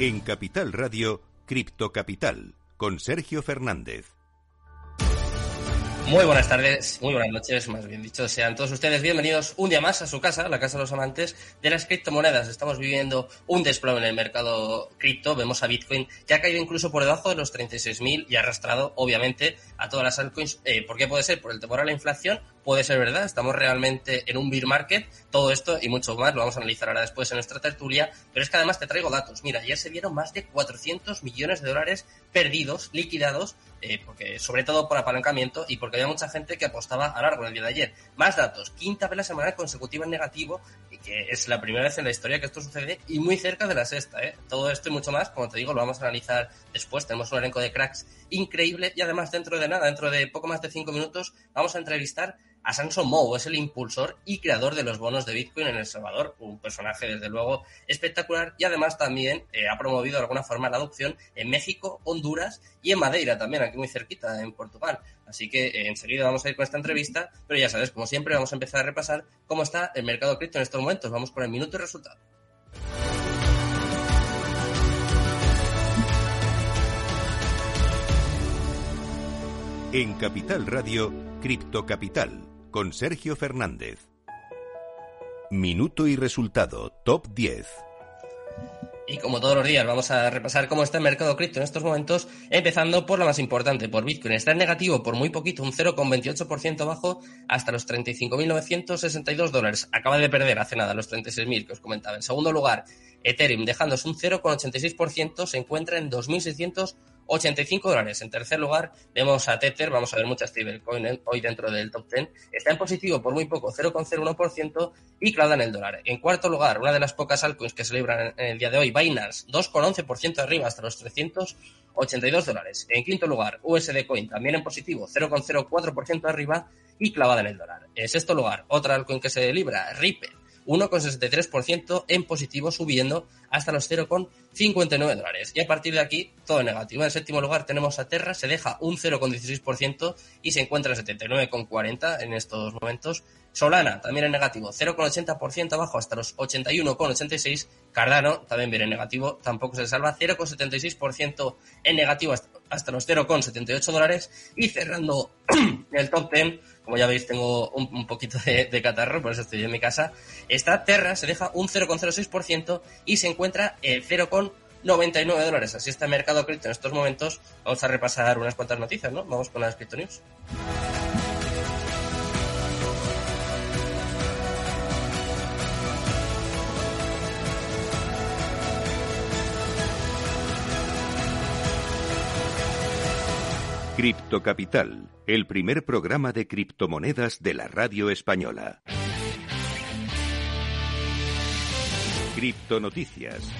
En Capital Radio, Cripto Capital, con Sergio Fernández. Muy buenas tardes, muy buenas noches, más bien dicho. Sean todos ustedes bienvenidos un día más a su casa, la casa de los amantes de las criptomonedas. Estamos viviendo un desplome en el mercado cripto. Vemos a Bitcoin que ha caído incluso por debajo de los 36.000 y ha arrastrado, obviamente, a todas las altcoins. Eh, ¿Por qué puede ser? Por el temor a la inflación. Puede ser verdad, estamos realmente en un bear market. Todo esto y mucho más lo vamos a analizar ahora después en nuestra tertulia. Pero es que además te traigo datos. Mira, ayer se dieron más de 400 millones de dólares perdidos, liquidados, eh, porque sobre todo por apalancamiento y porque había mucha gente que apostaba a largo el día de ayer. Más datos, quinta vela semanal consecutiva en negativo, y que es la primera vez en la historia que esto sucede, y muy cerca de la sexta. ¿eh? Todo esto y mucho más, como te digo, lo vamos a analizar después. Tenemos un elenco de cracks increíble y además dentro de nada, dentro de poco más de cinco minutos, vamos a entrevistar a Samson Moe, es el impulsor y creador de los bonos de Bitcoin en El Salvador, un personaje desde luego espectacular y además también eh, ha promovido de alguna forma la adopción en México, Honduras y en Madeira también, aquí muy cerquita, en Portugal. Así que eh, enseguida vamos a ir con esta entrevista, pero ya sabes, como siempre vamos a empezar a repasar cómo está el mercado cripto en estos momentos. Vamos con el minuto y resultado. En Capital Radio, Cripto Capital, con Sergio Fernández. Minuto y resultado, top 10. Y como todos los días, vamos a repasar cómo está el mercado cripto en estos momentos, empezando por la más importante, por Bitcoin. Está en negativo por muy poquito, un 0,28% bajo, hasta los 35.962 dólares. Acaba de perder hace nada los 36.000 que os comentaba. En segundo lugar, Ethereum, dejándose un 0,86%, se encuentra en 2.600 85 dólares. En tercer lugar, vemos a Tether, vamos a ver muchas stablecoin hoy dentro del top 10. Está en positivo por muy poco, 0,01% y clava en el dólar. En cuarto lugar, una de las pocas altcoins que celebran en el día de hoy, Binance, 2,11% arriba hasta los 382 dólares. En quinto lugar, USD Coin, también en positivo, 0,04% arriba y clavada en el dólar. En sexto lugar, otra altcoin que se libra, Ripple, 1,63% en positivo, subiendo hasta los 0,59 dólares. Y a partir de aquí, todo negativo. En séptimo lugar tenemos a Terra, se deja un 0,16% y se encuentra en 79,40 en estos momentos. Solana, también en negativo, 0,80% abajo hasta los 81,86. Cardano, también viene en negativo, tampoco se salva, 0,76% en negativo hasta los 0,78 dólares. Y cerrando el top 10, como ya veis, tengo un, poquito de, catarro, por eso estoy en mi casa. Esta Terra se deja un 0,06% y se encuentra en 0,99 dólares. Así está el mercado cripto en estos momentos. Vamos a repasar unas cuantas noticias, ¿no? Vamos con las Crypto News. Cripto Capital, el primer programa de criptomonedas de la radio española. Cripto Noticias.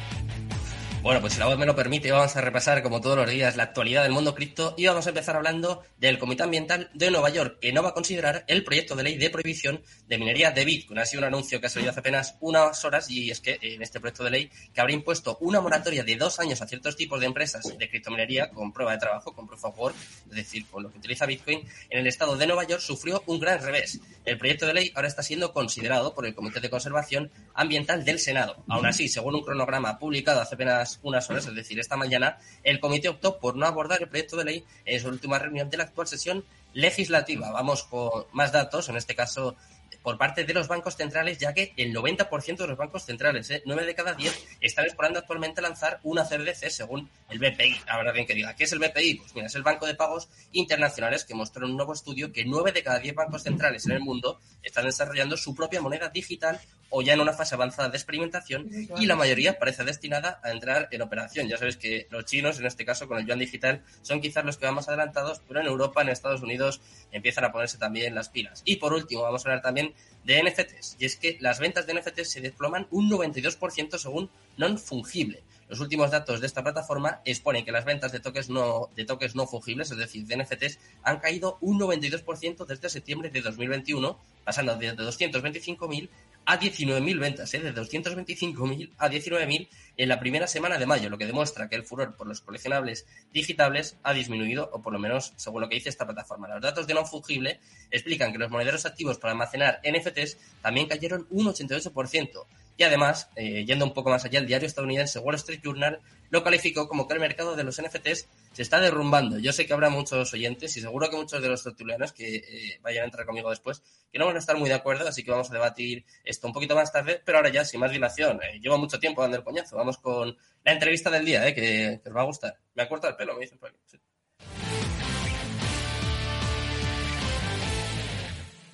Bueno, pues si la voz me lo permite, vamos a repasar, como todos los días, la actualidad del mundo cripto y vamos a empezar hablando del Comité Ambiental de Nueva York, que no va a considerar el proyecto de ley de prohibición de minería de Bitcoin. Ha sido un anuncio que ha salido hace apenas unas horas y es que en este proyecto de ley que habrá impuesto una moratoria de dos años a ciertos tipos de empresas de criptominería con prueba de trabajo, con proof of work, es decir, con lo que utiliza Bitcoin, en el estado de Nueva York sufrió un gran revés. El proyecto de ley ahora está siendo considerado por el Comité de Conservación Ambiental del Senado. Aún así, según un cronograma publicado hace apenas unas horas, es decir, esta mañana, el comité optó por no abordar el proyecto de ley en su última reunión de la actual sesión legislativa. Vamos con más datos, en este caso por parte de los bancos centrales, ya que el 90% de los bancos centrales, ¿eh? 9 de cada 10, están explorando actualmente lanzar una CBDC según el BPI. Habrá alguien que diga, ¿qué es el BPI? Pues mira, es el Banco de Pagos Internacionales que mostró en un nuevo estudio que 9 de cada 10 bancos centrales en el mundo están desarrollando su propia moneda digital o ya en una fase avanzada de experimentación y la mayoría parece destinada a entrar en operación. Ya sabéis que los chinos, en este caso con el yuan digital, son quizás los que van más adelantados, pero en Europa, en Estados Unidos, empiezan a ponerse también las pilas. Y por último, vamos a hablar también de NFTs. Y es que las ventas de NFTs se desploman un 92% según non fungible. Los últimos datos de esta plataforma exponen que las ventas de toques no, de toques no fungibles, es decir, de NFTs, han caído un 92% desde septiembre de 2021, pasando de 225.000 a 19.000 ventas, ¿eh? de 225.000 a 19.000 en la primera semana de mayo, lo que demuestra que el furor por los coleccionables digitables ha disminuido, o por lo menos según lo que dice esta plataforma. Los datos de no fungible explican que los monederos activos para almacenar NFTs también cayeron un 88%. Y además, eh, yendo un poco más allá, el diario estadounidense Wall Street Journal lo calificó como que el mercado de los NFTs se está derrumbando. Yo sé que habrá muchos oyentes y seguro que muchos de los tertulianos que eh, vayan a entrar conmigo después que no van a estar muy de acuerdo, así que vamos a debatir esto un poquito más tarde, pero ahora ya sin más dilación. Eh, llevo mucho tiempo dando el coñazo. Vamos con la entrevista del día, que, os va a gustar. Me ha cortado el pelo, me dicen por aquí.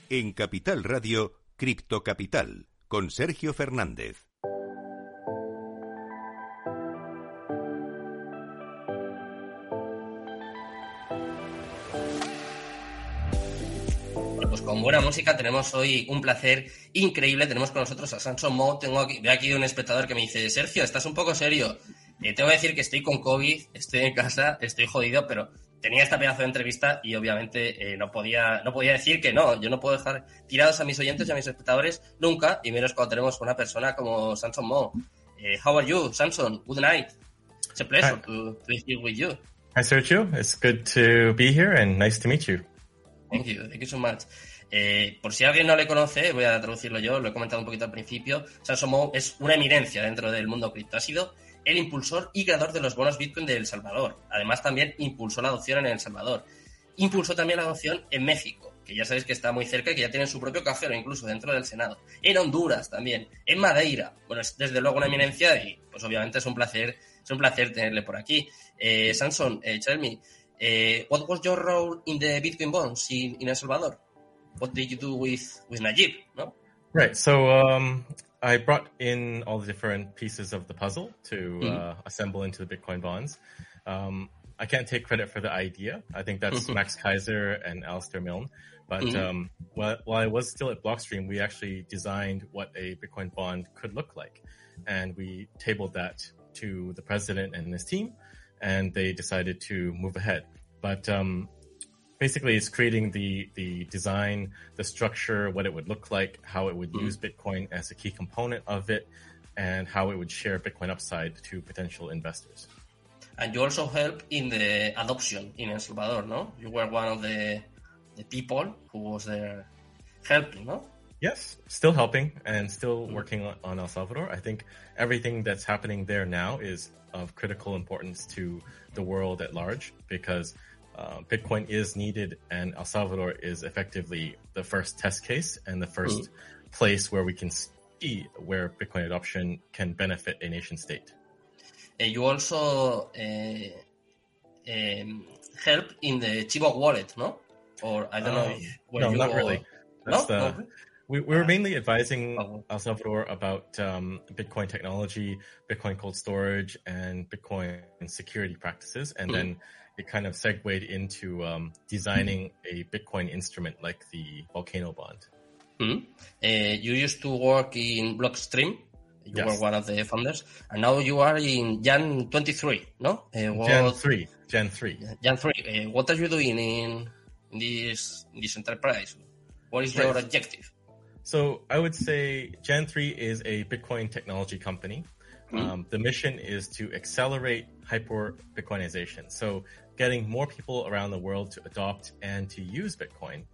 En Capital Radio, Cripto Capital, con Sergio Fernández. pues con buena música tenemos hoy un placer increíble. Tenemos con nosotros a Samson Mo. Tengo aquí, veo aquí un espectador que me dice, Sergio, estás un poco serio. Eh, tengo que decir que estoy con COVID, estoy en casa, estoy jodido, pero tenía esta pedazo de entrevista y obviamente eh, no, podía, no podía decir que no. Yo no puedo dejar tirados a mis oyentes y a mis espectadores nunca, y menos cuando tenemos una persona como Samson Mo. Eh, how are you, Samson? Good night. It's a pleasure to, be here with you. Hi, Sergio. It's good to be here and nice to meet you. Thank you. Thank you so much. Eh, por si alguien no le conoce, voy a traducirlo yo, lo he comentado un poquito al principio. Samson Mo es una eminencia dentro del mundo cripto. Ha sido el impulsor y creador de los bonos Bitcoin de El Salvador. Además, también impulsó la adopción en El Salvador. Impulsó también la adopción en México, que ya sabéis que está muy cerca y que ya tienen su propio cajero incluso dentro del Senado. En Honduras también, en Madeira. Bueno, es desde luego una eminencia y pues obviamente es un placer, es un placer tenerle por aquí. Eh, Samson, eh, eh, what was your role in the Bitcoin bonds in, in El Salvador? What did you do with, with Najib, no? Right. So um, I brought in all the different pieces of the puzzle to mm-hmm. uh, assemble into the Bitcoin bonds. Um, I can't take credit for the idea. I think that's mm-hmm. Max Kaiser and Alistair Milne. But mm-hmm. um, while, while, I was still at Blockstream, we actually designed what a Bitcoin bond could look like. And we tabled that to the president and his team, and they decided to move ahead. But um, basically it's creating the the design, the structure, what it would look like, how it would mm. use Bitcoin as a key component of it, and how it would share Bitcoin upside to potential investors. And you also help in the adoption in El Salvador, no? You were one of the the people who was there helping, no? Yes, still helping and still mm. working on El Salvador. I think everything that's happening there now is of critical importance to the world at large because uh, Bitcoin is needed, and El Salvador is effectively the first test case and the 1st mm. place where we can see where Bitcoin adoption can benefit a nation state. And you also uh, um, help in the Chibok wallet, no? Or I don't know. Uh, no, not really. no? The, we, we were mainly advising oh. El Salvador about um, Bitcoin technology, Bitcoin cold storage, and Bitcoin security practices, and mm. then it kind of segued into um, designing a Bitcoin instrument like the Volcano Bond. Mm-hmm. Uh, you used to work in Blockstream. You yes. were one of the founders, and now you are in Jan 23, no? Uh, what, Jan 3. Jan 3. Jan 3. Uh, what are you doing in this, this enterprise? What is your objective? So I would say Jan 3 is a Bitcoin technology company. Mm-hmm. Um, the mission is to accelerate hyper Bitcoinization. So getting more people around the world to adopt and to use Bitcoin.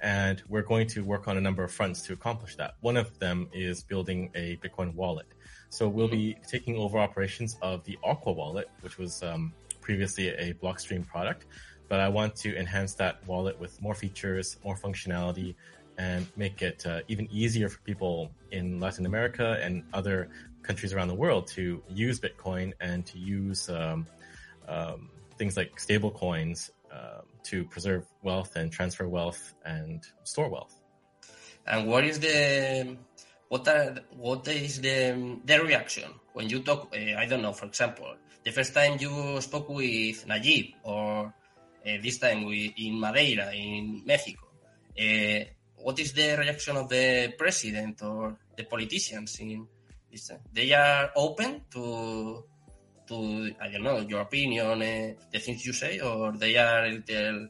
And we're going to work on a number of fronts to accomplish that. One of them is building a Bitcoin wallet. So we'll be taking over operations of the Aqua wallet, which was um, previously a Blockstream product. But I want to enhance that wallet with more features, more functionality, and make it uh, even easier for people in Latin America and other countries around the world to use Bitcoin and to use um, um, things like stable coins um, to preserve wealth and transfer wealth and store wealth. And what is the what are what is the the reaction when you talk? Uh, I don't know. For example, the first time you spoke with Najib, or uh, this time with, in Madeira, in Mexico. Uh, what is the reaction of the president or the politicians in this? They are open to to I don't know your opinion, uh, the things you say, or they are a little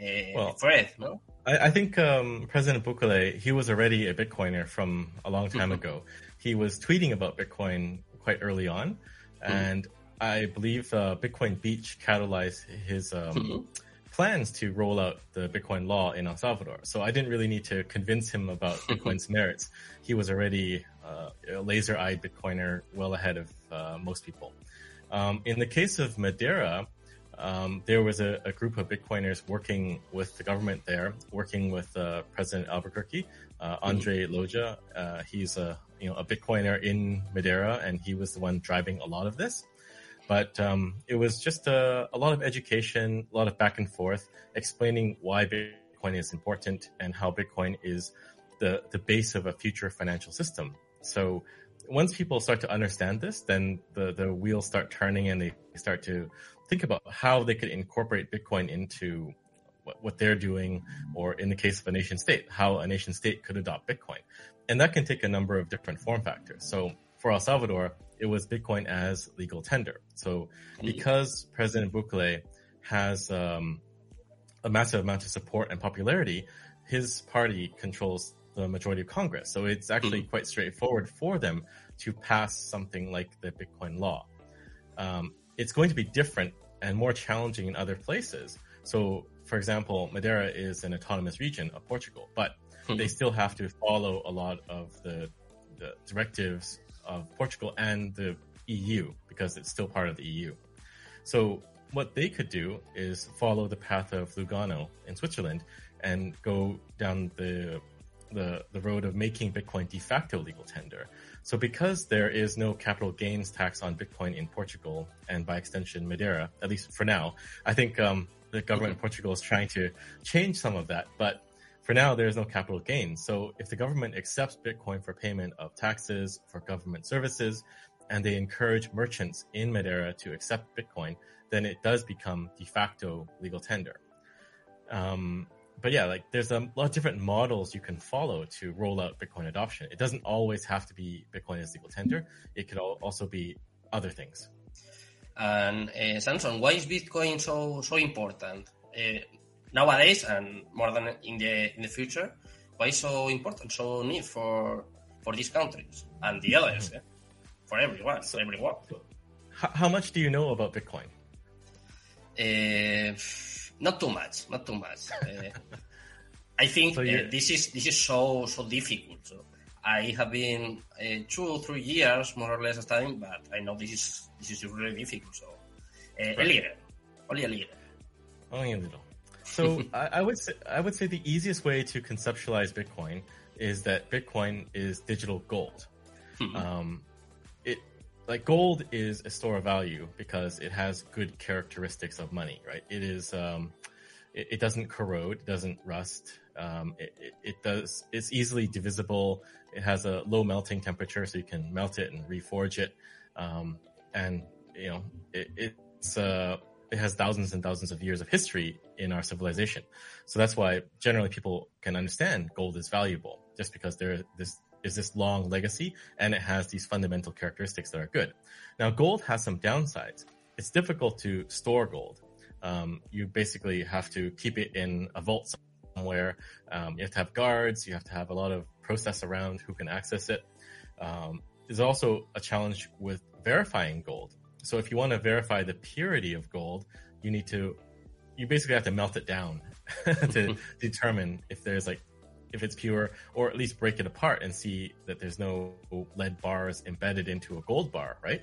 uh, well, afraid, no? I, I think um, President Bukele he was already a Bitcoiner from a long time mm-hmm. ago. He was tweeting about Bitcoin quite early on, mm-hmm. and I believe uh, Bitcoin Beach catalyzed his. Um, mm-hmm plans to roll out the Bitcoin law in El Salvador. So I didn't really need to convince him about Bitcoin's merits. He was already uh, a laser-eyed Bitcoiner, well ahead of uh, most people. Um, in the case of Madeira, um, there was a, a, group of Bitcoiners working with the government there, working with uh, President Albuquerque, uh, Andre Loja. Uh, he's a you know a Bitcoiner in Madeira, and he was the one driving a lot of this. But um, it was just a, a lot of education, a lot of back and forth, explaining why Bitcoin is important and how Bitcoin is the the base of a future financial system. So once people start to understand this, then the the wheels start turning and they start to think about how they could incorporate Bitcoin into what, what they're doing, or in the case of a nation state, how a nation state could adopt Bitcoin. And that can take a number of different form factors. So for El Salvador, it was Bitcoin as legal tender. So because President Bukele has um, a massive amount of support and popularity, his party controls the majority of Congress. So it's actually mm-hmm. quite straightforward for them to pass something like the Bitcoin law. Um, it's going to be different and more challenging in other places. So, for example, Madeira is an autonomous region of Portugal, but mm-hmm. they still have to follow a lot of the, the directives of Portugal and the EU because it's still part of the EU. So, what they could do is follow the path of Lugano in Switzerland and go down the the, the road of making Bitcoin de facto legal tender. So because there is no capital gains tax on Bitcoin in Portugal and by extension Madeira, at least for now, I think um, the government of Portugal is trying to change some of that. But for now, there is no capital gains. So if the government accepts Bitcoin for payment of taxes for government services, and they encourage merchants in Madeira to accept Bitcoin, then it does become de facto legal tender. Um, but yeah, like there's a lot of different models you can follow to roll out Bitcoin adoption. It doesn't always have to be Bitcoin as legal tender. It could also be other things. And uh, Samson, why is Bitcoin so so important uh, nowadays and more than in the in the future? Why so important, so need for for these countries and the others, mm-hmm. for everyone, so, everyone. How, how much do you know about Bitcoin? Uh, not too much, not too much. Uh, I think so uh, this is this is so so difficult. So I have been uh, two three years more or less studying, but I know this is this is really difficult. So right. a little, only a little, only a little. So I, I would say I would say the easiest way to conceptualize Bitcoin is that Bitcoin is digital gold. Mm-hmm. Um, like gold is a store of value because it has good characteristics of money, right? It is, um, it, it, doesn't corrode, doesn't rust. Um, it, it, it, does, it's easily divisible. It has a low melting temperature, so you can melt it and reforge it. Um, and you know, it's, uh, it has thousands and thousands of years of history in our civilization. So that's why generally people can understand gold is valuable just because there this is this long legacy and it has these fundamental characteristics that are good. Now, gold has some downsides. It's difficult to store gold. Um, you basically have to keep it in a vault somewhere. Um, you have to have guards. You have to have a lot of process around who can access it. Um, there's also a challenge with verifying gold. So if you want to verify the purity of gold, you need to, you basically have to melt it down to determine if there's like if it's pure, or at least break it apart and see that there's no lead bars embedded into a gold bar, right?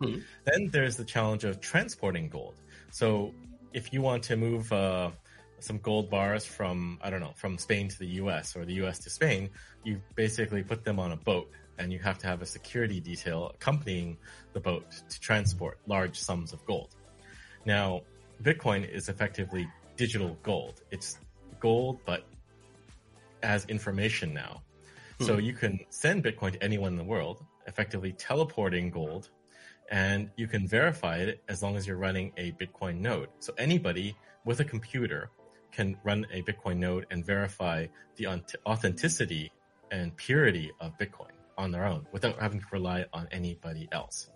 Hmm. Then there's the challenge of transporting gold. So if you want to move uh, some gold bars from, I don't know, from Spain to the US or the US to Spain, you basically put them on a boat and you have to have a security detail accompanying the boat to transport large sums of gold. Now, Bitcoin is effectively digital gold. It's gold, but as information now. Hmm. So you can send Bitcoin to anyone in the world, effectively teleporting gold, and you can verify it as long as you're running a Bitcoin node. So anybody with a computer can run a Bitcoin node and verify the authenticity and purity of Bitcoin on their own without having to rely on anybody else.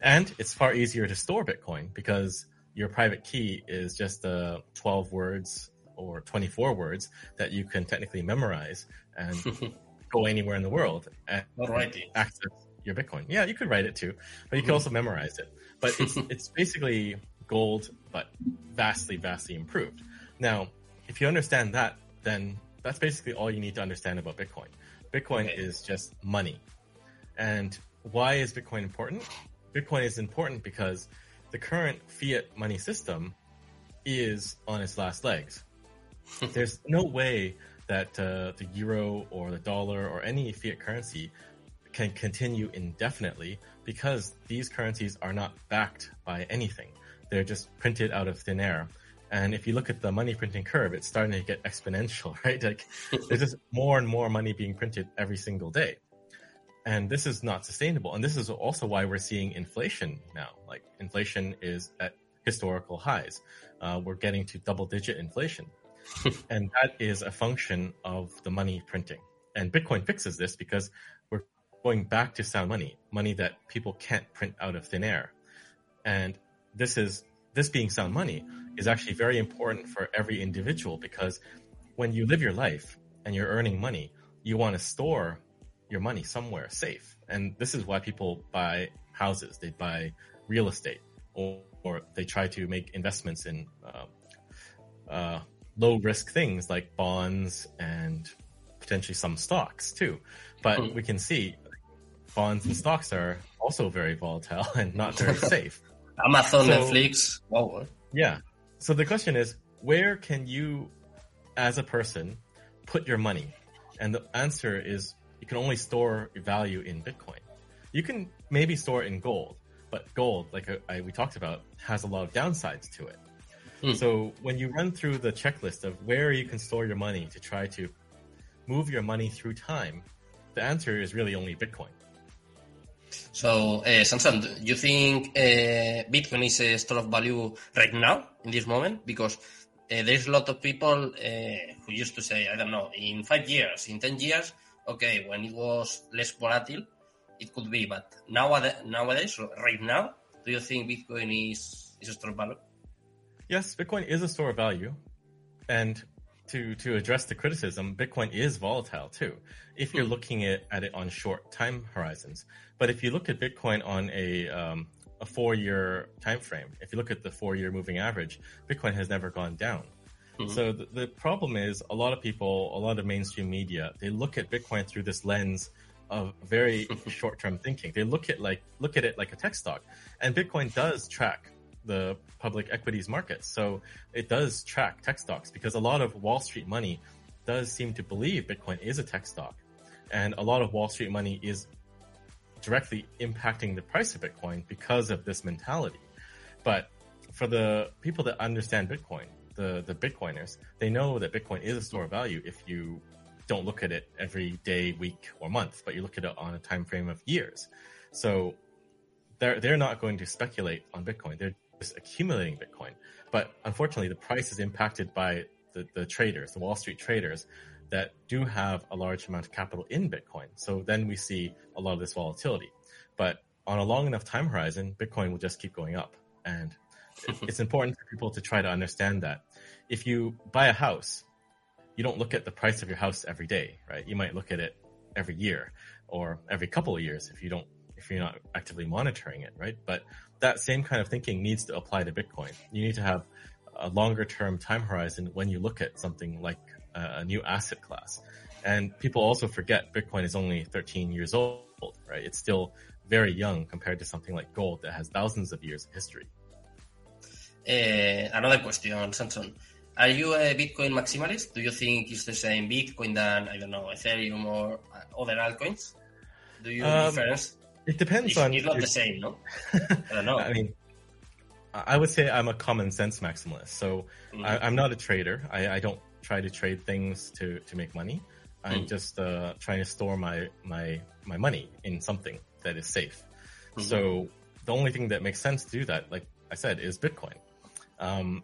And it's far easier to store Bitcoin because your private key is just uh, 12 words or 24 words that you can technically memorize and go anywhere in the world and access your Bitcoin. Yeah, you could write it too, but you can mm-hmm. also memorize it. But it's it's basically gold, but vastly, vastly improved. Now, if you understand that, then that's basically all you need to understand about Bitcoin. Bitcoin okay. is just money. And why is Bitcoin important? Bitcoin is important because the current fiat money system is on its last legs. There's no way that uh, the euro or the dollar or any fiat currency can continue indefinitely because these currencies are not backed by anything. They're just printed out of thin air. And if you look at the money printing curve, it's starting to get exponential, right? Like there's just more and more money being printed every single day. And this is not sustainable. And this is also why we're seeing inflation now. Like inflation is at historical highs. Uh, we're getting to double digit inflation. and that is a function of the money printing. And Bitcoin fixes this because we're going back to sound money, money that people can't print out of thin air. And this is, this being sound money is actually very important for every individual because when you live your life and you're earning money, you want to store your money somewhere safe. And this is why people buy houses, they buy real estate, or, or they try to make investments in uh, uh, low risk things like bonds and potentially some stocks too. But mm. we can see bonds and stocks are also very volatile and not very safe. Amazon, so, Netflix. Wow. Yeah. So the question is, where can you, as a person, put your money? And the answer is you can only store value in Bitcoin. You can maybe store it in gold, but gold, like I, we talked about, has a lot of downsides to it. Hmm. So when you run through the checklist of where you can store your money to try to move your money through time, the answer is really only Bitcoin. So, uh, Samson, you think uh, Bitcoin is a store of value right now in this moment? Because uh, there's a lot of people uh, who used to say, I don't know, in five years, in ten years, okay, when it was less volatile, it could be. But nowadays, nowadays, right now, do you think Bitcoin is is a store of value? Yes, Bitcoin is a store of value, and to to address the criticism, Bitcoin is volatile too. If you're hmm. looking at, at it on short time horizons, but if you look at Bitcoin on a um, a four year time frame, if you look at the four year moving average, Bitcoin has never gone down. Mm-hmm. So the, the problem is a lot of people, a lot of mainstream media, they look at Bitcoin through this lens of very short term thinking. They look at like look at it like a tech stock, and Bitcoin does track the public equities markets. So it does track tech stocks because a lot of Wall Street money does seem to believe Bitcoin is a tech stock, and a lot of Wall Street money is directly impacting the price of Bitcoin because of this mentality. But for the people that understand Bitcoin, the the Bitcoiners, they know that Bitcoin is a store of value if you don't look at it every day, week, or month, but you look at it on a time frame of years. So they're they're not going to speculate on Bitcoin. They're just accumulating Bitcoin. But unfortunately, the price is impacted by the, the traders, the Wall Street traders that do have a large amount of capital in Bitcoin. So then we see a lot of this volatility. But on a long enough time horizon, Bitcoin will just keep going up. And it's important for people to try to understand that. If you buy a house, you don't look at the price of your house every day, right? You might look at it every year or every couple of years if you don't if you're not actively monitoring it, right? But that same kind of thinking needs to apply to Bitcoin. You need to have a longer term time horizon when you look at something like a new asset class. And people also forget Bitcoin is only 13 years old, right? It's still very young compared to something like gold that has thousands of years of history. Uh, another question, Samson. Are you a Bitcoin maximalist? Do you think it's the same Bitcoin than, I don't know, Ethereum or other altcoins? Do you um, difference? It depends it's, on. It's not the same, no? I don't know. I mean, I would say I'm a common sense maximalist. So mm. I, am not a trader. I, I, don't try to trade things to, to make money. I'm mm. just uh, trying to store my, my, my money in something that is safe. Mm-hmm. So the only thing that makes sense to do that, like I said, is Bitcoin. Um,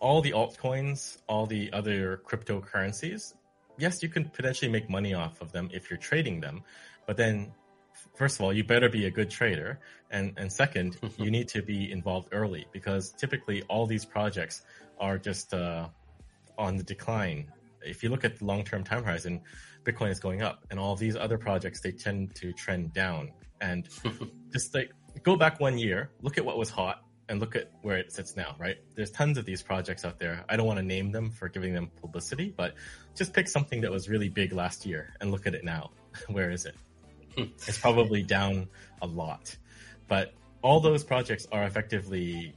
all the altcoins, all the other cryptocurrencies, yes, you can potentially make money off of them if you're trading them, but then first of all, you better be a good trader, and and second, you need to be involved early because typically all these projects are just uh, on the decline. If you look at the long-term time horizon, Bitcoin is going up, and all these other projects they tend to trend down. And just like go back one year, look at what was hot, and look at where it sits now, right? There's tons of these projects out there. I don't want to name them for giving them publicity, but just pick something that was really big last year and look at it now. where is it? it's probably down a lot. But all those projects are effectively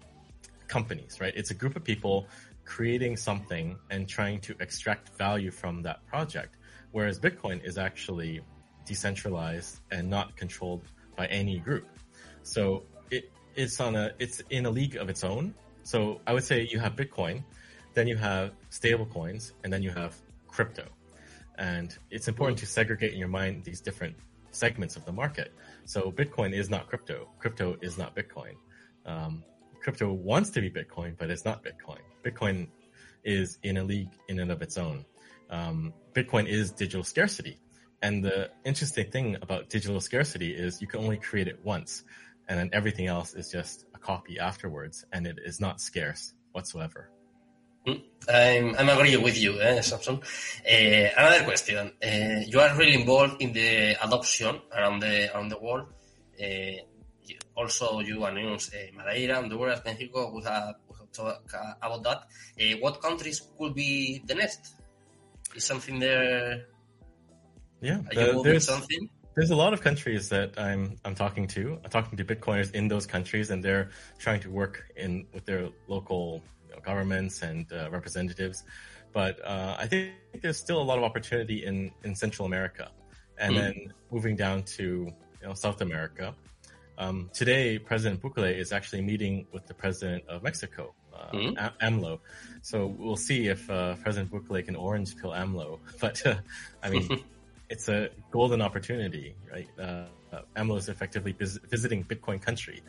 companies, right? It's a group of people creating something and trying to extract value from that project. Whereas Bitcoin is actually decentralized and not controlled by any group. So it, it's on a, it's in a league of its own. So I would say you have Bitcoin, then you have stable coins, and then you have crypto. And it's important to segregate in your mind these different segments of the market. So Bitcoin is not crypto. Crypto is not Bitcoin. Um, crypto wants to be Bitcoin, but it's not Bitcoin. Bitcoin is in a league in and of its own. Um, Bitcoin is digital scarcity. And the interesting thing about digital scarcity is you can only create it once, and then everything else is just a copy afterwards, and it is not scarce whatsoever. Mm, I'm, I'm agree with you, eh, Samson. Uh, another question. Uh, you are really involved in the adoption around the around the world. Uh, also, you announced Madeira, Honduras, Mexico. We have, we have talked about that. what countries could be the next? Is something there? Yeah, the, there's something. There's a lot of countries that I'm I'm talking to. I'm talking to Bitcoiners in those countries, and they're trying to work in with their local governments and uh, representatives. But uh, I think there's still a lot of opportunity in in Central America, and mm. then moving down to you know South America. Um, today, President Bukele is actually meeting with the president of Mexico, uh, mm. AMLO. So we'll see if uh, President Bukele can orange pill AMLO. But uh, I mean, it's a golden opportunity, right? Uh, AMLO is effectively vis- visiting Bitcoin country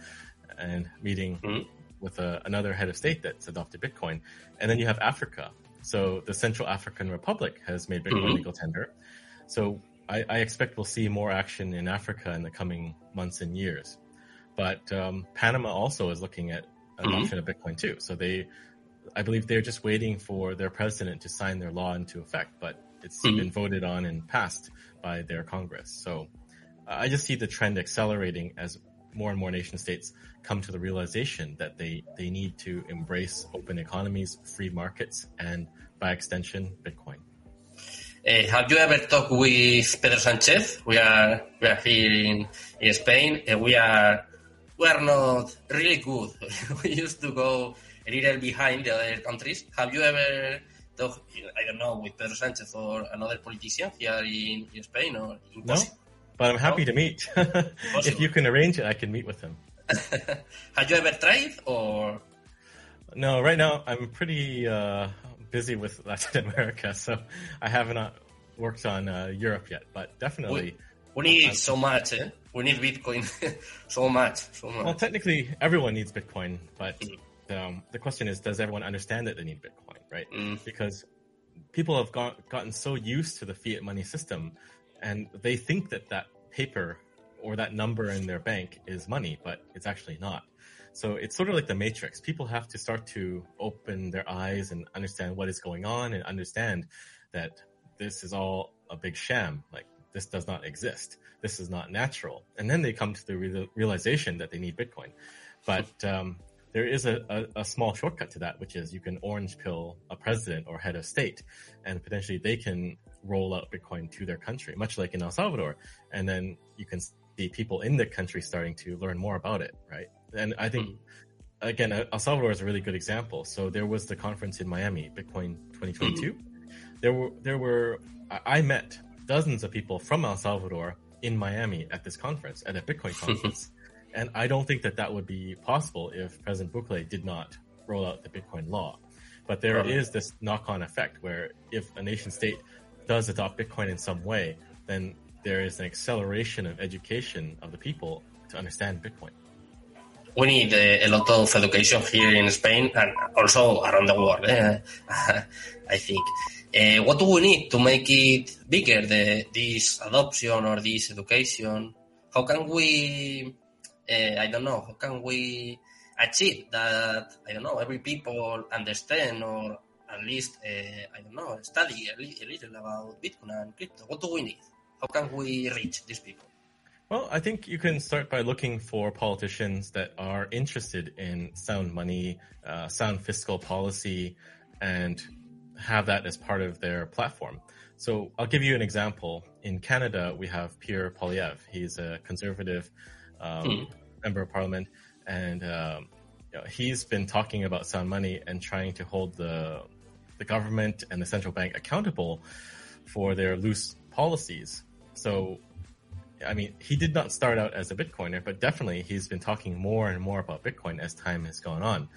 and meeting mm. With uh, another head of state that's adopted Bitcoin. And then you have Africa. So the Central African Republic has made Bitcoin mm-hmm. legal tender. So I, I, expect we'll see more action in Africa in the coming months and years. But um, Panama also is looking at adoption mm-hmm. of Bitcoin too. So they, I believe they're just waiting for their president to sign their law into effect, but it's mm-hmm. been voted on and passed by their Congress. So I just see the trend accelerating as more and more nation states come to the realization that they, they need to embrace open economies, free markets, and by extension, Bitcoin. Uh, have you ever talked with Pedro Sanchez? We are we are here in, in Spain. Uh, we are we are not really good. we used to go a little behind the other countries. Have you ever talked, I don't know, with Pedro Sanchez or another politician here in, in Spain or in No, but I'm happy no? to meet. if you can arrange it, I can meet with him. Have you ever tried or? No, right now I'm pretty uh, busy with Latin America, so I have not worked on uh, Europe yet. But definitely, we, we need so much. Eh? We need Bitcoin so much, so much. Well, technically, everyone needs Bitcoin, but mm. um, the question is, does everyone understand that they need Bitcoin, right? Mm. Because people have got, gotten so used to the fiat money system, and they think that that paper or that number in their bank is money, but it's actually not. So it's sort of like the matrix. People have to start to open their eyes and understand what is going on and understand that this is all a big sham. Like this does not exist. This is not natural. And then they come to the re- realization that they need Bitcoin. But um, there is a, a, a, small shortcut to that, which is you can orange pill a president or head of state, and potentially they can roll out Bitcoin to their country, much like in El Salvador. And then you can see people in the country starting to learn more about it, right? And I think, mm. again, El Salvador is a really good example. So there was the conference in Miami, Bitcoin 2022. Mm. There were, there were, I met dozens of people from El Salvador in Miami at this conference, at a Bitcoin conference. And I don't think that that would be possible if President Bukele did not roll out the Bitcoin law. But there right. is this knock on effect where if a nation state does adopt Bitcoin in some way, then there is an acceleration of education of the people to understand Bitcoin. We need uh, a lot of education here in Spain and also around the world, eh? I think. Uh, what do we need to make it bigger, the, this adoption or this education? How can we, uh, I don't know, how can we achieve that, I don't know, every people understand or at least, uh, I don't know, study a, li- a little about Bitcoin and crypto? What do we need? How can we reach these people? Well, I think you can start by looking for politicians that are interested in sound money, uh, sound fiscal policy, and have that as part of their platform. So I'll give you an example. In Canada, we have Pierre Poilievre. He's a conservative um, mm. member of parliament, and um, you know, he's been talking about sound money and trying to hold the the government and the central bank accountable for their loose policies. So, I mean, he did not start out as a Bitcoiner, but definitely he's been talking more and more about Bitcoin as time has gone on.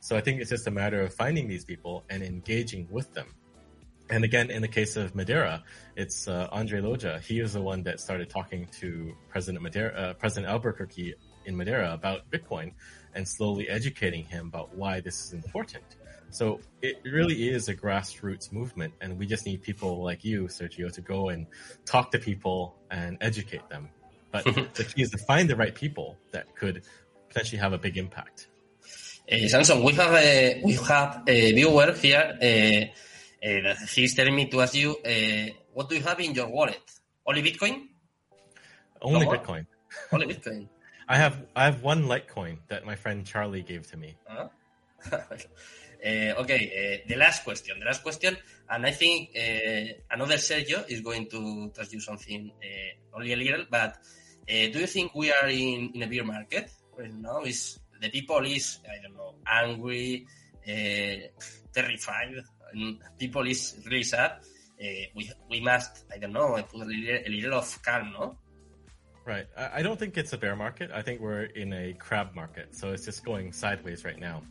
So I think it's just a matter of finding these people and engaging with them. And again, in the case of Madeira, it's uh, Andre Loja. He is the one that started talking to President Madeira, uh, President Albuquerque in Madeira about Bitcoin and slowly educating him about why this is important. So it really is a grassroots movement, and we just need people like you, Sergio, to go and talk to people and educate them. But the key is to find the right people that could potentially have a big impact. Uh, Samson, we have a we have a viewer here. Uh, uh, he's telling me to ask you, uh, what do you have in your wallet? Only Bitcoin? Only no Bitcoin. Only Bitcoin. I have I have one Litecoin that my friend Charlie gave to me. Uh-huh. Uh, okay, uh, the last question. The last question, and I think uh, another Sergio is going to ask you something only a little, but do you think we are in, in a bear market right now? Is the people is I don't know angry, terrified, people is really sad. we we must I don't know put a little, a little of calm, no? Right. I don't think it's a bear market. I think we're in a crab market. So it's just going sideways right now.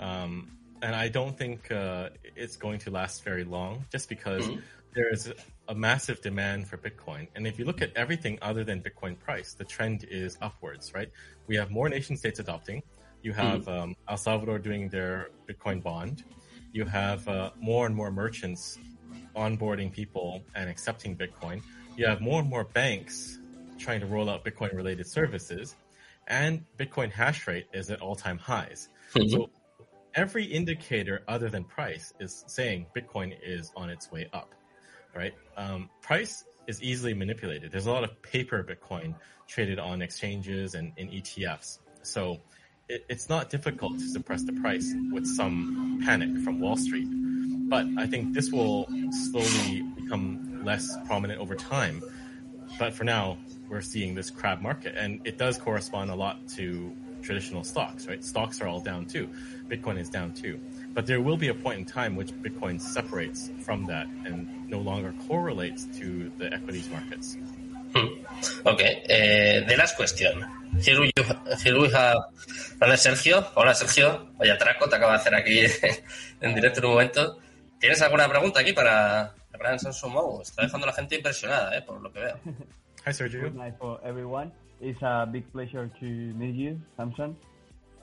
Um, and I don't think uh, it's going to last very long just because mm-hmm. there is a massive demand for Bitcoin. And if you look at everything other than Bitcoin price, the trend is upwards, right? We have more nation states adopting. You have mm-hmm. um, El Salvador doing their Bitcoin bond. You have uh, more and more merchants onboarding people and accepting Bitcoin. You have more and more banks trying to roll out Bitcoin related services, and Bitcoin hash rate is at all time highs. Mm-hmm. So every indicator other than price is saying Bitcoin is on its way up, right? Um, price is easily manipulated. There's a lot of paper Bitcoin traded on exchanges and in ETFs. So it, it's not difficult to suppress the price with some panic from Wall Street. But I think this will slowly become less prominent over time. But for now, we're seeing this crab market, and it does correspond a lot to traditional stocks, right? Stocks are all down too. Bitcoin is down too. But there will be a point in time which Bitcoin separates from that and no longer correlates to the equities markets. Hmm. Okay, uh, the last question. We have Hola Sergio. Hola Sergio. Vaya traco te acaba de hacer aquí en directo en un momento. ¿Tienes alguna pregunta aquí para gran Samsung Mou? Está dejando a la gente impresionada, eh, por lo que veo. Hi Sergio. Good night for everyone. It's a big pleasure to meet you, Samson.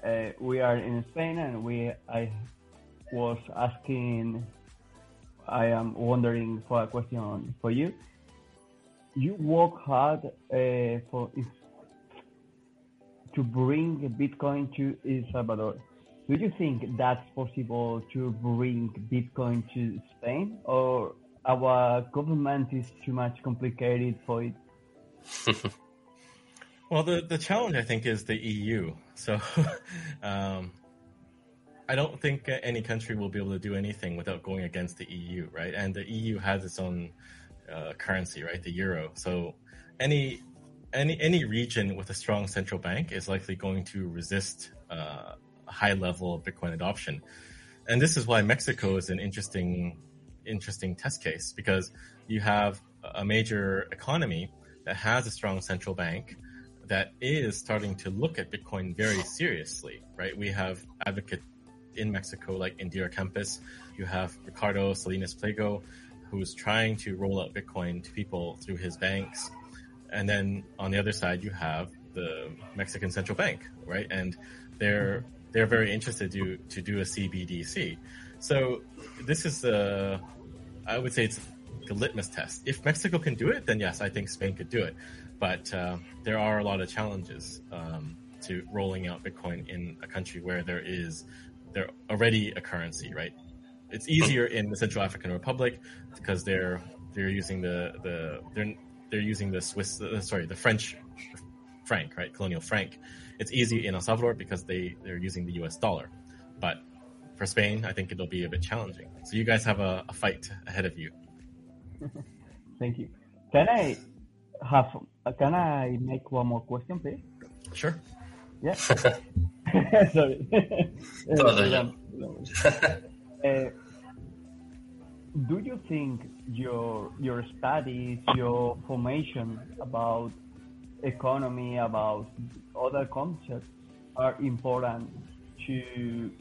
Uh, we are in Spain, and we I was asking, I am wondering for a question for you. You work hard uh, for to bring Bitcoin to El Salvador. Do you think that's possible to bring Bitcoin to Spain, or our government is too much complicated for it? Well, the, the challenge, I think, is the EU. So um, I don't think any country will be able to do anything without going against the EU, right? And the EU has its own uh, currency, right? The euro. So any any any region with a strong central bank is likely going to resist uh, a high level of Bitcoin adoption. And this is why Mexico is an interesting interesting test case because you have a major economy that has a strong central bank that is starting to look at Bitcoin very seriously, right? We have advocates in Mexico like Indira Campos. You have Ricardo Salinas Pliego, who's trying to roll out Bitcoin to people through his banks. And then on the other side, you have the Mexican Central Bank, right? And they're they're very interested to to do a CBDC. So this is a, I would say it's a litmus test. If Mexico can do it, then yes, I think Spain could do it but uh, there are a lot of challenges um, to rolling out Bitcoin in a country where there is there already a currency, right? It's easier in the Central African Republic because they're they're using the the they're they're using the Swiss uh, sorry the French franc, right? Colonial franc. It's easy in El Salvador because they they're using the U.S. dollar, but for Spain, I think it'll be a bit challenging. So you guys have a, a fight ahead of you. Thank you. Can I have? Can I make one more question, please? Sure. Yeah. Sorry. Uh, do you think your your studies, your formation about economy, about other concepts are important to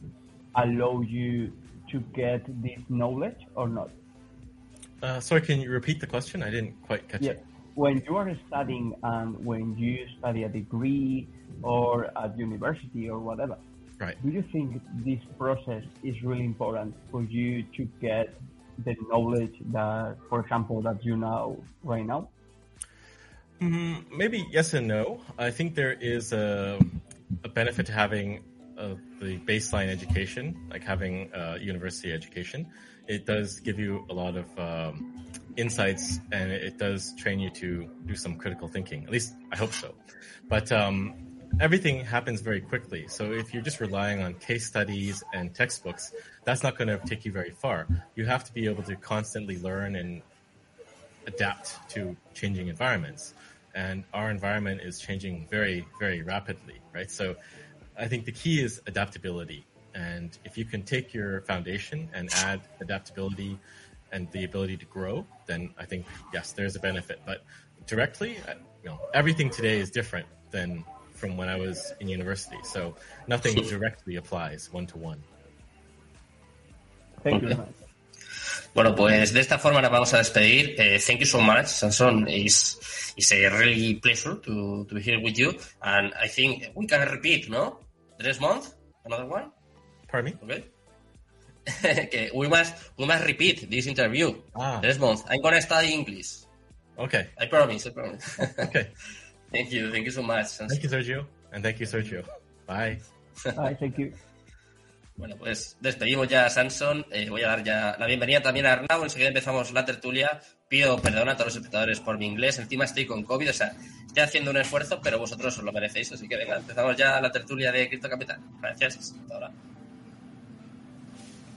allow you to get this knowledge or not? Uh, sorry, can you repeat the question? I didn't quite catch Yeah. it. When you are studying and when you study a degree or at university or whatever, Right. do you think this process is really important for you to get the knowledge that, for example, that you know right now? Mm, maybe yes and no. I think there is a, a benefit to having uh, the baseline education, like having uh, university education. It does give you a lot of um, insights, and it does train you to do some critical thinking. At least I hope so. But um, everything happens very quickly. So if you're just relying on case studies and textbooks, that's not going to take you very far. You have to be able to constantly learn and adapt to changing environments. And our environment is changing very, very rapidly, right? So I think the key is adaptability. And if you can take your foundation and add adaptability and the ability to grow, then I think, yes, there's a benefit. But directly, uh, you know, everything today is different than from when I was in university. So nothing directly applies one to one. Thank you very. Bueno, pues de esta forma nos vamos a despedir. Eh, thank you so much, Samson. It's, it's a really pleasure to, to be here with you. And I think we can repeat, no? Next month? Another one? Pardon me? Okay. okay, we must we must repeat this interview. Ah. Next month. I'm gonna study English. Okay. I promise, I promise. Okay. thank you, thank you so much. Thank you, Sergio. And thank you, Sergio. Bye. Bye, thank you. Bueno, pues despedimos ya a Samson. Eh, voy a dar ya la bienvenida también a Arnau. Enseguida empezamos la tertulia. Pido perdón a todos los espectadores por mi inglés. Encima estoy con COVID, o sea, estoy haciendo un esfuerzo, pero vosotros os lo merecéis. Así que venga, empezamos ya la tertulia de Cripto Capital. Gracias. Hasta ahora.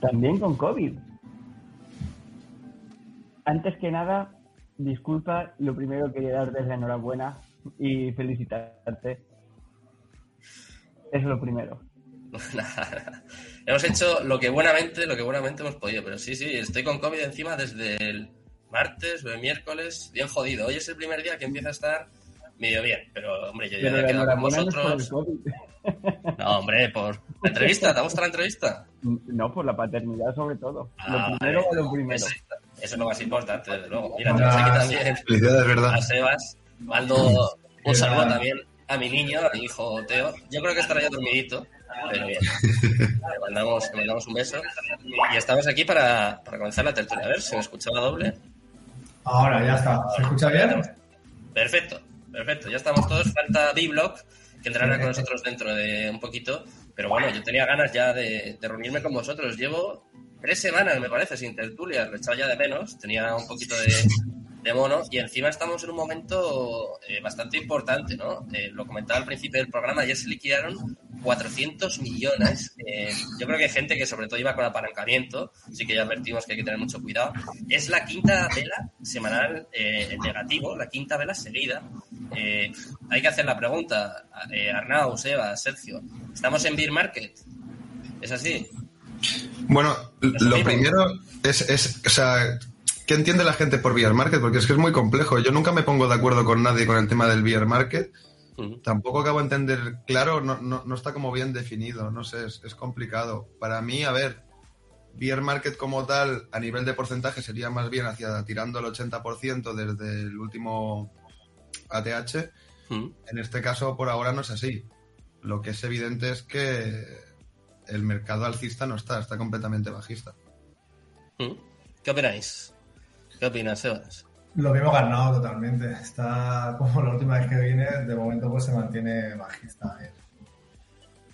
También con COVID. Antes que nada, disculpa, lo primero quería darte la enhorabuena y felicitarte. Es lo primero. Hemos hecho lo que buenamente, lo que buenamente hemos podido, pero sí, sí, estoy con COVID encima desde el martes o el miércoles, bien jodido. Hoy es el primer día que empieza a estar medio bien, pero hombre, yo ya me he quedado con vosotros. No, hombre, por la entrevista, ¿te gusta la entrevista? No, por la paternidad sobre todo. Ah, lo primero vale. o lo primero. Eso, eso es lo más importante, desde luego. Mira, tenemos aquí también Felicidades, ¿verdad? a Sebas. Mando un saludo también a mi niño, a mi hijo Teo. Yo creo que estará ya dormidito, pero bien. Le mandamos, le mandamos un beso. Y estamos aquí para, para comenzar la tertulia. A ver, si me escuchaba doble. Ahora ya está. ¿Se escucha bien? Perfecto, perfecto. Ya estamos todos. Falta B-Block, que entrará con nosotros dentro de un poquito. Pero bueno, yo tenía ganas ya de, de reunirme con vosotros. Llevo tres semanas, me parece, sin tertulia. Lo he echado ya de menos. Tenía un poquito de, de. Y encima estamos en un momento eh, bastante importante, ¿no? Eh, lo comentaba al principio del programa. Ayer se liquidaron 400 millones. Eh, yo creo que hay gente que sobre todo iba con apalancamiento. Así que ya advertimos que hay que tener mucho cuidado. Es la quinta vela semanal en negativo, la quinta vela seguida. Hay que hacer la pregunta, Arnau, Seba, Sergio, ¿estamos en beer market? ¿Es así? Bueno, ¿Es lo primero es, es, o sea, ¿qué entiende la gente por VR Market? Porque es que es muy complejo. Yo nunca me pongo de acuerdo con nadie con el tema del VR Market. Tampoco acabo de entender, claro, no, no, no está como bien definido, no sé, es, es complicado. Para mí, a ver, VR Market como tal, a nivel de porcentaje, sería más bien hacia tirando el 80% desde el último ATH. En este caso, por ahora no es así. Lo que es evidente es que el mercado alcista no está, está completamente bajista. ¿Qué opináis? ¿Qué opinas, Sebas? Lo mismo ganado totalmente. Está como la última vez que viene, de momento pues se mantiene bajista. eh.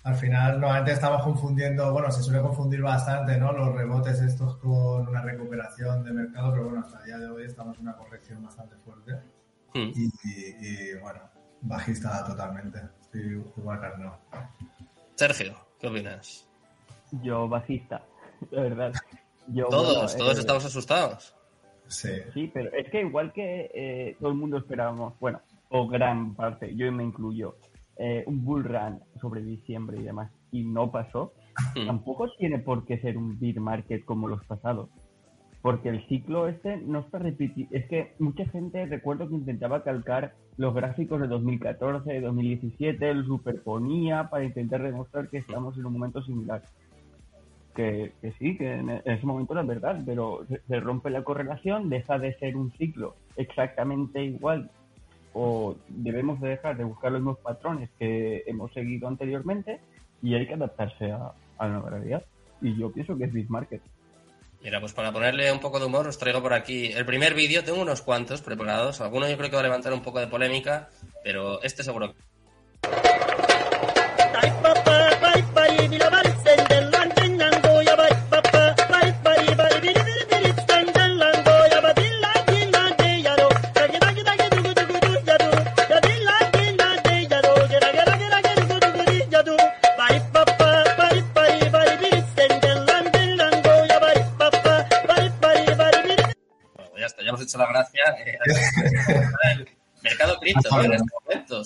Al final, normalmente estamos confundiendo, bueno, se suele confundir bastante, ¿no? Los rebotes estos con una recuperación de mercado, pero bueno, hasta el día de hoy estamos en una corrección bastante fuerte. Ujú. Y, y- y, bueno, bajista totalmente. Estoy igual no. Sergio, ¿qué opinas? Yo bajista, de verdad. Yo, todos, bueno, todos eh, estamos asustados. Sí. Sí, pero es que igual que eh, todo el mundo esperábamos, bueno, o gran parte, yo me incluyo, eh, un bull run sobre diciembre y demás, y no pasó, Hmm. tampoco tiene por qué ser un bear market como los pasados. Porque el ciclo este no está repitiendo. Es que mucha gente recuerdo que intentaba calcar los gráficos de 2014, de 2017, lo superponía para intentar demostrar que estamos en un momento similar. Que, sí, que en, en ese momento era verdad, pero se, rompe la correlación, deja de ser un ciclo exactamente igual o debemos de dejar de buscar los mismos patrones que hemos seguido anteriormente y hay que adaptarse a, a la realidad. Y yo pienso que es Bismarck. Mira, pues para ponerle un poco de humor os traigo por aquí el primer vídeo. Tengo unos cuantos preparados. Algunos yo creo que va a levantar un poco de polémica, pero este seguro.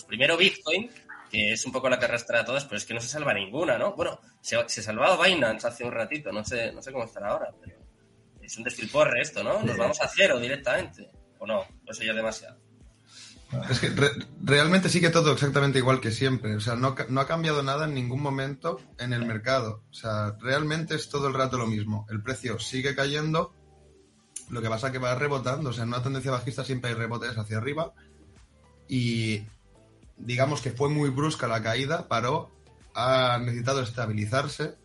Primero Bitcoin, que es un poco la que arrastra a todas, pero es que no se salva ninguna, ¿no? Bueno, se, se salvaba Binance hace un ratito, no sé, no sé cómo estará ahora, pero es un despilporre esto, ¿no? Nos vamos a cero directamente. ¿O no? Eso ya es demasiado. Es que re- realmente sigue todo exactamente igual que siempre. O sea, no, no ha cambiado nada en ningún momento en el mercado. O sea, realmente es todo el rato lo mismo. El precio sigue cayendo. Lo que pasa que va rebotando. O sea, en una tendencia bajista siempre hay rebotes hacia arriba. Y digamos que fue muy brusca la caída, paró, ha necesitado estabilizarse.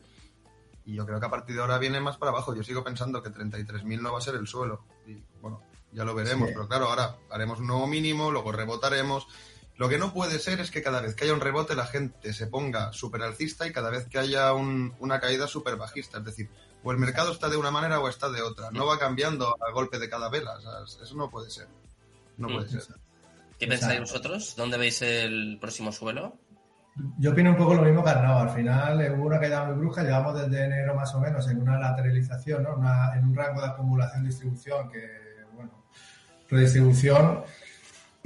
Y yo creo que a partir de ahora viene más para abajo. Yo sigo pensando que 33.000 no va a ser el suelo. Y bueno, ya lo veremos. Sí. Pero claro, ahora haremos un nuevo mínimo, luego rebotaremos. Lo que no puede ser es que cada vez que haya un rebote la gente se ponga súper alcista y cada vez que haya un- una caída súper bajista. Es decir, o el mercado está de una manera o está de otra. No va cambiando a golpe de cada vela. O sea, eso no puede ser. No puede ser. ¿Qué pensáis vosotros? ¿Dónde veis el próximo suelo? Yo opino un poco lo mismo que Arnau. Al final hubo una caída muy brusca, llevamos desde enero más o menos en una lateralización, ¿no? Una- en un rango de acumulación-distribución que, bueno, redistribución.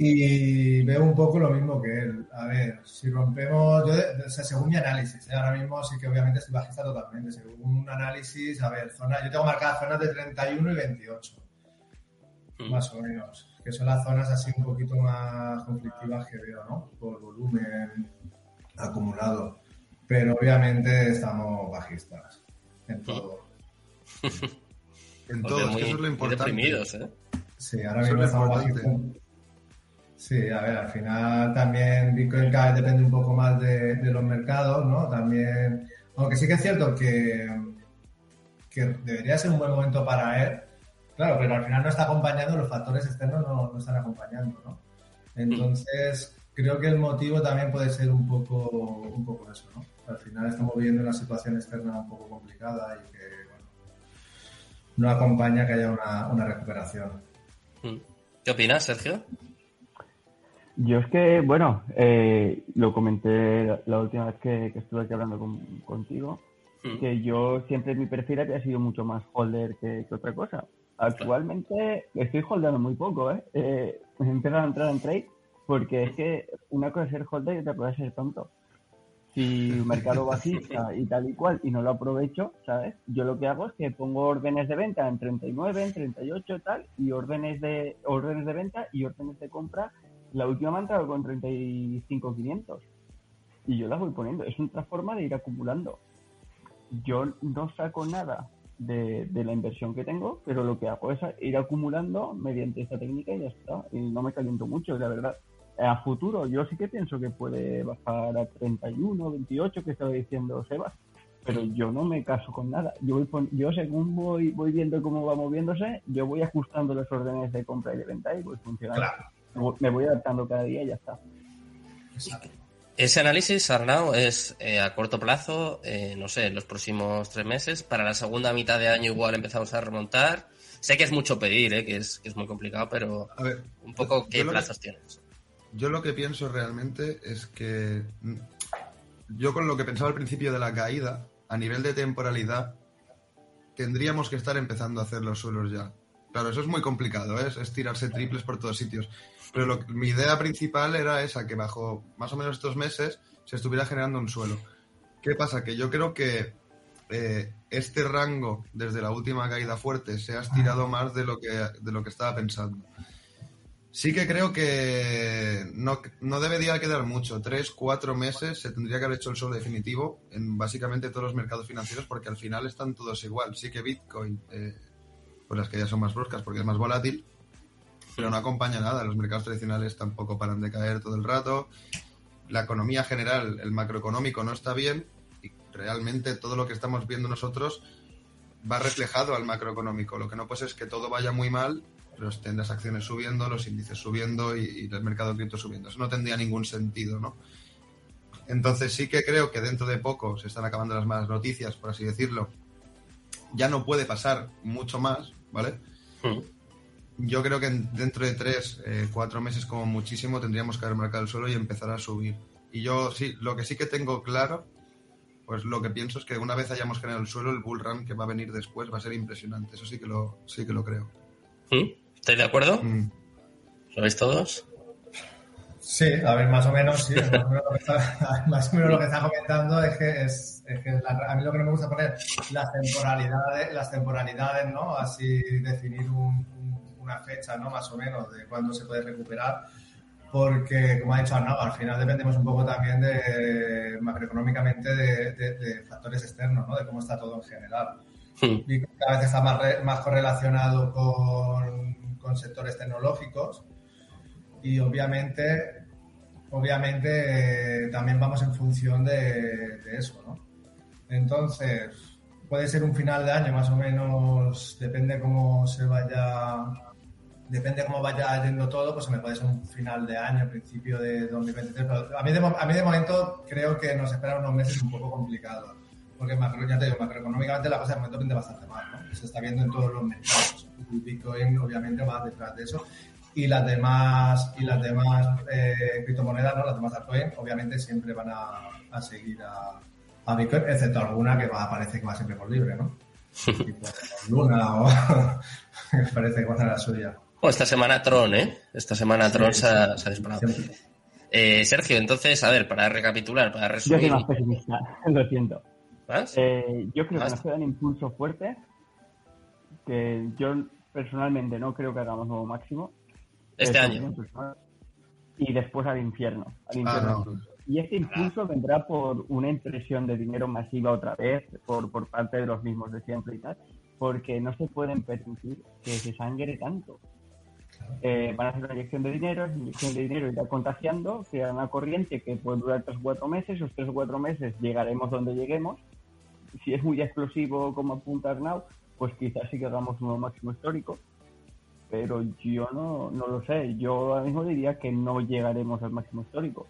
Y veo un poco lo mismo que él. A ver, si rompemos, yo, de- de- o sea, según mi análisis, ¿eh? ahora mismo sí que obviamente estoy bajista totalmente. Según un análisis, a ver, zona, yo tengo marcadas zonas de 31 y 28, Mm. más o menos, que son las zonas así un poquito más conflictivas que veo, ¿no? Por volumen acumulado. Pero obviamente estamos bajistas en todo. En todo, muy, eso es lo importante. deprimidos, ¿eh? Sí, ahora mismo es estamos bajistas. Sí, a ver, al final también Bitcoin cada vez depende un poco más de, de los mercados, ¿no? También, aunque sí que es cierto que, que debería ser un buen momento para él, claro, pero al final no está acompañando, los factores externos no, no están acompañando, ¿no? Entonces, creo que el motivo también puede ser un poco, un poco eso, ¿no? Al final estamos viviendo una situación externa un poco complicada y que, bueno, no acompaña que haya una, una recuperación. Mm. ¿Qué opinas, Sergio? Yo es que, bueno, eh, lo comenté la, la última vez que, que estuve aquí hablando con- contigo, Mm. que yo siempre mi perfil había sido mucho más holder que, que otra cosa. Actualmente estoy holdeando muy poco, ¿eh? eh he empezado a entrar en trade porque es que una cosa es ser holder y otra cosa es ser tonto. Si el mercado bajista y tal y cual y no lo aprovecho, ¿sabes? Yo lo que hago es que pongo órdenes de venta en 39, en 38 y tal, y órdenes de, órdenes de venta y órdenes de compra. La última me ha entrado con 35,500 y yo las voy poniendo. Es otra forma de ir acumulando yo no saco nada de, de la inversión que tengo, pero lo que hago es ir acumulando mediante esta técnica y ya está. Y no me caliento mucho, la verdad. A futuro, yo sí que pienso que puede bajar a 31, 28, que estaba diciendo Sebas, pero yo no me caso con nada. Yo, voy pon- yo según voy, voy viendo cómo va moviéndose, yo voy ajustando las órdenes de compra y de venta y voy funcionando. Claro. Me voy- Me voy adaptando cada día y ya está. Exacto. Ese análisis, Arnau, es eh, a corto plazo, eh, no sé, en los próximos tres meses. Para la segunda mitad de año igual empezamos a remontar. Sé que es mucho pedir, eh, que, es, que es muy complicado, pero A ver, un poco qué que- plazos tienes. Yo lo que pienso realmente es que mm, yo con lo que pensaba al principio de la caída a nivel de temporalidad, tendríamos que estar empezando a hacer los suelos ya. Claro, eso es muy complicado, ¿eh? es tirarse triples por todos sitios. Pero lo, mi idea principal era esa, que bajo más o menos estos meses se estuviera generando un suelo. ¿Qué pasa? Que yo creo que eh, este rango, desde la última caída fuerte, se ha estirado más de lo que, de lo que estaba pensando. Sí que creo que no, no debería quedar mucho. Tres, cuatro meses se tendría que haber hecho el suelo definitivo en básicamente todos los mercados financieros porque al final están todos igual. Sí que Bitcoin, eh, pues las que ya son más bruscas porque es más volátil, pero no acompaña nada. Los mercados tradicionales tampoco paran de caer todo el rato. La economía general, el macroeconómico no está bien y realmente todo lo que estamos viendo nosotros va reflejado al macroeconómico. Lo que no pues es que todo vaya muy mal, pero estén las acciones subiendo, los índices subiendo y, el mercado cripto subiendo. Eso no tendría ningún sentido, ¿no? Entonces sí que creo que dentro de poco se están acabando las malas noticias, por así decirlo. Ya no puede pasar mucho más, ¿vale? Hmm. Yo creo que dentro de tres, eh, cuatro meses como muchísimo tendríamos que haber marcado el suelo y empezar a subir. Y yo sí, lo que sí que tengo claro, pues lo que pienso es que una vez hayamos generado el suelo, el bull run que va a venir después va a ser impresionante. Eso sí que lo, sí que lo creo. ¿Mm? ¿Estáis de acuerdo? Mm. ¿Lo veis todos? Sí, a ver, más o menos, sí. Más o menos lo que está, lo que está comentando es que, es, es que a mí lo que no me gusta poner las temporalidades, las temporalidades, ¿no? Así definir un, una fecha, ¿no? Más o menos, de cuándo se puede recuperar, porque, como ha dicho Arnau, al final dependemos un poco también de, macroeconómicamente de, factores externos, ¿no? De cómo está todo en general. Hmm. Y cada vez está más, más correlacionado con, con sectores tecnológicos y obviamente obviamente eh, también vamos en función de, de, eso, ¿no? Entonces, puede ser un final de año más o menos, depende cómo se vaya depende cómo vaya yendo todo, pues me puede ser un final de año, principio de 2023. Pero a mí de, a mí de momento creo que nos esperan unos meses un poco complicados. Porque macro, ya te digo, macroeconómicamente la cosa de momento vende bastante mal, ¿no? Se está viendo en todos los mercados. Bitcoin obviamente va detrás de eso. Y las demás, y las demás eh, criptomonedas, ¿no? Las demás altcoins, obviamente siempre van a, a seguir a, a, Bitcoin, excepto alguna que va, parece que va siempre por libre, ¿no? tipo Luna o parece que va a ser la suya. Oh, esta semana Tron, ¿eh? Esta semana Tron se, ha, disparado. Eh, Sergio, entonces, a ver, para recapitular, para resumir. Yo soy más pesimista, lo siento. Eh, yo creo que nos queda un impulso fuerte, que yo personalmente no creo que hagamos nuevo máximo. Este año. Y después al infierno. Ah, y este impulso vendrá por una impresión de dinero masiva otra vez, por, por parte de los mismos de siempre y tal, porque no se pueden permitir que se sangre tanto. Eh, van a hacer una inyección de dinero, esa inyección de dinero irá contagiando, será una corriente que puede durar tres o cuatro meses, esos tres o cuatro meses llegaremos donde lleguemos. Si es muy explosivo como apunta Arnau, pues quizás sí que hagamos un máximo histórico, pero yo no, no lo sé. Yo ahora mismo diría que no llegaremos al máximo histórico.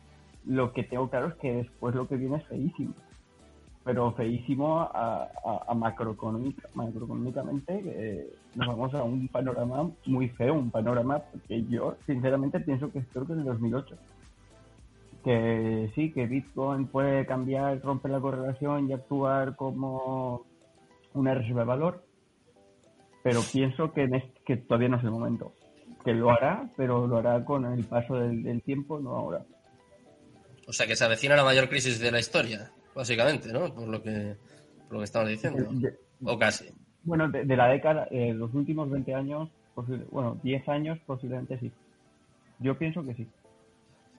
Lo que tengo claro es que después lo que viene es feísimo pero feísimo a, a, macroeconómicamente. Eh, nos vamos a un panorama muy feo, un panorama que yo sinceramente pienso que es peor que en el 2008. Que sí, que Bitcoin puede cambiar, romper la correlación y actuar como una reserva de valor, pero pienso que, que todavía no es el momento. Que lo hará, pero lo hará con el paso del, del tiempo, no ahora. O sea que se avecina la mayor crisis de la historia básicamente, ¿no? Por lo que, por lo que estamos diciendo. o casi. Bueno, de, la década, eh, los últimos 20 años, bueno, 10 años posiblemente sí. Yo pienso que sí.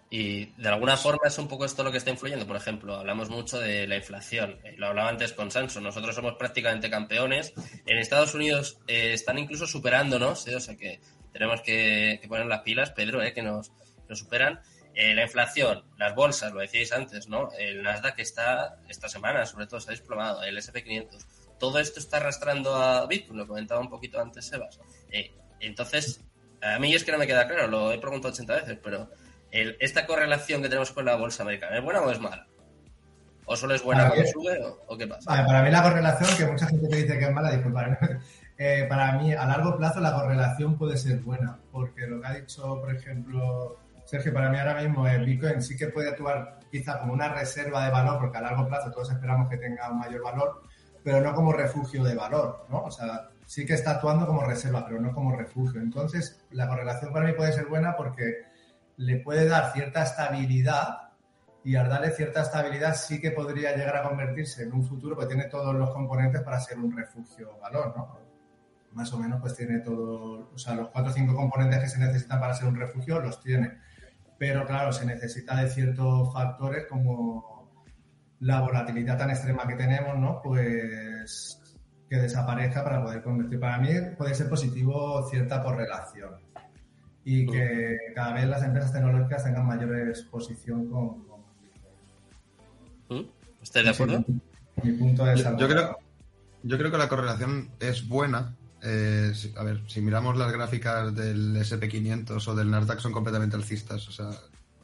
Y de alguna forma es un poco esto lo que está influyendo. Por ejemplo, hablamos mucho de la inflación. Eh, lo hablaba antes con Sanso. Nosotros somos prácticamente campeones. En Estados Unidos eh, están incluso superándonos. ¿eh? O sea que tenemos que, poner las pilas, Pedro, que nos, nos superan. Eh, la inflación, las bolsas, lo decíais antes, ¿no? El Nasdaq está, esta semana, sobre todo, se ha desplomado, el SP500. Todo esto está arrastrando a Bitcoin, lo comentaba un poquito antes Sebas. Eh, entonces, a mí es que no me queda claro, lo he preguntado 80 veces, pero esta correlación que tenemos con la bolsa americana, ¿es buena o es mala? ¿O solo es buena cuando sube o, qué pasa? para mí la correlación, que mucha gente te dice que es mala, disculpa, eh, para mí a largo plazo la correlación puede ser buena, porque lo que ha dicho, por ejemplo, Sergio, para mí ahora mismo el Bitcoin sí que puede actuar quizá como una reserva de valor, porque a largo plazo todos esperamos que tenga un mayor valor, pero no como refugio de valor, ¿no? O sea, sí que está actuando como reserva, pero no como refugio. Entonces, la correlación para mí puede ser buena porque le puede dar cierta estabilidad y al darle cierta estabilidad sí que podría llegar a convertirse en un futuro que tiene todos los componentes para ser un refugio valor, ¿no? Más o menos pues tiene todo, o sea, los cuatro o cinco componentes que se necesitan para ser un refugio los tiene. Pero claro, se necesita de ciertos factores como la volatilidad tan extrema que tenemos, ¿no? Pues que desaparezca para poder convertir. Para mí puede ser positivo cierta correlación y que cada vez las empresas tecnológicas tengan mayor exposición con, ¿Mm? ¿Estás de acuerdo? Mi punto es yo, yo, creo, yo creo que la correlación es buena. Eh, a ver, si miramos las gráficas del SP500 o del Nasdaq son completamente alcistas, o sea,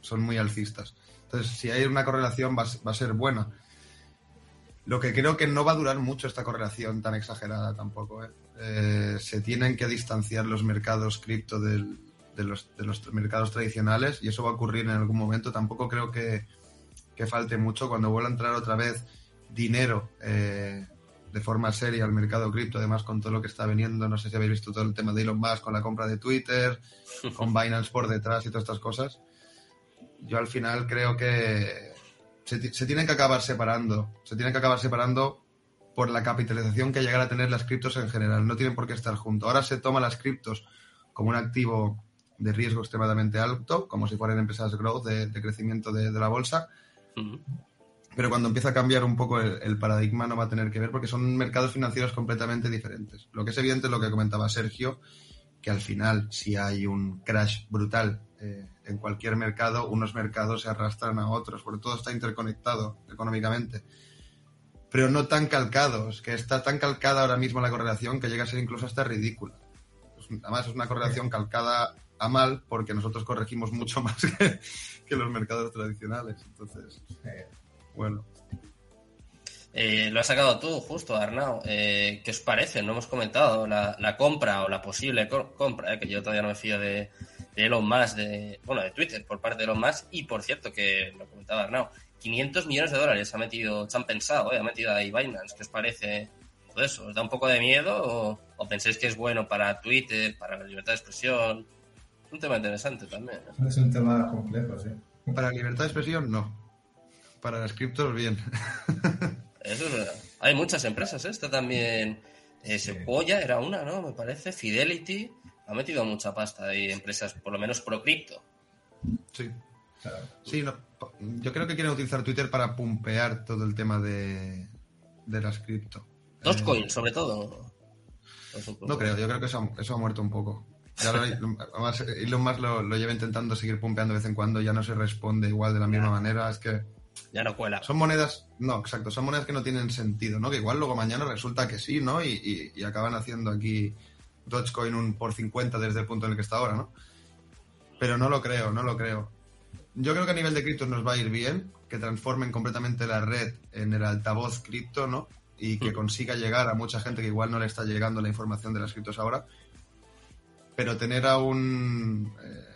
son muy alcistas. Entonces, si hay una correlación va, va a ser buena. Lo que creo que no va a durar mucho esta correlación tan exagerada tampoco. ¿eh? Eh, se tienen que distanciar los mercados cripto del, de, los, de, los, mercados tradicionales y eso va a ocurrir en algún momento. Tampoco creo que, que falte mucho cuando vuelva a entrar otra vez dinero eh, de forma seria al mercado cripto, además con todo lo que está veniendo. No sé si habéis visto todo el tema de Elon Musk con la compra de Twitter, con Binance por detrás y todas estas cosas. Yo al final creo que se, se, tienen que acabar separando. Se tienen que acabar separando por la capitalización que llegan a tener las criptos en general. No tienen por qué estar juntos. Ahora se toma las criptos como un activo de riesgo extremadamente alto, como si fueran empresas growth de, de crecimiento de, de, la bolsa. Uh -huh. Pero cuando empieza a cambiar un poco el, paradigma no va a tener que ver porque son mercados financieros completamente diferentes. Lo que es evidente es lo que comentaba Sergio, que al final si hay un crash brutal eh, en cualquier mercado, unos mercados se arrastran a otros, porque todo está interconectado económicamente. Pero no tan calcados, que está tan calcada ahora mismo la correlación que llega a ser incluso hasta ridícula. Pues, además, es una correlación calcada a mal porque nosotros corregimos mucho más que, los mercados tradicionales. Entonces, bueno. Eh, lo has sacado tú, justo, Arnau. Eh, ¿Qué os parece? No hemos comentado la, la compra o la posible co compra, eh, que yo todavía no me fío de, de Elon Musk, de, bueno, de Twitter por parte de Elon Musk. Y por cierto, que lo comentaba Arnau, 500 millones de dólares ha metido, se han pensado, ha metido ahí Binance. ¿Qué os parece todo eso? ¿Os da un poco de miedo o, o pensáis que es bueno para Twitter, para la libertad de expresión? Es un tema interesante también. ¿no? Es un tema complejo, sí. Para la libertad de expresión, no. Para las criptos, bien. Eso es verdad. Hay muchas empresas, ¿eh? Esta también. Eh, Sequoia era una, ¿no? Me parece. Fidelity. Ha metido mucha pasta ahí, empresas, por lo menos pro cripto. Sí. Claro. Sí, no, yo creo que quieren utilizar Twitter para pumpear todo el tema de, de las cripto. Dogecoin, eh, sobre todo. No creo, yo creo que eso, eso ha muerto un poco. Ya lo, además, Elon Musk lo, lo, lleva intentando seguir pumpeando de vez en cuando, ya no se responde igual de la misma manera. Es que ya no cuela. Son monedas, no, exacto, son monedas que no tienen sentido, ¿no? Que igual luego mañana resulta que sí, ¿no? Y, y, y acaban haciendo aquí Dogecoin un por 50 desde el punto en el que está ahora, ¿no? Pero no lo creo, no lo creo. Yo creo que a nivel de criptos nos va a ir bien, que transformen completamente la red en el altavoz cripto, ¿no? Y que consiga llegar a mucha gente que igual no le está llegando la información de las criptos ahora. Pero tener a un... Eh,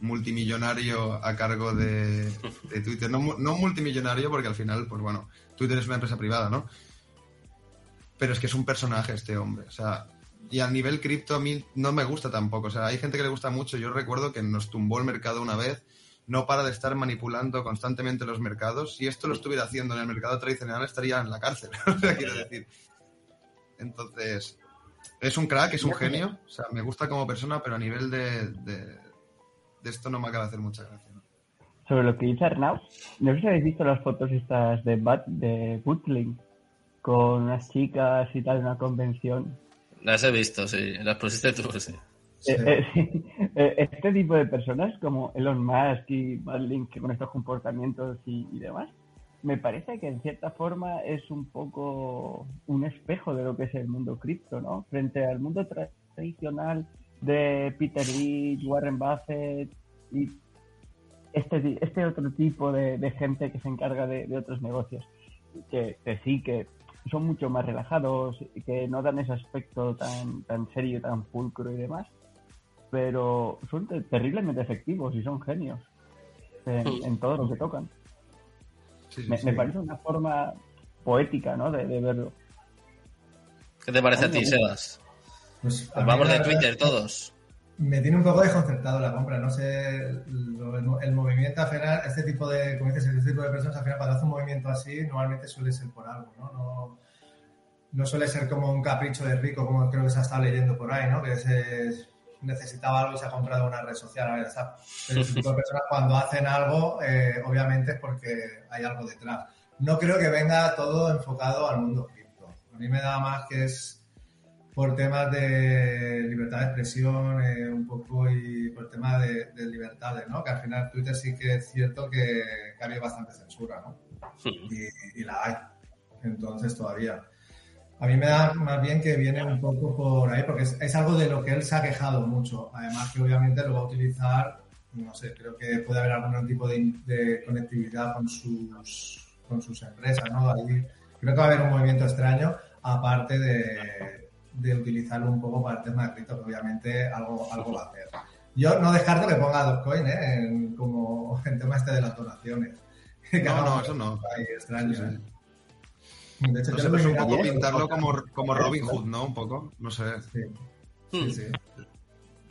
multimillonario a cargo de, de Twitter. No, no, multimillonario porque al final, pues bueno, Twitter es una empresa privada, ¿no? Pero es que es un personaje este hombre. O sea, y a nivel cripto a mí no me gusta tampoco. O sea, hay gente que le gusta mucho. Yo recuerdo que nos tumbó el mercado una vez. No para de estar manipulando constantemente los mercados. Si esto lo estuviera haciendo en el mercado tradicional, estaría en la cárcel. o sea, quiero decir. Entonces, es un crack, es un genio. O sea, me gusta como persona, pero a nivel de, de de esto no me acaba de hacer mucha gracia. ¿no? Sobre lo que dice Arnau, no sé si habéis visto las fotos estas de Bat, de Bootling, con unas chicas y tal, en una convención. Las he visto, sí, las pusiste tú, sí. Sí. Eh, eh, este tipo de personas como Elon Musk y Badlink que con estos comportamientos y, y, demás, me parece que en cierta forma es un poco un espejo de lo que es el mundo cripto, ¿no? Frente al mundo tra tradicional de Peter Lynch, Warren Buffett y este, este otro tipo de, de gente que se encarga de, de otros negocios, que, que, sí, que son mucho más relajados, que no dan ese aspecto tan, tan serio, tan pulcro y demás. pero son te- terriblemente efectivos y son genios en, en todo lo que tocan. Sí, sí, Me, sí. me parece una forma poética, ¿no? De, de verlo. ¿Qué te parece a ti, Ay, me Sebas? Pues, a Pues vamos de Twitter todos. Me tiene un poco desconcertado la compra. No sé, lo- el, el movimiento al final, este tipo de, como dices, este tipo de personas al final cuando hace un movimiento así, normalmente suele ser por algo, ¿no? No, no suele ser como un capricho de rico, como creo que se ha estado leyendo por ahí, ¿no? Que se necesitaba algo y se ha comprado una red social, ya está. Pero este tipo de personas cuando hacen algo, eh, obviamente es porque hay algo detrás. No creo que venga todo enfocado al mundo cripto. A mí me da más que es por temas de libertad de expresión eh, un poco y por temas de, de libertades, ¿no? Que al final Twitter sí que es cierto que, que ha habido bastante censura, ¿no? Y, y la hay. Entonces todavía. A mí me da más bien que viene un poco por ahí, porque es, es algo de lo que él se ha quejado mucho. Además que obviamente lo va a utilizar, no sé, creo que puede haber algún tipo de, de conectividad con sus, con sus empresas, ¿no? Ahí creo que va a haber un movimiento extraño, aparte de, de utilizarlo un poco para el tema de cripto, que obviamente algo, algo va a hacer. Yo no descarto que ponga Dogecoin, ¿eh? En, como en tema este de las donaciones. Que No, no, eso no. ahí extraño, Sí, sí. ¿eh? De hecho, No sé, pues un poco pintarlo como, como Robin Hood, ¿no? Un poco, no sé. Sí, Hmm. sí, sí.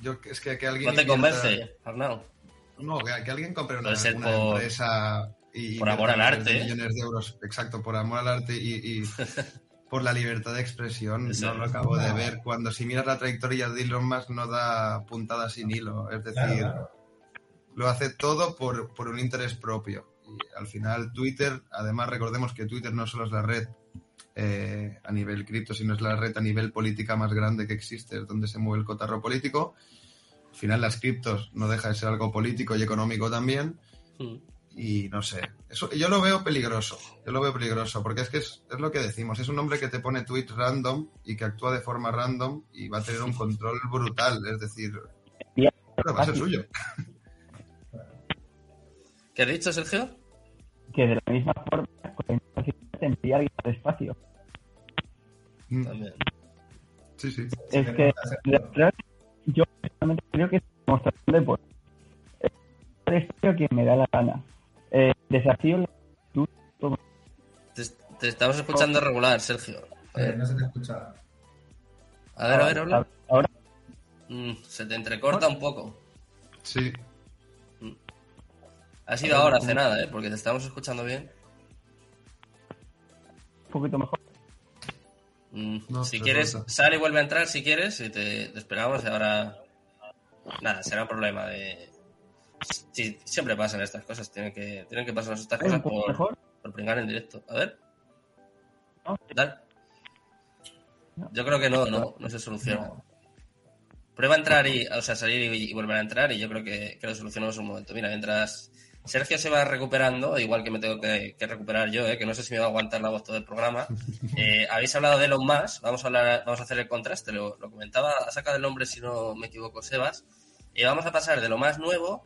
Yo es que, que alguien ¿No te invierta- convence, Arnau? No, que, que alguien compre una, una por- empresa y por amor al arte, ¿eh? millones de euros, exacto, por amor al arte y, y por la libertad de expresión. No lo acabo de ver. Cuando si miras la trayectoria de Elon Musk no da puntada sin hilo. Es decir, Claro, claro. lo hace todo por, por un interés propio. Y al final Twitter, además recordemos que Twitter no solo es la red eh, a nivel cripto, sino es la red a nivel política más grande que existe, es donde se mueve el cotarro político. Al final las criptos no deja de ser algo político y económico también. Hmm. Y no sé, eso yo lo veo peligroso, yo lo veo peligroso, porque es que es, es lo que decimos, es un hombre que te pone tweets random y que actúa de forma random y va a tener un control brutal, es decir, pero va a ser suyo. ¿Qué has dicho, Sergio? Que de la misma forma, con la imaginación, te envía alguien al espacio. Mm, También. Sí, sí. Es Sí, que yo personalmente creo que es demostración de poder. El espacio a quien me da la gana. Eh, desafío la actitud, todo. Te, te estamos escuchando regular, Sergio. A Eh, ver, no se te escucha. a ver, a ver, habla. Ahora Mm, se te entrecorta un poco. Sí, Ha sido ahora, hace nada, ¿eh? Porque te estamos escuchando bien. un poquito mejor. Mm, No, si quieres, sale y vuelve a entrar si quieres y te, te esperamos y ahora... Nada, será un problema de... Sí, siempre pasan estas cosas, tienen que, tienen que pasarnos estas ¿Es cosas por, mejor? por pringar en directo. A ver, dale. Yo creo que no, no, no se soluciona. Prueba a entrar y, o sea, salir y, y volver a entrar y yo creo que, que lo solucionamos un momento. Mira, mientras Sergio se va recuperando, igual que me tengo que, que recuperar yo, ¿eh? que no sé si me va a aguantar la voz todo el programa. Eh, habéis hablado de Elon Musk, vamos a hablar, vamos a hacer el contraste, lo, lo comentaba, ha sacado el nombre, si no me equivoco, Sebas, y vamos a pasar de lo más nuevo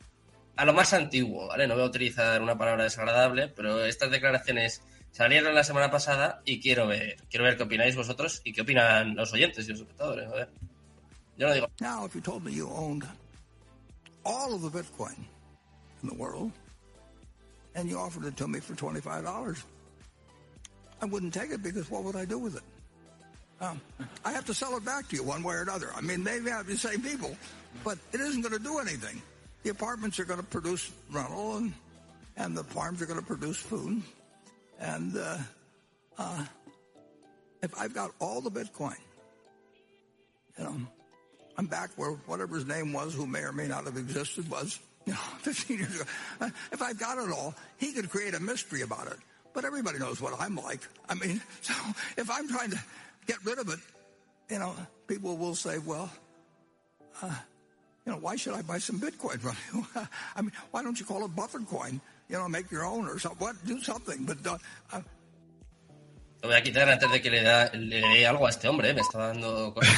a lo más antiguo, ¿vale? No voy a utilizar una palabra desagradable, pero estas declaraciones salieron la semana pasada y quiero ver, quiero ver qué opináis vosotros y qué opinan los oyentes y los espectadores, a ver. Yo digo, Now, if you told me you owned all of the Bitcoin in the world and you offered it to me for $25, I wouldn't take it because what would I do with it? Um, I have to sell it back to you one way or another. I mean, they have the same people, but it isn't going to do anything. The apartments are going to produce rental and, and the farms are going to produce food. And uh, uh, if I've got all the Bitcoin, you know, I'm back where whatever his name was, who may or may not have existed, was, you know, 15 years ago. Uh, If I've got it all, he could create a mystery about it. But everybody knows what I'm like. I mean, so if I'm trying to get rid of it, you know, people will say, well, uh, you know, why should I buy some Bitcoin from you? I mean, why don't you call it buffer coin? You know, make your own or something. What? Do something. But uh, lo voy a quitar antes de que le, da, le dé algo a este hombre, ¿eh? me está dando cosas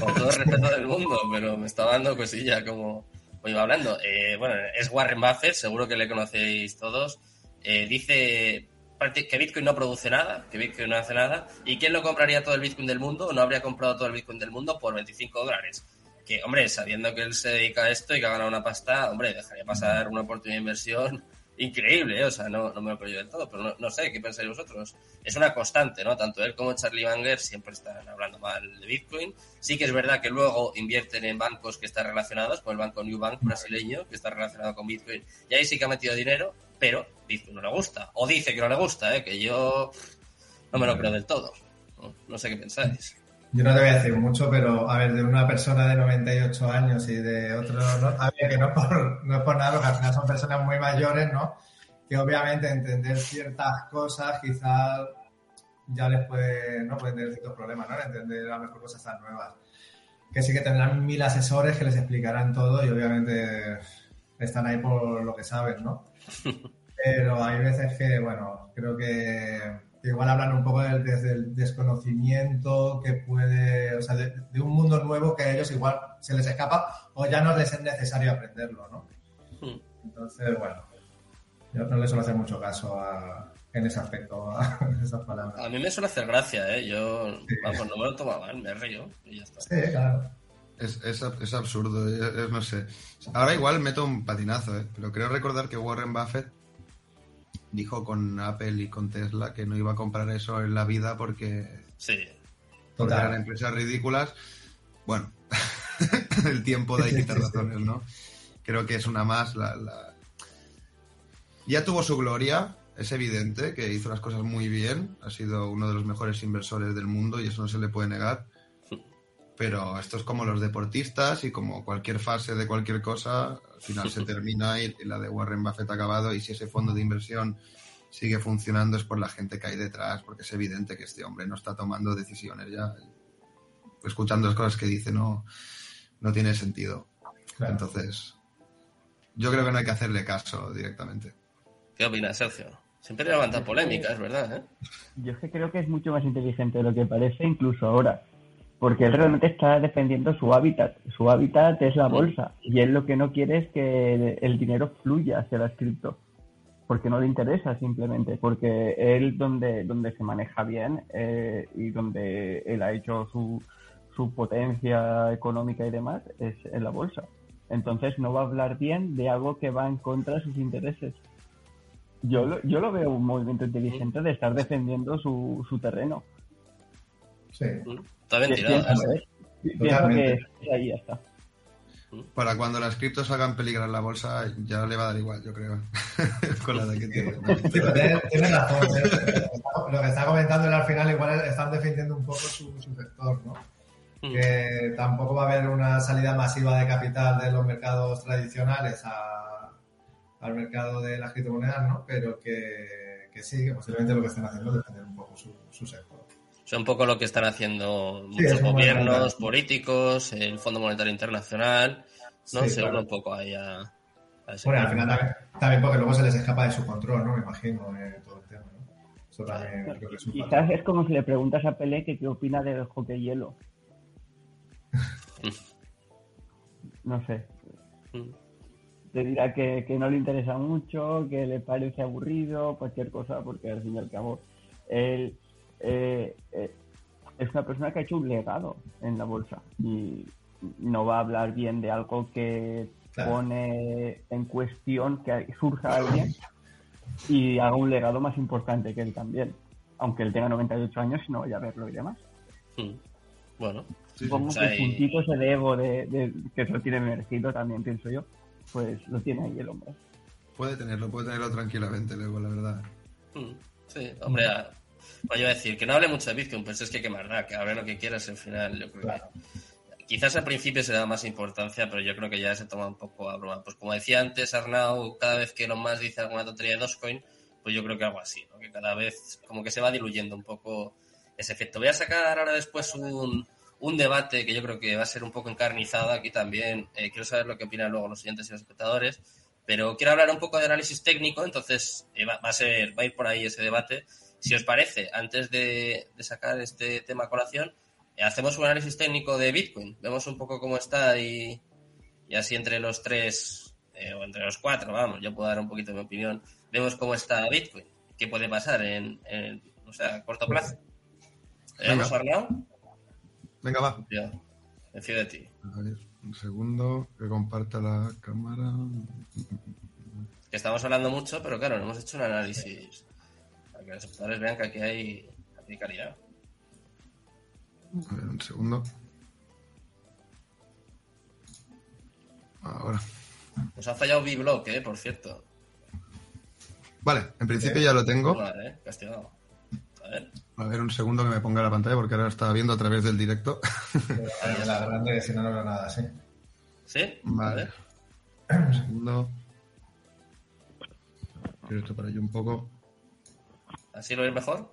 con, todo el respeto del mundo, pero me está dando cosilla como, como iba hablando. Eh, bueno, es Warren Buffett, seguro que le conocéis todos. Eh, dice que Bitcoin no produce nada, que Bitcoin no hace nada. ¿Y quién lo compraría todo el Bitcoin del mundo? ¿O no habría comprado todo el Bitcoin del mundo por 25 dólares? Que, hombre, sabiendo que él se dedica a esto y que ha ganado una pasta, hombre, dejaría pasar una oportunidad de inversión increíble, ¿eh? o sea, no, no me lo creo yo del todo, pero no, no, sé, ¿qué pensáis vosotros? Es una constante, ¿no? Tanto él como Charlie Banger siempre están hablando mal de Bitcoin. Sí que es verdad que luego invierten en bancos que están relacionados, como el banco New Bank brasileño, que está relacionado con Bitcoin, y ahí sí que ha metido dinero, pero Bitcoin no le gusta, o dice que no le gusta, ¿eh? que yo no me lo creo del todo. No, no sé qué pensáis. Yo no te voy a decir mucho, pero a ver, de una persona de 98 años y de otro, ¿no? a ver, que no es por, no es por nada, porque al final son personas muy mayores, ¿no? Que obviamente entender ciertas cosas quizás ya les puede, ¿no? Pueden tener ciertos problemas, ¿no? Entender a lo mejor cosas tan nuevas. Que sí que tendrán mil asesores que les explicarán todo y obviamente están ahí por lo que saben, ¿no? Pero hay veces que, bueno, creo que igual hablan un poco del, desde el desconocimiento que puede, o sea, de, de, un mundo nuevo que a ellos igual se les escapa o ya no les es necesario aprenderlo, ¿no? Hmm. Entonces, bueno, yo no les suelo hacer mucho caso a, en ese aspecto, a esas palabras. A mí me suele hacer gracia, ¿eh? Yo, sí. vamos, no me lo tomo mal, me río y ya está. Sí, claro. Es, es, es absurdo, es, es, no sé. Ahora igual meto un patinazo, ¿eh? pero creo recordar que Warren Buffett dijo con Apple y con Tesla que no iba a comprar eso en la vida porque, sí. porque eran empresas ridículas. Bueno, el tiempo da quitar razones, ¿no? Creo que es una más. La, la... Ya tuvo su gloria, es evidente que hizo las cosas muy bien, ha sido uno de los mejores inversores del mundo y eso no se le puede negar. Pero esto es como los deportistas y como cualquier fase de cualquier cosa, al final se termina y la de Warren Buffett ha acabado y si ese fondo de inversión sigue funcionando es por la gente que hay detrás, porque es evidente que este hombre no está tomando decisiones ya. Escuchando las cosas que dice no, no tiene sentido. Claro. Entonces, yo creo que no hay que hacerle caso directamente. ¿Qué opinas, Sergio? Siempre levanta polémica, es verdad, ¿eh? Yo es que creo que es mucho más inteligente de lo que parece, incluso ahora porque él realmente está defendiendo su hábitat. Su hábitat es la bolsa y él lo que no quiere es que el dinero fluya hacia las cripto, porque no le interesa simplemente, porque él donde, donde se maneja bien eh, y donde él ha hecho su, su potencia económica y demás es en la bolsa. Entonces no va a hablar bien de algo que va en contra de sus intereses. Yo lo, yo lo veo un movimiento inteligente de estar defendiendo su, su terreno. Sí. Está bien que ahí ya está. Para cuando las criptos hagan peligrar la bolsa, ya le va a dar igual, yo creo. Con la de que tiene. Sí, tienes razón. ¿eh? Lo que está comentando él al final, igual están defendiendo un poco su, su sector, ¿no? Mm. Que tampoco va a haber una salida masiva de capital de los mercados tradicionales a, al mercado de las criptomonedas, ¿no? Pero que, que sí, que posiblemente lo que están haciendo es defender un poco su, su sector. Sea, un poco lo que están haciendo muchos sí, gobiernos, políticos, el Fondo Monetario Internacional, ¿no? Sí, Se claro. un poco ahí a... a ese Bueno, al final también, también porque luego se les escapa de su control, ¿no? Me imagino, eh, todo el tema, ¿no? Eso también creo que es un Quizás es como si le preguntas a Pelé que qué opina del hockey hielo. No sé. Mm. Te dirá que, que no le interesa mucho, que le parece aburrido, cualquier cosa, porque al fin y al cabo él eh, eh, es una persona que ha hecho un legado en la bolsa y no va a hablar bien de algo que Claro. pone en cuestión que surja alguien y haga un legado más importante que él también. Aunque él tenga 98 años y no vaya a verlo y demás. Mm. Bueno, Sí, sí. Supongo O sea, que el y- puntito ese de ego de, de- que lo tiene merecido también, pienso yo. Pues lo tiene ahí el hombre. Puede tenerlo, puede tenerlo tranquilamente luego, la verdad. Mm, Sí, hombre, a- pues yo decir que no hable mucho de Bitcoin, pues es que qué más da, que hable lo que quieras al final. Yo creo Claro. que quizás al principio se da más importancia, pero yo creo que ya se toma un poco a broma. Pues como decía antes Arnau, cada vez que Elon Musk dice alguna tontería de Dogecoin, pues yo creo que algo así, ¿no? que cada vez como que se va diluyendo un poco ese efecto. Voy a sacar ahora después un, un debate que yo creo que va a ser un poco encarnizado aquí también. Eh, quiero saber lo que opinan luego los oyentes y los espectadores, pero quiero hablar un poco de análisis técnico, entonces eh, va, va a ser, va a ir por ahí ese debate. Si os parece, antes de, de sacar este tema a colación, eh, hacemos un análisis técnico de Bitcoin, vemos un poco cómo está y, y así entre los tres, eh, o entre los cuatro, vamos, yo puedo dar un poquito de mi opinión, vemos cómo está Bitcoin, qué puede pasar en, en o sea, a corto plazo. ¿Vamos, Arnau? Venga, va. Ya. Me fío de ti. A ver, un segundo, que comparta la cámara. Que estamos hablando mucho, pero claro, no hemos hecho un análisis. Que los espectadores vean que aquí hay, aquí hay calidad. A ver, un segundo. Ahora. Nos ha fallado B-Block, eh, por cierto. Vale, en principio ya lo tengo. Vale, eh, castigado. A ver. A ver, un segundo que me ponga la pantalla porque ahora estaba viendo a través del directo. Ahí la grande, que si no, no veo nada, sí. ¿Sí? A Vale. ver. Un segundo. Quiero esto para allí un poco. ¿Así lo veis mejor?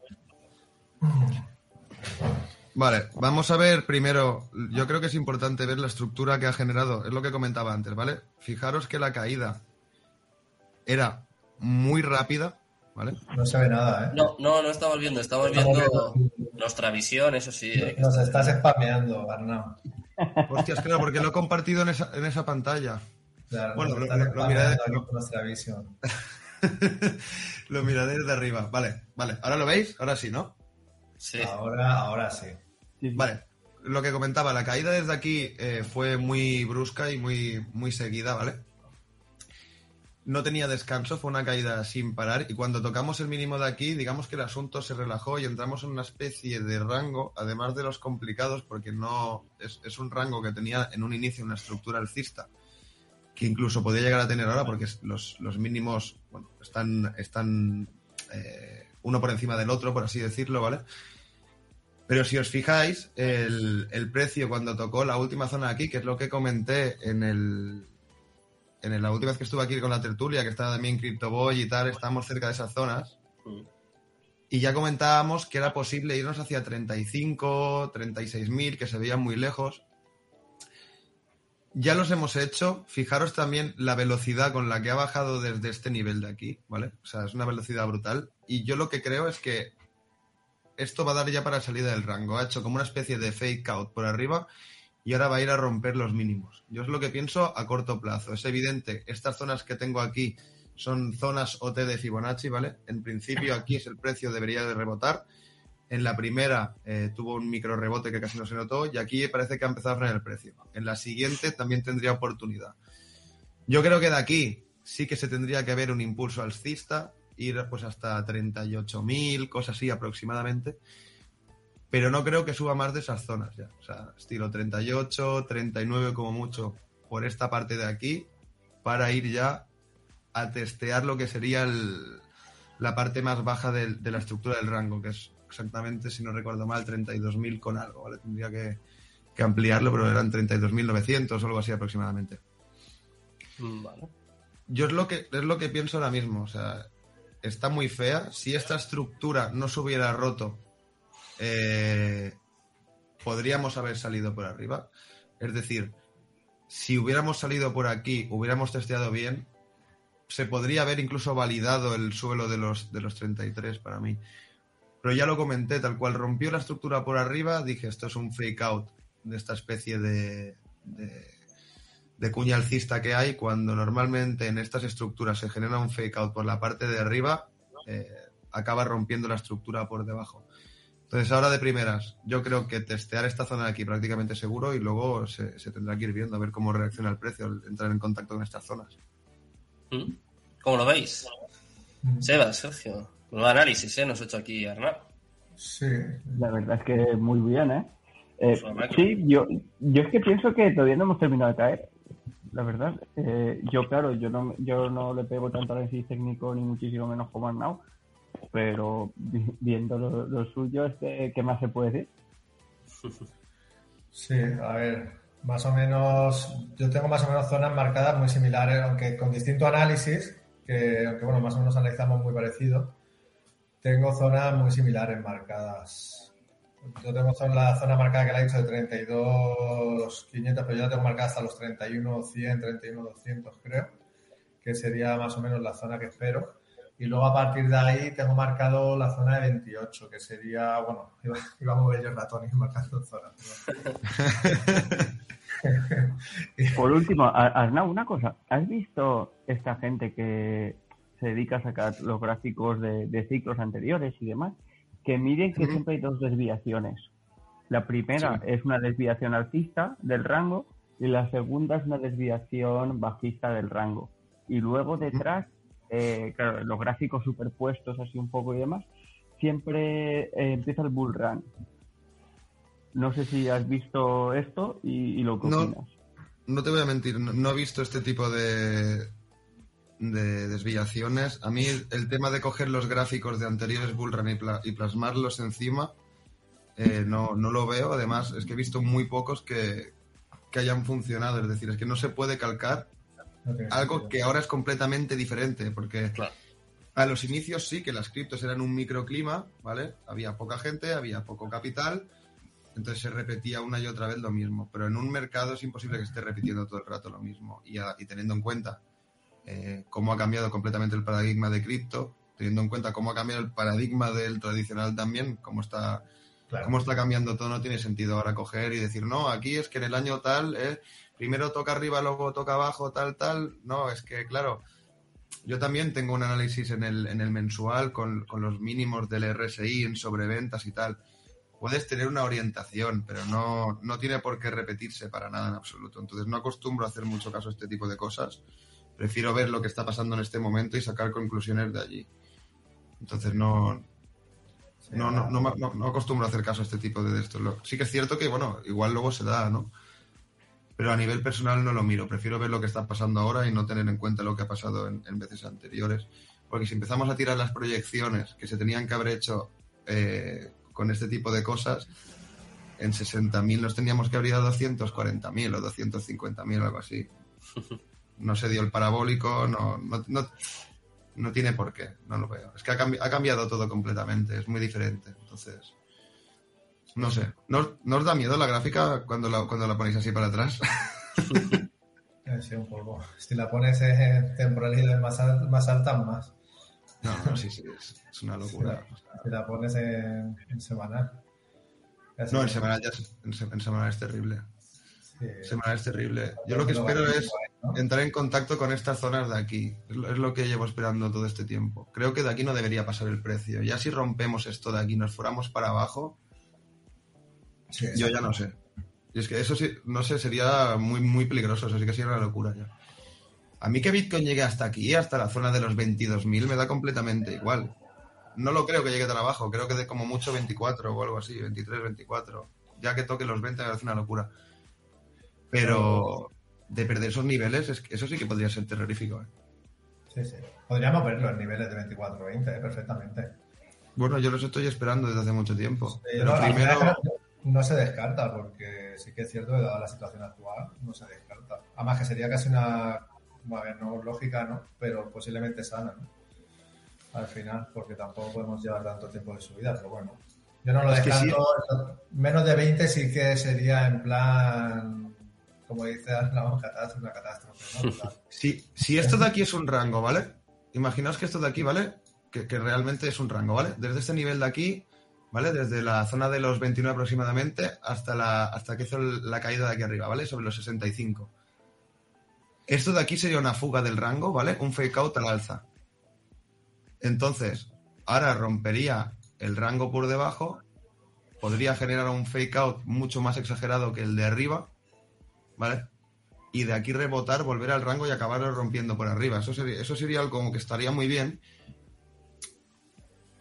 Vale, vamos a ver primero. Yo creo que es importante ver la estructura que ha generado. Es lo que comentaba antes, ¿vale? Fijaros que la caída era muy rápida, ¿vale? No se ve nada, ¿eh? No, no, no estamos viendo. Estamos Estamos viendo viendo. nuestra visión, eso sí. eh, Nos está- estás spameando, Arnau. Hostias, claro, porque lo he compartido en esa, en esa pantalla. Claro, Bueno, lo- lo- miraré- nuestra visión. lo miraré desde arriba. Vale, vale. ¿Ahora lo veis? Ahora sí, ¿no? Sí. Ahora, ahora sí. Vale. Lo que comentaba, la caída desde aquí eh, fue muy brusca y muy, muy seguida, ¿vale? No tenía descanso, fue una caída sin parar y cuando tocamos el mínimo de aquí, digamos que el asunto se relajó y entramos en una especie de rango, además de los complicados, porque no es, es un rango que tenía en un inicio una estructura alcista, que incluso podía llegar a tener ahora porque los, los mínimos bueno, están, están eh, uno por encima del otro, por así decirlo, ¿vale? Pero si os fijáis, el, el precio cuando tocó la última zona aquí, que es lo que comenté en el en el- la última vez que estuve aquí con la tertulia, que estaba también CryptoBoy y tal, estábamos cerca de esas zonas, y ya comentábamos que era posible irnos hacia 35, 36 mil, que se veían muy lejos. Ya los hemos hecho. Fijaros también la velocidad con la que ha bajado desde este nivel de aquí, ¿vale? O sea, es una velocidad brutal. Y yo lo que creo es que esto va a dar ya para salida del rango. Ha hecho como una especie de fake out por arriba y ahora va a ir a romper los mínimos. Yo es lo que pienso a corto plazo. Es evidente, estas zonas que tengo aquí son zonas OT de Fibonacci, ¿vale? En principio aquí es el precio, debería de rebotar. En la primera eh, tuvo un micro rebote que casi no se notó y aquí parece que ha empezado a frenar el precio. En la siguiente también tendría oportunidad. Yo creo que de aquí sí que se tendría que ver un impulso alcista, ir pues hasta 38.000, cosas así aproximadamente. Pero no creo que suba más de esas zonas ya. O sea, estilo 38, 39 como mucho por esta parte de aquí para ir ya a testear lo que sería el- la parte más baja de la estructura del rango, que es exactamente, si no recuerdo mal, 32.000 con algo, ¿vale? Tendría que, que ampliarlo, pero eran 32.900 o algo así aproximadamente. Mm, Vale. Yo es lo que es lo que pienso ahora mismo, o sea, está muy fea. Si esta estructura no se hubiera roto, eh, podríamos haber salido por arriba. Es decir, si hubiéramos salido por aquí, hubiéramos testeado bien, se podría haber incluso validado el suelo de los, de los 33 para mí. Pero ya lo comenté, tal cual rompió la estructura por arriba, dije, esto es un fake out de esta especie de, de, de cuña alcista que hay, cuando normalmente en estas estructuras se genera un fake out por la parte de arriba, eh, acaba rompiendo la estructura por debajo. Entonces ahora de primeras, yo creo que testear esta zona de aquí prácticamente seguro y luego se, se tendrá que ir viendo a ver cómo reacciona el precio al entrar en contacto con estas zonas. Mm. ¿Cómo lo veis? Sebas, Sergio. Un análisis, ¿eh? Nos ha hecho aquí Arnau. Sí. La verdad es que muy bien, ¿eh? Eh, Pues, sí, yo, yo es que pienso que todavía no hemos terminado de caer. La verdad, Eh, yo claro, yo no, yo no le pego tanto análisis técnico ni muchísimo menos como Arnau, pero vi- viendo lo, lo suyo, este, ¿qué más se puede decir? Sí, a ver, más o menos, yo tengo más o menos zonas marcadas muy similares, aunque con distinto análisis, que aunque bueno, más o menos analizamos muy parecido, tengo zonas muy similares marcadas. Yo tengo la zona marcada que la he dicho de 32, 500, pero yo la tengo marcada hasta los 31, 100, 31, 200 creo, que sería más o menos la zona que espero. Y luego a partir de ahí tengo marcado la zona de 28, que sería, bueno, iba, a mover yo el ratón y marcando zonas. Por último, Ar- Arnau, una cosa. ¿Has visto esta gente que se dedica a sacar los gráficos de, de ciclos anteriores y demás? Que miden que siempre hay dos desviaciones. La primera es una desviación alcista del rango y la segunda es una desviación bajista del rango. Y luego detrás, eh, claro, los gráficos superpuestos así un poco y demás, siempre eh, empieza el bull run. No sé si has visto esto y, y lo que No. opinas. No te voy a mentir, no, no he visto este tipo de, de desviaciones. A mí el, tema de coger los gráficos de anteriores bullrun y, pla- y plasmarlos encima eh, no, no lo veo. Además, es que he visto muy pocos que, que hayan funcionado. Es decir, es que no se puede calcar No algo sentido. que ahora es completamente diferente. Porque Claro. a los inicios sí que las criptos eran un microclima, ¿vale? Había poca gente, había poco capital. Entonces se repetía una y otra vez lo mismo. Pero en un mercado es imposible que esté repitiendo todo el rato lo mismo. Y, a- y teniendo en cuenta eh, cómo ha cambiado completamente el paradigma de cripto, teniendo en cuenta cómo ha cambiado el paradigma del tradicional también, cómo está, Claro. cómo está cambiando todo, no tiene sentido ahora coger y decir, no, aquí es que en el año tal, eh, primero toca arriba, luego toca abajo, tal, tal. No, es que, claro, yo también tengo un análisis en el, en el mensual con, con los mínimos del RSI en sobreventas y tal. Puedes tener una orientación, pero no, no tiene por qué repetirse para nada en absoluto. Entonces no acostumbro a hacer mucho caso a este tipo de cosas. Prefiero ver lo que está pasando en este momento y sacar conclusiones de allí. Entonces no, no, no, no, no- no acostumbro a hacer caso a este tipo de esto. Lo- Sí que es cierto que, bueno, igual luego se da, ¿no? Pero a nivel personal no lo miro. Prefiero ver lo que está pasando ahora y no tener en cuenta lo que ha pasado en, en veces anteriores. Porque si empezamos a tirar las proyecciones que se tenían que haber hecho eh, con este tipo de cosas, en 60.000 nos teníamos que haber ido a 240.000 o 250.000 o algo así. No se dio el parabólico, no, no, no, no tiene por qué, no lo veo. Es que ha, cambi- ha cambiado todo completamente, es muy diferente. Entonces, no sé. ¿No, no os da miedo la gráfica cuando la, cuando la ponéis así para atrás? Sí, un polvo. Si la pones en temporalidad más, al- más alta, más. No, no, sí, sí, es, es una locura. Si la pones en, en semanal. No, en semanal ya es, en, en semanal es terrible. Sí. Semanal es terrible. Yo lo que espero es entrar en contacto con estas zonas de aquí. Es lo, que llevo esperando todo este tiempo. Creo que de aquí no debería pasar el precio. Ya si rompemos esto de aquí, nos fuéramos para abajo, Sí, yo ya no sé. Y es que eso sí, no sé, sería muy, muy peligroso. Eso sí que sería una locura ya. A mí que Bitcoin llegue hasta aquí, hasta la zona de los 22.000, me da completamente igual. No lo creo que llegue tan abajo. Creo que de como mucho 24 o algo así, 23, 24. Ya que toque los 20 me parece una locura. Pero de perder esos niveles, es que eso sí que podría ser terrorífico. ¿eh? Sí, sí. Podríamos verlo en niveles de 24-20, eh, perfectamente. Bueno, yo los estoy esperando desde hace mucho tiempo. Sí, Pero no, primero, no se descarta, porque sí que es cierto que dada la situación actual, no se descarta. Además que sería casi una, a ver, no lógica, ¿no? Pero posiblemente sana, ¿no? Al final, porque tampoco podemos llevar tanto tiempo de subida, pero bueno. Yo no lo Es descarto. Menos de 20 sí que sería en plan, como dice la catástrofe, una catástrofe, ¿no? Si, si esto de aquí es un rango, ¿vale? Imaginaos que esto de aquí, ¿vale? Que, que realmente es un rango, ¿vale? Desde este nivel de aquí, ¿vale? Desde la zona de los 29 aproximadamente hasta la hasta que hizo la caída de aquí arriba, ¿vale? Sobre los 65. Esto de aquí sería una fuga del rango, ¿vale? Un fake out al alza. Entonces, ahora rompería el rango por debajo, podría generar un fake out mucho más exagerado que el de arriba, ¿vale? Y de aquí rebotar, volver al rango y acabarlo rompiendo por arriba. Eso sería, eso sería algo como que estaría muy bien.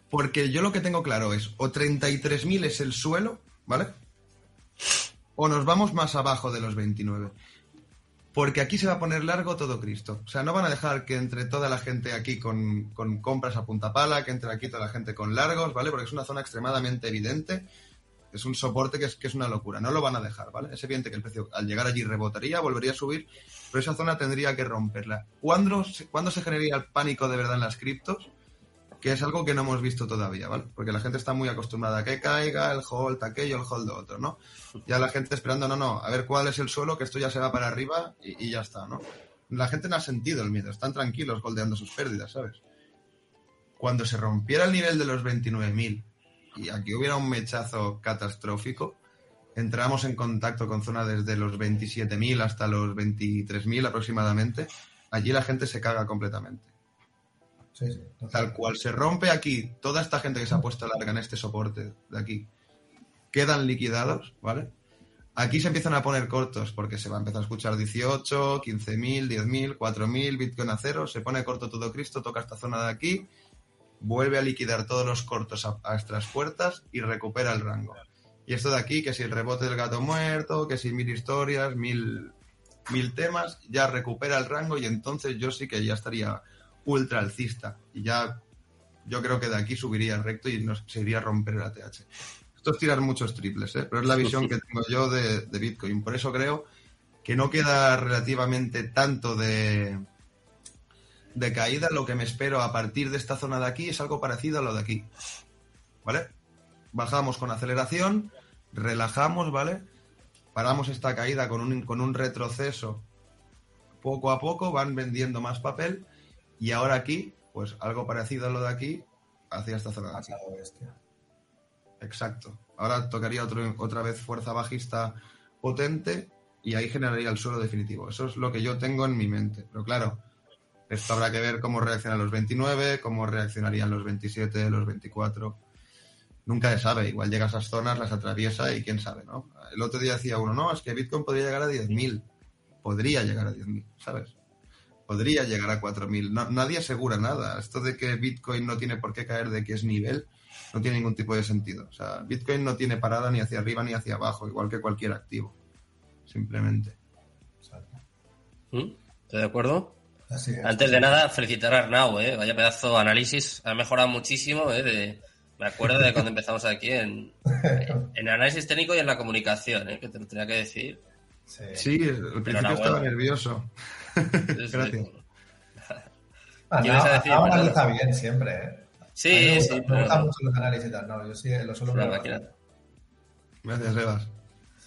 Porque yo lo que tengo claro es, o 33.000 es el suelo, ¿vale? O nos vamos más abajo de los 29. Porque aquí se va a poner largo todo Cristo. O sea, no van a dejar que entre toda la gente aquí con, con compras a punta pala, que entre aquí toda la gente con largos, ¿vale? Porque es una zona extremadamente evidente. Es un soporte que es, que es una locura. No lo van a dejar, ¿vale? Es evidente que el precio al llegar allí rebotaría, volvería a subir, pero esa zona tendría que romperla. ¿Cuándo, se- ¿cuándo se generaría el pánico de verdad en las criptos? Que es algo que no hemos visto todavía, ¿vale? Porque la gente está muy acostumbrada a que caiga el hold aquello, el hold otro, ¿no? Ya la gente esperando, no, no, a ver cuál es el suelo, que esto ya se va para arriba y, y ya está, ¿no? La gente no ha sentido el miedo, están tranquilos goldeando sus pérdidas, ¿sabes? Cuando se rompiera el nivel de los 29.000 y aquí hubiera un mechazo catastrófico, entramos en contacto con zona desde los 27.000 hasta los 23.000 aproximadamente, allí la gente se caga completamente. Sí, sí. total. Tal cual se rompe aquí toda esta gente que se ha puesto larga en este soporte de aquí quedan liquidados, ¿vale? Aquí se empiezan a poner cortos porque se va a empezar a escuchar 18, 15.000, 10.000, 4.000, Bitcoin a cero, se pone corto todo Cristo, toca esta zona de aquí, vuelve a liquidar todos los cortos a, a estas puertas y recupera el rango. Y esto de aquí, que si el rebote del gato muerto, que si mil historias, mil, mil temas, ya recupera el rango y entonces yo sí que ya estaría ultra alcista. Y ya yo creo que de aquí subiría recto y nos se iría a romper el ATH. Esto es tirar muchos triples, ¿eh? pero es la visión que tengo yo de, de Bitcoin. Por eso creo que no queda relativamente tanto de, de caída. Lo que me espero a partir de esta zona de aquí es algo parecido a lo de aquí. ¿Vale? Bajamos con aceleración, relajamos, ¿vale? Paramos esta caída con un, con un retroceso poco a poco, van vendiendo más papel y ahora aquí, pues algo parecido a lo de aquí, hacia esta zona de aquí. Exacto. Ahora tocaría otro- otra vez fuerza bajista potente y ahí generaría el suelo definitivo. Eso es lo que yo tengo en mi mente. Pero claro, esto habrá que ver cómo reaccionan los 29, cómo reaccionarían los 27, los 24. Nunca se sabe. Igual llega a esas zonas, las atraviesa y quién sabe, ¿no? El otro día decía uno, no, es que Bitcoin podría llegar a 10.000. Podría llegar a 10.000, ¿sabes? Podría llegar a 4.000. No- nadie asegura nada. Esto de que Bitcoin no tiene por qué caer de que es nivel, no tiene ningún tipo de sentido. O sea, Bitcoin no tiene parada ni hacia arriba ni hacia abajo, igual que cualquier activo. Simplemente. ¿Mm? ¿Estoy de acuerdo? Así es. Antes de nada, felicitar a Arnau, ¿eh? Vaya pedazo de análisis. Ha mejorado muchísimo, ¿eh? De- me acuerdo de cuando empezamos aquí en, en análisis técnico y en la comunicación, ¿eh? Que te lo tenía que decir. Sí. Sí, al principio estaba nervioso. Sí, sí. Gracias. Ah, ¿Qué ibas a no, decir, ahora Fernando? analiza bien siempre, ¿eh? Sí, me gusta, sí, me pero gustan mucho los análisis y tal. No, yo sí lo suelo bastante. Gracias, Evas.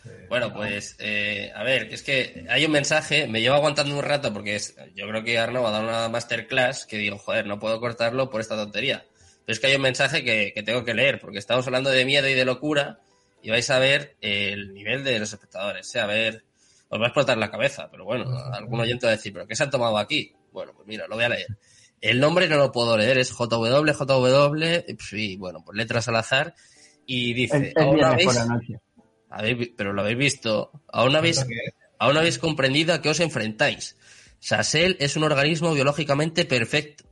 Sí. Bueno, pues, eh, a ver, que es que hay un mensaje, me llevo aguantando un rato porque es, yo creo que Arnaud ha dado una masterclass que digo, joder, no puedo cortarlo por esta tontería. Pero es que hay un mensaje que, que tengo que leer porque estamos hablando de miedo y de locura y vais a ver el nivel de los espectadores. ¿eh? A ver, os va a explotar la cabeza, pero bueno, algún oyente va a decir, ¿pero qué se han tomado aquí? Bueno, pues mira, lo voy a leer. El nombre no lo puedo leer, es JW, JW, y bueno, pues letras al azar. Y dice, es ¿aún viernes por habéis, la noche. Pero lo habéis visto, aún habéis, aún habéis comprendido a qué os enfrentáis. Sassel es un organismo biológicamente perfecto.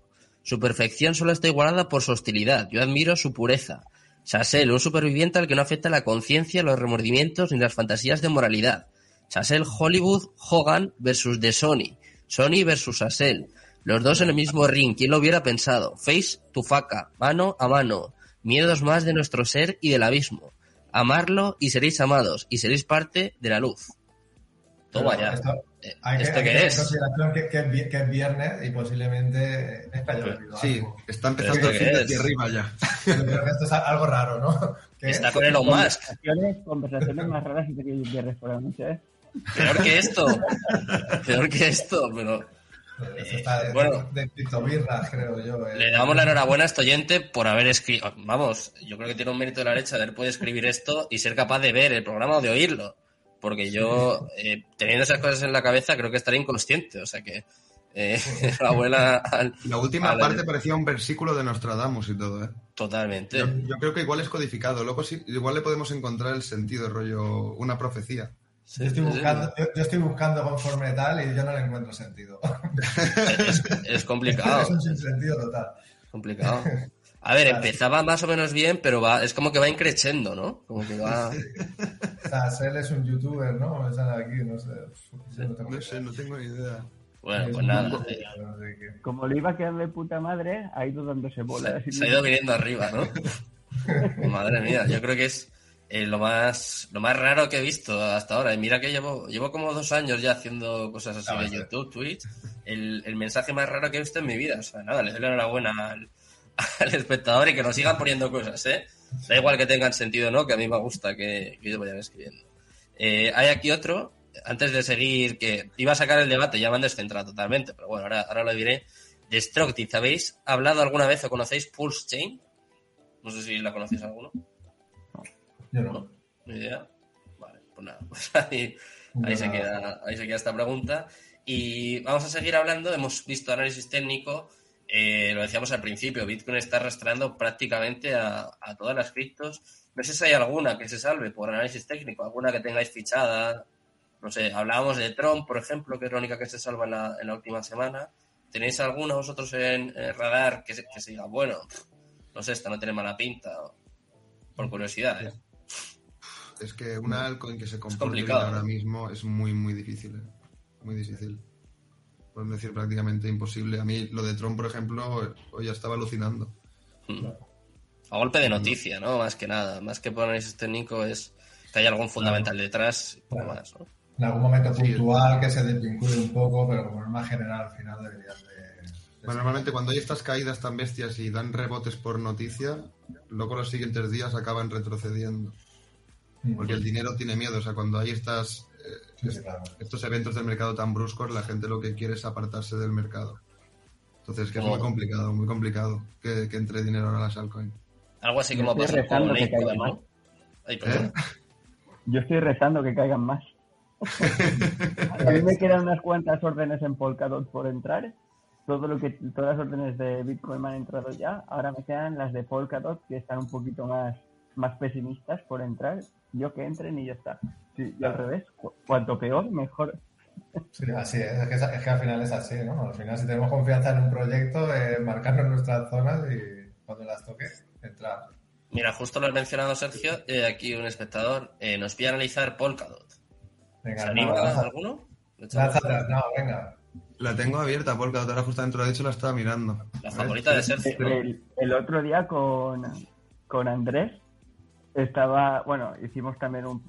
Su perfección solo está igualada por su hostilidad. Yo admiro su pureza. Sassel, un superviviente al que no afecta la conciencia, los remordimientos ni las fantasías de moralidad. Sassel Hollywood Hogan versus The Sony. Sony versus Sassel. Los dos en el mismo ring. ¿Quién lo hubiera pensado? Face to faca. Mano a mano. Miedos más de nuestro ser y del abismo. Amarlo y seréis amados. Y seréis parte de la luz. Toma ya. esto- Eh, Hay que, ¿Esto hay que qué es? consideración que, que es que es viernes y posiblemente Pero- llovido Sí, algo. está empezando ¿Esto el fin qué de es? aquí arriba ya. Yo creo que esto es algo raro, ¿no? ¿Qué Está es? con Elon Musk. Conversaciones, conversaciones más raras que el viernes por la noche, ¿eh? Peor que esto. Peor que esto, pero Esto está de, Bueno. de creo yo. eh. le damos la enhorabuena a este oyente por haber escrito. Vamos, yo creo que tiene un mérito de la leche haber podido escribir esto y ser capaz de ver el programa o de oírlo. Porque yo, eh, teniendo esas cosas en la cabeza, creo que estaría inconsciente. O sea que, eh, enhorabuena al- La última al- parte parecía un versículo de Nostradamus y todo, ¿eh? Totalmente. Yo, yo creo que igual es codificado. Luego sí, igual le podemos encontrar el sentido, rollo, una profecía. Yo estoy, buscando, yo, yo estoy buscando conforme tal y yo no le encuentro sentido. Es, es complicado. es un sinsentido total. complicado. A ver, Claro. empezaba más o menos bien, pero va, es como que va increciendo, ¿no? Como que va. O sea, Sel es un youtuber, ¿no? Me sale aquí, no sé. No tengo No sé, idea. no tengo ni idea. Bueno, Es pues nada. eh. Como le iba a quedar de puta madre, ha ido dándose bolas. Se, se ha ido viniendo arriba, ¿no? Madre mía, yo creo que es eh, lo más lo más raro que he visto hasta ahora. Y mira que llevo, llevo como dos años ya haciendo cosas así de. YouTube, Twitch. El, el mensaje más raro que he visto en mi vida. O sea, nada, le doy la enhorabuena al, al espectador y que nos sigan poniendo cosas, ¿eh? Da igual que tengan sentido o no, que a mí me gusta que, que ellos vayan escribiendo. Eh, hay aquí otro, antes de seguir, que iba a sacar el debate, ya me han descentrado totalmente, pero bueno, ahora, ahora lo diré. Destructive, ¿habéis hablado alguna vez o conocéis Pulse Chain? No sé si la conocéis alguno. Yo no. Ni idea. Vale, pues nada, pues ahí, ahí se queda, ahí se queda esta pregunta. Y vamos a seguir hablando, hemos visto análisis técnico, Eh, lo decíamos al principio, Bitcoin está arrastrando prácticamente a, a todas las criptos. No sé si hay alguna que se salve por análisis técnico, alguna que tengáis fichada. No sé, hablábamos de Trump, por ejemplo, que es la única que se salva en la, en la última semana. ¿Tenéis alguna vosotros en, en radar que se, que se diga, bueno, no sé, esta no tiene mala pinta? Por curiosidad, ¿eh? Es que una altcoin que se comporte ahora mismo es muy, muy difícil. ¿eh? Muy difícil. Podemos decir prácticamente imposible. A mí lo de Tron, por ejemplo, hoy ya estaba alucinando. Mm. A golpe de noticia, ¿no? Más que nada. Más que por análisis técnico es que hay algún fundamental detrás y poco Claro. más, ¿no? En algún momento Sí. puntual que se desvincule un poco, pero como norma general al final deberían de... de Bueno, normalmente cuando hay estas caídas tan bestias y dan rebotes por noticia, luego los siguientes días acaban retrocediendo. Porque el dinero tiene miedo. O sea, cuando hay estas, eh, Sí, sí, claro. estos eventos del mercado tan bruscos, la gente lo que quiere es apartarse del mercado. Entonces, que es muy complicado, muy complicado que, que entre dinero ahora a las altcoins. Algo así Yo como estoy pasó con rezando que Equal, caiga ¿no? más. Ay, perdón. ¿Eh? Yo estoy rezando que caigan más. A mí me quedan unas cuantas órdenes en Polkadot por entrar. Todo lo que, todas las órdenes de Bitcoin me han entrado ya. Ahora me quedan las de Polkadot que están un poquito más, más pesimistas por entrar. Yo que entren y ya está. Sí, y al revés, cu- cuanto peor, mejor. Sí, así es. Es que, es que al final es así, ¿no? Al final, si tenemos confianza en un proyecto, eh, marcarnos nuestras zonas y cuando las toque, entrar. Mira, justo lo has mencionado, Sergio. eh, aquí un espectador eh, nos pide analizar Polkadot. Venga, ¿Se no, anima lanza- alguno? No, venga. La tengo abierta, porque ahora justamente lo ha dicho, la estaba mirando. La favorita de Sergio. ¿no? El, el otro día con, con Andrés estaba, bueno, hicimos también un,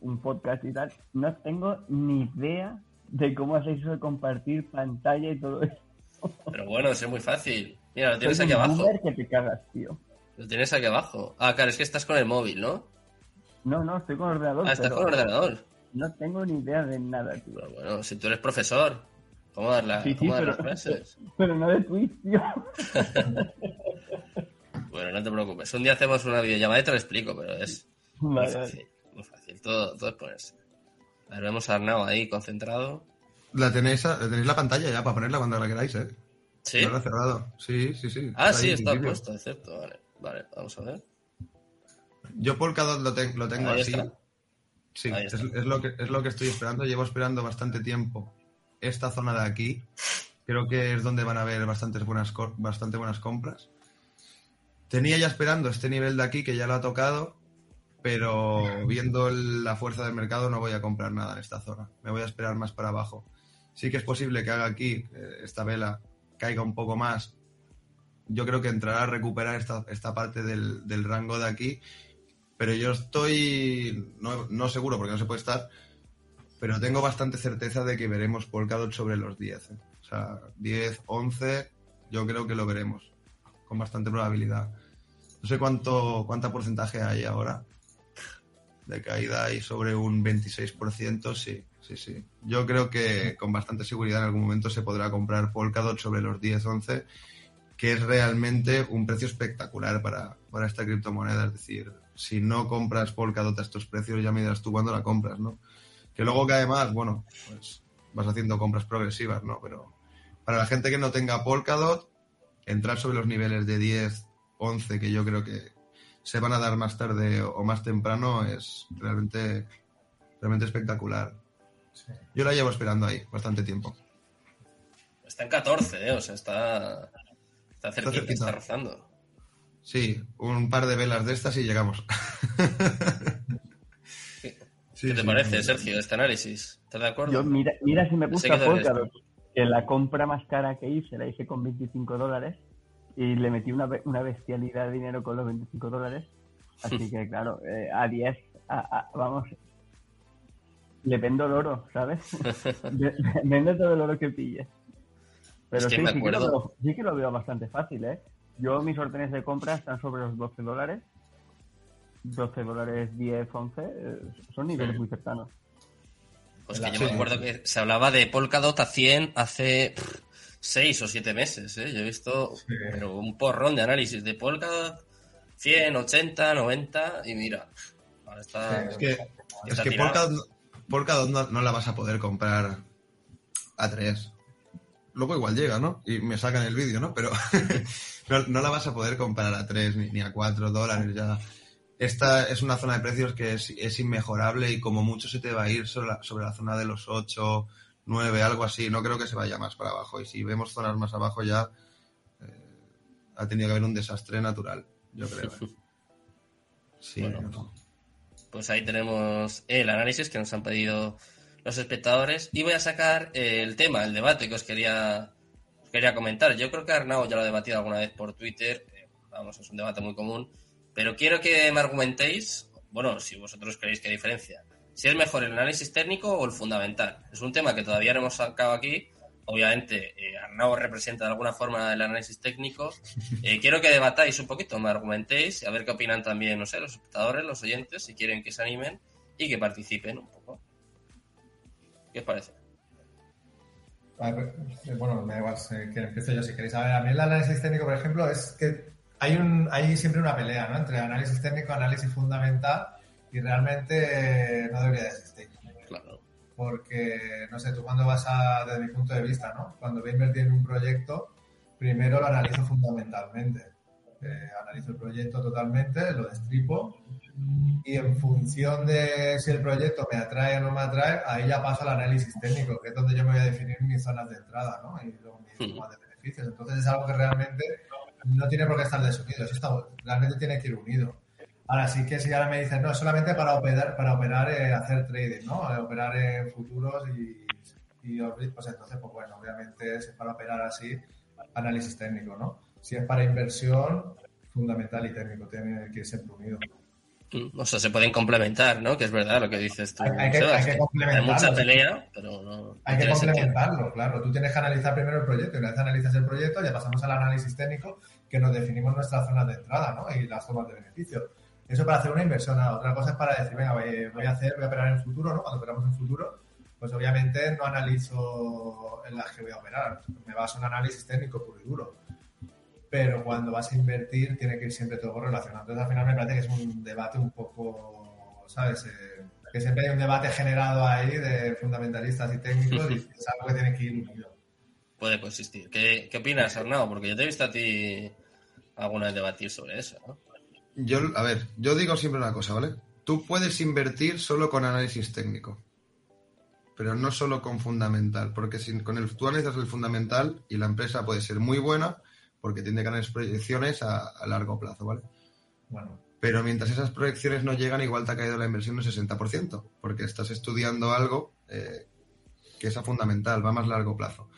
un podcast y tal. No tengo ni idea de cómo hacéis eso de compartir pantalla y todo eso. Pero bueno, es muy fácil. Mira, lo tienes Soy aquí un abajo. que te cagas, tío. Lo tienes aquí abajo. Ah, claro, es que estás con el móvil, ¿no? No, no, estoy con ordenador. Ah, estás con el ordenador. No tengo ni idea de nada, tío. Pero bueno, si tú eres profesor, ¿cómo dar, la, Sí, sí, cómo dar pero, las clases? pero no de Twitch, tío. Bueno, no te preocupes. Un día hacemos una videollamada y te lo explico, pero es muy Vale, vale. fácil. Muy fácil. Todo, todo es ponerse. A ver, vemos a Arnau ahí concentrado. La tenéis, a- tenéis la pantalla ya para ponerla cuando la queráis, ¿eh? ¿Sí? No la he cerrado. Sí, sí, sí. Ah, ahí sí, está puesto, es cierto. Vale, vale, vamos a ver. Yo Polkadot lo, ten- lo tengo Ahí así. está. Sí, es, está. es lo que, es lo que estoy esperando. Llevo esperando bastante tiempo esta zona de aquí. Creo que es donde van a haber bastantes buenas, bastante buenas compras. Tenía ya esperando este nivel de aquí que ya lo ha tocado, pero viendo la fuerza del mercado no voy a comprar nada en esta zona. Me voy a esperar más para abajo. Sí que es posible que haga aquí eh, esta vela caiga un poco más. Yo creo que entrará a recuperar esta, esta parte del, del rango de aquí pero yo estoy no, no seguro porque no se puede estar, pero tengo bastante certeza de que veremos Polkadot sobre los 10. ¿eh? O sea, 10, 11, yo creo que lo veremos con bastante probabilidad. No sé cuánto cuánta porcentaje hay ahora de caída hay sobre un 26%, sí, sí, sí. Yo creo que con bastante seguridad en algún momento se podrá comprar Polkadot sobre los 10, 11, que es realmente un precio espectacular para, para esta criptomoneda. Es decir, si no compras Polkadot a estos precios, ya me dirás tú cuándo la compras, ¿no? Que luego cae más, bueno, pues vas haciendo compras progresivas, ¿no? Pero para la gente que no tenga Polkadot, entrar sobre los niveles de 10, 11, que yo creo que se van a dar más tarde o más temprano, es realmente, realmente espectacular. Sí. Yo la llevo esperando ahí bastante tiempo. Está en 14, ¿eh? O sea, está, está cerquita, cerquita. está rozando. Sí, un par de velas de estas y llegamos. ¿Qué, Sí, qué te sí, parece, sí. Sergio, este análisis? ¿Estás de acuerdo? Yo, mira, mira si me gusta que te ves. Polkadot, que la compra más cara que hice la hice con 25 dólares y le metí una, una bestialidad de dinero con los 25 dólares. Así que, claro, eh, a 10, a- a- vamos, le vendo el oro, ¿sabes? Ve- Vendo todo el oro que pille. Pero Es que sí, me sí, que lo acuerdo. veo, sí que lo veo bastante fácil, ¿eh? Yo mis órdenes de compra están sobre los 12 dólares. 12 dólares, 10, 11, eh, son niveles muy cercanos. Pues que yo Sí. me acuerdo que se hablaba de Polkadot a 100 hace 6 o 7 meses, ¿eh? Yo he visto Sí. pero un porrón de análisis de Polkadot, 100, 80, 90 y mira, ahora está... Es que, es que. Polkadot, Polkadot no, no la vas a poder comprar a 3. luego igual llega, ¿no? Y me sacan el vídeo, ¿no? Pero no, no la vas a poder comprar a 3 ni, ni a 4 dólares ya. Esta es una zona de precios que es, es inmejorable y como mucho se te va a ir sobre la, sobre la zona de los 8, 9, algo así. No creo que se vaya más para abajo. Y si vemos zonas más abajo ya eh, ha tenido que haber un desastre natural, yo creo. ¿eh? Sí, Bueno. no. Pues ahí tenemos el análisis que nos han pedido los espectadores. Y voy a sacar el tema, el debate que os quería, os quería comentar. Yo creo que Arnau ya lo ha debatido alguna vez por Twitter. eh, Vamos, es un debate muy común. Pero quiero que me argumentéis, bueno, si vosotros creéis que hay diferencia, si es mejor el análisis técnico o el fundamental. Es un tema que todavía no hemos sacado aquí. Obviamente, eh, Arnau representa de alguna forma el análisis técnico. Eh, quiero que debatáis un poquito, me argumentéis, a ver qué opinan también, no sé, los espectadores, los oyentes, si quieren que se animen y que participen un poco. ¿Qué os parece? Eh, Bueno, me da igual si que empiezo yo si queréis. A ver, a mí el análisis técnico, por ejemplo, es que hay, un, hay siempre una pelea ¿no? entre análisis técnico, análisis fundamental y realmente eh, no debería de existir. Claro. Porque, no sé, tú cuando vas a, desde mi punto de vista, ¿no? Cuando voy a invertir en un proyecto, primero lo analizo fundamentalmente. Eh, analizo el proyecto totalmente, lo destripo y en función de si el proyecto me atrae o no me atrae, ahí ya paso al análisis técnico, que es donde yo me voy a definir mis zonas de entrada, ¿no? Y luego mis zonas de beneficios. Entonces es algo que realmente no tiene por qué estar desunido, eso está, realmente tiene que ir unido. Ahora sí que si ahora me dicen, no, es solamente para operar, para operar, eh, hacer trading, ¿no? Eh, operar en futuros y, y pues entonces, pues bueno, obviamente es para operar así, análisis técnico, ¿no? Si es para inversión, fundamental y técnico, tiene que ir siempre unido. Mm, O sea, se pueden complementar, ¿no? Que es verdad lo que dices tú. Hay- hay que- Sebas, hay que Hay complementarlo. mucha pelea, pero no. Hay que sentido. complementarlo, claro. Tú tienes que analizar primero el proyecto y una vez analizas el proyecto ya pasamos al análisis técnico que nos definimos nuestras zonas de entrada ¿no? y las zonas de beneficio. Eso para hacer una inversión. Ahora, Otra cosa es para decir, venga, voy a hacer, voy a operar en futuro, ¿no? Cuando operamos en futuro, pues obviamente no analizo en las que voy a operar. Me baso en análisis técnico puro y duro. Pero cuando vas a invertir tiene que ir siempre todo relacionado. Entonces al final me parece que es un debate un poco, ¿sabes? Eh, que siempre hay un debate generado ahí de fundamentalistas y técnicos y es algo que tiene que ir unido. Puede coexistir. ¿Qué, qué opinas, Arnau? Porque yo te he visto a ti alguna vez debatir sobre eso, ¿no? Yo, a ver, yo digo siempre una cosa, ¿vale? Tú puedes invertir solo con análisis técnico, pero no solo con fundamental, porque si con el, tú analizas el fundamental y la empresa puede ser muy buena porque tiene grandes proyecciones a, a largo plazo, ¿vale? Bueno, Pero mientras esas proyecciones no llegan, igual te ha caído la inversión un 60%, porque estás estudiando algo eh, que es a fundamental, va a más largo plazo.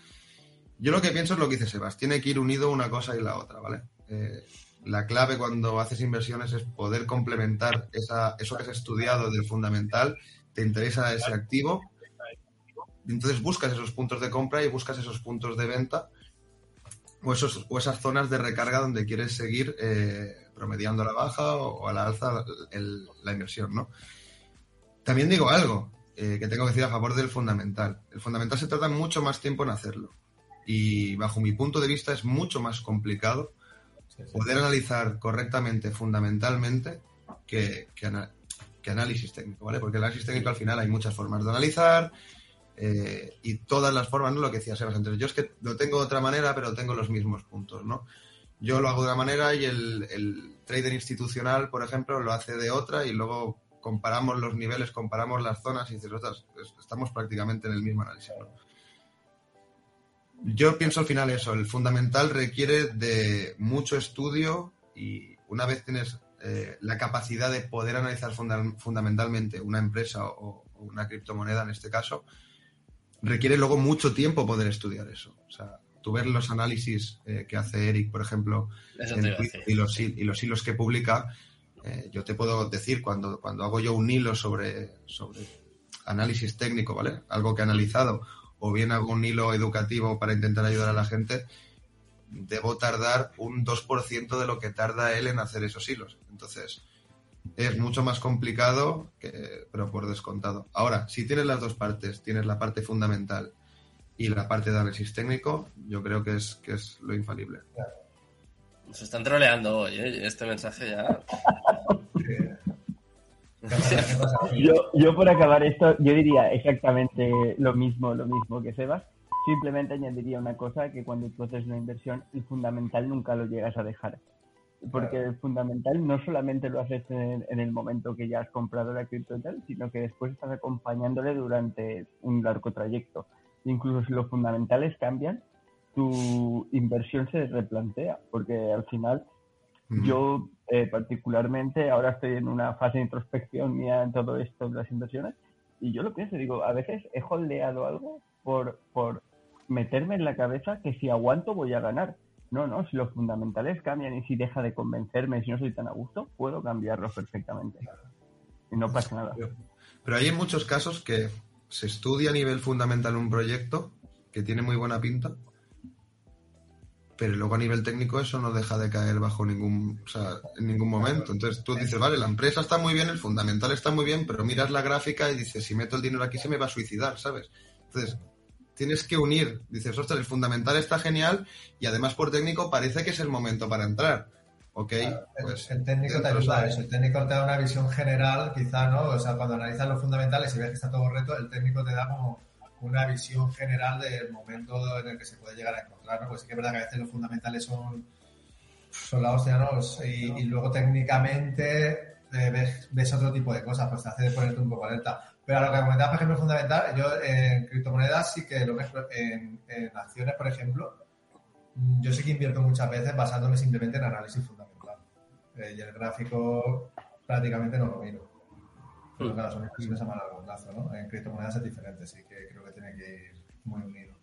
Yo lo que pienso es lo que dice Sebas, tiene que ir unido una cosa y la otra, ¿vale? Eh, la clave cuando haces inversiones es poder complementar esa, eso que has estudiado del fundamental, te interesa ese activo, entonces buscas esos puntos de compra y buscas esos puntos de venta o, esos, o esas zonas de recarga donde quieres seguir eh, promediando a la baja o, a la alza la inversión, ¿no? También digo algo eh, que tengo que decir a favor del fundamental. El fundamental se tarda mucho más tiempo en hacerlo y bajo mi punto de vista es mucho más complicado poder analizar correctamente, fundamentalmente, que, que, análisis técnico, ¿vale? Porque el análisis técnico al final hay muchas formas de analizar eh, y todas las formas, ¿no? Lo que decía Sebas antes. Yo es que lo tengo de otra manera, pero tengo los mismos puntos, ¿no? Yo lo hago de una manera y el, trader institucional, por ejemplo, lo hace de otra y luego comparamos los niveles, comparamos las zonas y dices, "Ostras, es- estamos prácticamente en el mismo análisis, ¿no? Yo pienso al final eso, el fundamental requiere de mucho estudio y una vez tienes eh, la capacidad de poder analizar funda- fundamentalmente una empresa o, o una criptomoneda en este caso, requiere luego mucho tiempo poder estudiar eso. O sea, tú ver los análisis eh, que hace Eric, por ejemplo, en Twitter los, y los hilos que publica, eh, yo te puedo decir cuando, cuando hago yo un hilo sobre, sobre análisis técnico, ¿vale? Algo que he analizado, o bien un hilo educativo para intentar ayudar a la gente, debo tardar un 2% de lo que tarda él en hacer esos hilos. Entonces, es mucho más complicado, que, pero por descontado. Ahora, si tienes las dos partes, tienes la parte fundamental y la parte de análisis técnico, yo creo que es, que es lo infalible. Nos están troleando hoy, ¿eh? Este mensaje ya. Yo, yo por acabar esto, yo diría exactamente lo mismo, lo mismo que Sebas. simplemente añadiría una cosa, que cuando tú haces una inversión, el fundamental nunca lo llegas a dejar. Porque el fundamental no solamente lo haces en, en, el momento que ya has comprado la cripto y tal, sino que después estás acompañándole durante un largo trayecto. Incluso si los fundamentales cambian, tu inversión se replantea, porque al final yo eh, particularmente ahora estoy en una fase de introspección mía en todo esto de las inversiones y yo lo pienso, digo, a veces he holdeado algo por, por meterme en la cabeza que si aguanto voy a ganar. No, no, si los fundamentales cambian y si deja de convencerme, si no soy tan a gusto, puedo cambiarlos perfectamente. Y no pasa nada. Pero hay en muchos casos que se estudia a nivel fundamental un proyecto que tiene muy buena pinta pero luego a nivel técnico eso no deja de caer bajo ningún, o sea, en ningún momento. Entonces tú dices, vale, la empresa está muy bien, el fundamental está muy bien, pero miras la gráfica y dices, si meto el dinero aquí se me va a suicidar, ¿sabes? Entonces, tienes que unir, dices, ostras, el fundamental está genial y además por técnico parece que es el momento para entrar. Ok, pues el técnico te ayuda eso, el técnico te da una visión general, quizá, ¿no? O sea, cuando analizas los fundamentales y ves que está todo correcto, el técnico te da como una visión general del momento en el que se puede llegar a encontrar, ¿no? Pues sí que es verdad que a veces los fundamentales son, son la hostia, ¿no? Y, y luego técnicamente eh, ves, otro tipo de cosas, pues te hace ponerte un poco alerta. Pero a lo que comentabas, por ejemplo, fundamental, yo en criptomonedas sí que lo en, en acciones, por ejemplo, yo sí que invierto muchas veces basándome simplemente en análisis fundamental. Eh, y el gráfico prácticamente no lo miro. Pero claro, son inversiones a más largo plazo, ¿no? En criptomonedas es diferente, así que creo que tiene que ir muy unido.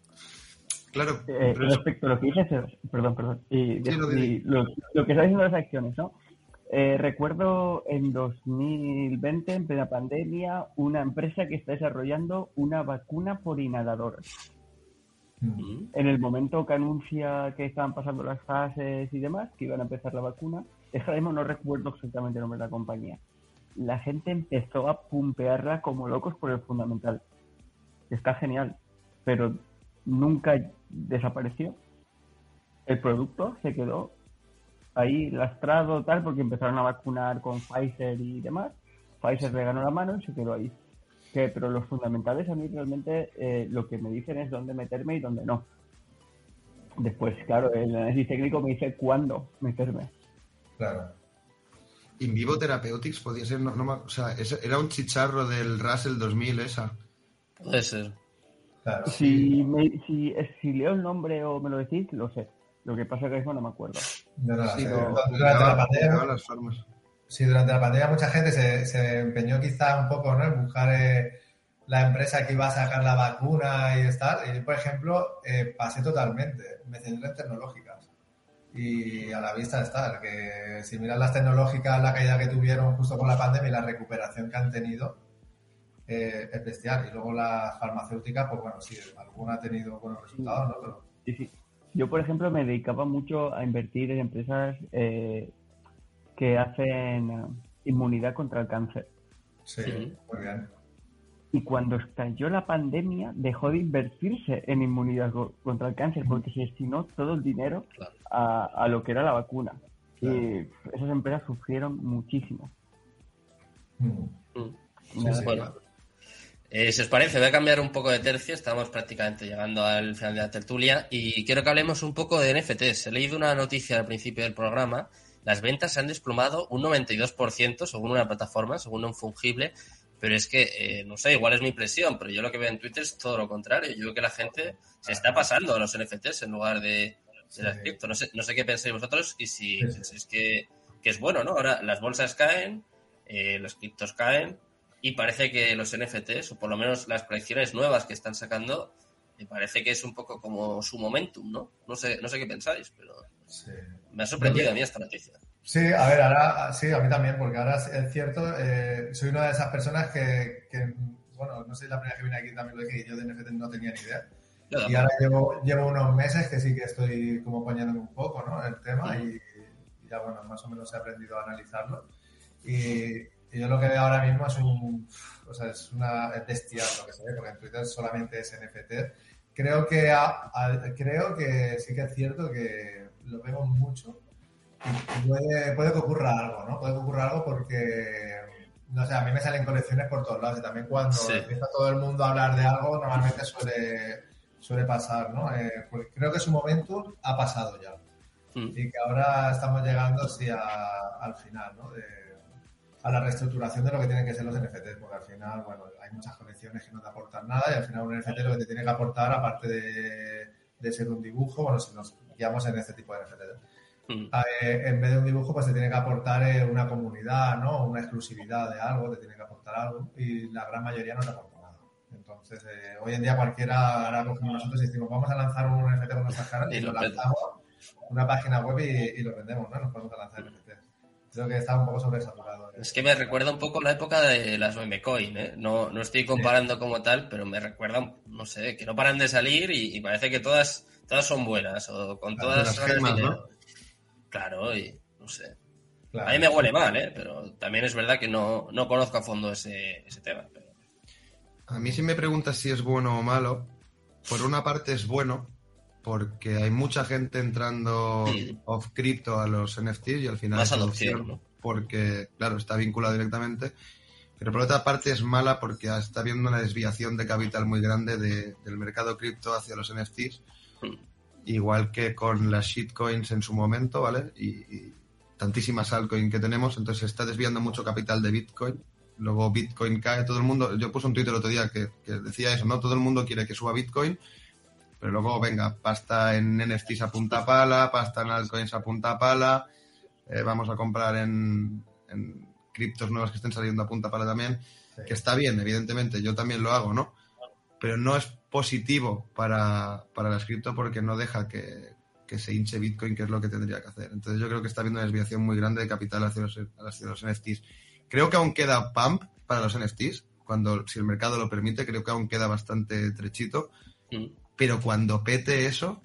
Claro. Eh, respecto a lo que dices, perdón, perdón, y, Sí, lo y di- lo, lo que está diciendo las acciones, ¿no? Eh, recuerdo en 2020, en plena pandemia, una empresa que está desarrollando una vacuna por inhalador. Mm. En el momento que anuncia que estaban pasando las fases y demás, que iban a empezar la vacuna, es que ahora mismo no recuerdo exactamente el nombre de la compañía. La gente empezó a pumpearla como locos por el fundamental. Está genial, pero nunca desapareció. El producto se quedó ahí lastrado tal porque empezaron a vacunar con Pfizer y demás. Pfizer le ganó la mano y se quedó ahí. Que, pero los fundamentales a mí realmente eh, lo que me dicen es dónde meterme y dónde no. Después, claro, el análisis técnico me dice cuándo meterme. Claro. In vivo therapeutics podía ser, no, no me- o sea, ese- era un chicharro del Russell 2000 esa. Puede ser. Claro. Si, me, si, si leo el nombre o me lo decís, lo sé. Lo que pasa es que mismo no me acuerdo. No Sí, Durante la pandemia, publicaba las formas. Sí, durante la pandemia mucha gente se, se empeñó quizá un poco ¿no? en buscar eh, la empresa que iba a sacar la vacuna y tal. Y yo, por ejemplo, eh, pasé totalmente. Me centré en tecnológicas. Y a la vista está que si miras las tecnológicas, la caída que tuvieron justo con la pandemia y la recuperación que han tenido, eh, es bestial. Y luego la farmacéutica, pues bueno, sí, alguna ha tenido buenos resultados, ¿no? Pero, Sí, sí. Yo, por ejemplo, me dedicaba mucho a invertir en empresas eh, que hacen eh, inmunidad contra el cáncer. sí, Sí. muy bien. Y cuando estalló la pandemia, dejó de invertirse en inmunidad co- contra el cáncer porque se destinó todo el dinero Claro. a, a lo que era la vacuna. Claro. Y esas empresas sufrieron muchísimo. Mm. Sí, Bueno, eh, si os parece, voy a cambiar un poco de tercio. Estamos prácticamente llegando al final de la tertulia y quiero que hablemos un poco de NFTs. He leído una noticia al principio del programa. Las ventas se han desplomado un 92% según una plataforma, según un fungible. Pero es que, eh, no sé, igual es mi impresión, pero yo lo que veo en Twitter es todo lo contrario. Yo veo que la gente se está pasando a los NFTs en lugar de, de las cripto. No sé, no sé qué pensáis vosotros y si pensáis que, que es bueno, ¿no? Ahora las bolsas caen, eh, los criptos caen y parece que los NFTs, o por lo menos las colecciones nuevas que están sacando, me parece que es un poco como su momentum, ¿no? No sé, no sé qué pensáis, pero Sí. me ha sorprendido a mí esta noticia. Sí, a ver, ahora sí, a mí también, porque ahora es- cierto, eh, soy una de esas personas que, que, bueno, no sé, la primera que vine aquí también lo y yo de NFT no tenía ni idea. Y ahora llevo, llevo unos meses que sí que estoy como poniéndome un poco, ¿no? El tema y, y ya, bueno, más o menos he aprendido a analizarlo. Y, y yo lo que veo ahora mismo es un, o sea, es una es bestial lo que se ve, porque en Twitter solamente es NFT. Creo que, a- a- creo que sí que es cierto que lo vemos mucho puede, puede que ocurra algo, ¿no? Puede que ocurra algo porque, no sé, a mí me salen colecciones por todos lados y también cuando Sí. empieza todo el mundo a hablar de algo, normalmente suele, suele pasar, ¿no? Eh, porque creo que su momento ha pasado ya. Mm. Y que ahora estamos llegando sí a- al final, ¿no? De- a la reestructuración de lo que tienen que ser los NFTs, porque al final, bueno, hay muchas colecciones que no te aportan nada y al final un NFT lo que te tiene que aportar, aparte de, de ser un dibujo, bueno, si nos guiamos en este tipo de NFTs, Mm. eh, en vez de un dibujo, pues te tiene que aportar eh, una comunidad, ¿no? Una exclusividad de algo, te tiene que aportar algo y la gran mayoría no te aporta nada. Entonces, eh, hoy en día cualquiera hará como nosotros y decimos, vamos a lanzar un NFT con nuestras caras y, Y lo lanzamos una página web y, y lo vendemos, ¿no? Nos podemos lanzar NFT. Creo que está un poco sobresaturado. Es que me recuerda un poco la época de las memecoin, ¿eh? No, no estoy comparando como tal, pero me recuerda, no sé, que no paran de salir y, y parece que todas, todas son buenas o con todas las gemas, dinero. Claro, y no sé. Claro. A mí me huele mal, ¿eh? Pero también es verdad que no, no conozco a fondo ese, ese tema. pero- A mí si me preguntas si es bueno o malo, por una parte es bueno, porque hay mucha gente entrando Sí. off crypto a los NFTs y al final Más es adopción, porque, claro, está vinculado directamente. Pero por otra parte es mala porque está habiendo una desviación de capital muy grande de- del mercado cripto hacia los NFTs, Mm. Igual que con las shitcoins en su momento, ¿vale? Y, y tantísimas altcoins que tenemos, entonces se está desviando mucho capital de Bitcoin. Luego Bitcoin cae, todo el mundo, yo puse un Twitter el otro día que, que decía eso, ¿no? Todo el mundo quiere que suba Bitcoin, pero luego, venga, pasta en NFTs a punta pala, pasta en altcoins a punta pala, eh, vamos a comprar en, en criptos nuevas que estén saliendo a punta pala también, Sí. que está bien, evidentemente, yo también lo hago, ¿no? Pero no es positivo para, para las cripto porque no deja que, que se hinche Bitcoin, que es lo que tendría que hacer. Entonces yo creo que está habiendo una desviación muy grande de capital hacia los, hacia los NFTs. Creo que aún queda pump para los NFTs, cuando si el mercado lo permite, creo que aún queda bastante trechito, Mm. pero cuando pete eso,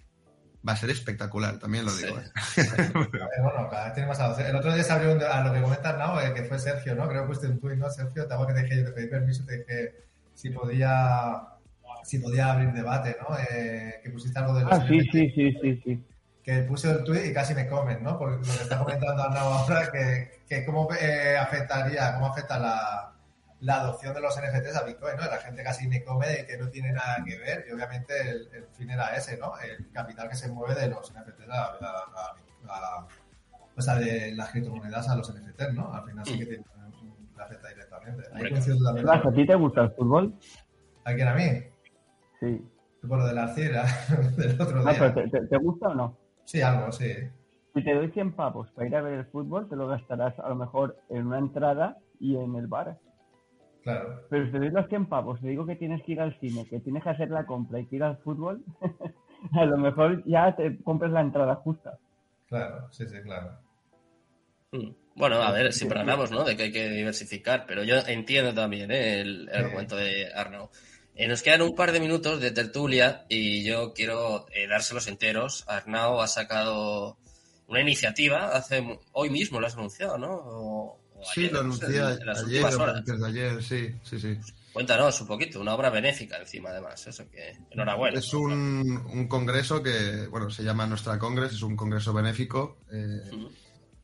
va a ser espectacular, también lo Sí. digo. ¿eh? Eh, bueno, cada vez tiene más adopción. El otro día se abrió un- a lo que comentas, ¿no? Eh, que fue Sergio, ¿no? Creo que pusiste un tuit, ¿no? Sergio, te hago que te dije, yo te pedí permiso, te dije si podía, si podía abrir debate, ¿no? Eh, que pusiste algo de los Ah, sí, sí, sí, sí, sí. que puse el tuit y casi me comen, ¿no? Porque lo que está comentando Arnau ahora, que, que cómo eh, afectaría, cómo afecta la, la adopción de los NFTs a Bitcoin, ¿no? La gente casi me come de que no tiene nada que ver y obviamente el, el fin era ese, ¿no? El capital que se mueve de los NFTs a, a- a- a- o sea, de las criptomonedas a los NFTs, ¿no? Al final sí que tiene, le afecta directamente. Ahí coincido ¿A ti te gusta el fútbol? ¿A quién a mí? Sí. Por lo de la arcilla del otro pero día. ¿te, te, te gusta o no? Sí, algo, sí. Si te doy 100 pavos para ir a ver el fútbol, te lo gastarás a lo mejor en una entrada y en el bar. Claro. Pero si te doy los 100 pavos, te digo que tienes que ir al cine, que tienes que hacer la compra y que ir al fútbol, a lo mejor ya te compras la entrada justa. Claro, sí, sí, claro. Mm. Bueno, a ver, siempre hablamos, ¿no? De que hay que diversificar, pero yo entiendo también ¿eh? el, el Sí. argumento de Arnaud. Eh, nos quedan un par de minutos de tertulia y yo quiero eh, dárselos enteros. Arnaud ha sacado una iniciativa hace hoy mismo, lo has anunciado, ¿no? O- o Sí, ayer, lo no sé, anuncié en ayer horas. de ayer, sí, sí, sí. Cuéntanos un poquito, una obra benéfica encima, además. Eso que enhorabuena. Es un, un congreso que, bueno, se llama Nuestra Congres, es un congreso benéfico. eh,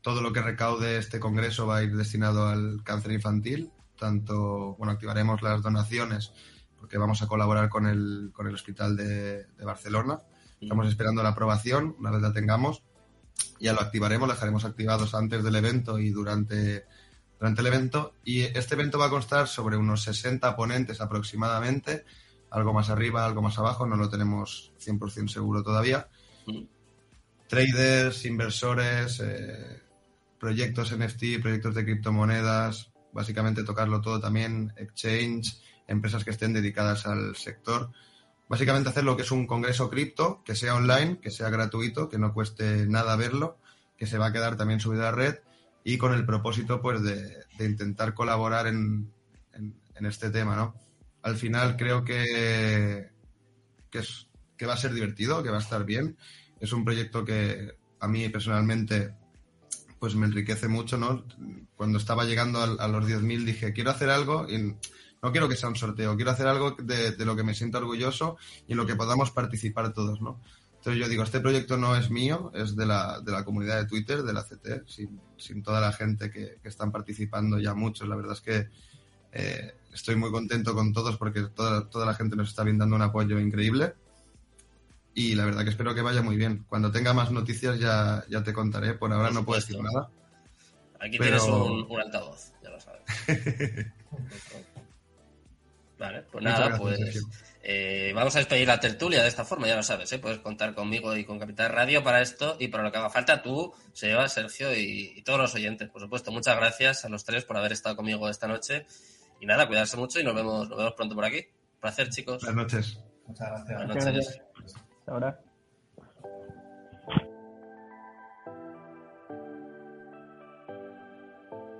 todo lo que recaude este congreso va a ir destinado al cáncer infantil. Tanto, bueno, activaremos las donaciones porque vamos a colaborar con el, con el Hospital de, de Barcelona. Estamos esperando la aprobación, una vez la tengamos, ya lo activaremos, lo dejaremos activados antes del evento y durante, durante el evento. Y este evento va a constar sobre unos 60 ponentes aproximadamente, algo más arriba, algo más abajo, no lo tenemos 100% seguro todavía. Traders, inversores, eh, proyectos NFT, proyectos de criptomonedas, básicamente tocarlo todo también, exchange, empresas que estén dedicadas al sector. Básicamente hacer lo que es un congreso cripto, que sea online, que sea gratuito, que no cueste nada verlo, que se va a quedar también subido a red y con el propósito pues de, de intentar colaborar en, en- en este tema, ¿no? Al final creo que, que, es, que va a ser divertido, que va a estar bien. Es un proyecto que a mí personalmente pues me enriquece mucho, ¿no? Cuando estaba llegando al- a, los 10.000 dije, quiero hacer algo y no quiero que sea un sorteo, quiero hacer algo de, de lo que me siento orgulloso y en lo que podamos participar todos, ¿no? Entonces yo digo, este proyecto no es mío, es de la, de la comunidad de Twitter, de la CT, sin, sin toda la gente que, que están participando ya muchos. La verdad es que eh, estoy muy contento con todos porque toda, toda la gente nos está brindando un apoyo increíble. y la verdad que espero que vaya muy bien. Cuando tenga más noticias ya, ya te contaré, por ahora Por no puedo decir nada. Aquí Pero- tienes un, un altavoz, ya lo sabes. vale, pues Muchas nada, gracias, pues eh, vamos a despedir la tertulia de esta forma, ya lo sabes, ¿eh? puedes contar conmigo y con Capital Radio para esto y para lo que haga falta tú, Seba, Sergio y, y todos los oyentes, por supuesto. Muchas gracias a los tres por haber estado conmigo esta noche y nada, cuidarse mucho y nos vemos, nos vemos pronto por aquí. Un placer, chicos. Buenas noches. Muchas gracias. Buenas noches. Hasta ahora.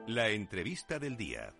La entrevista del día.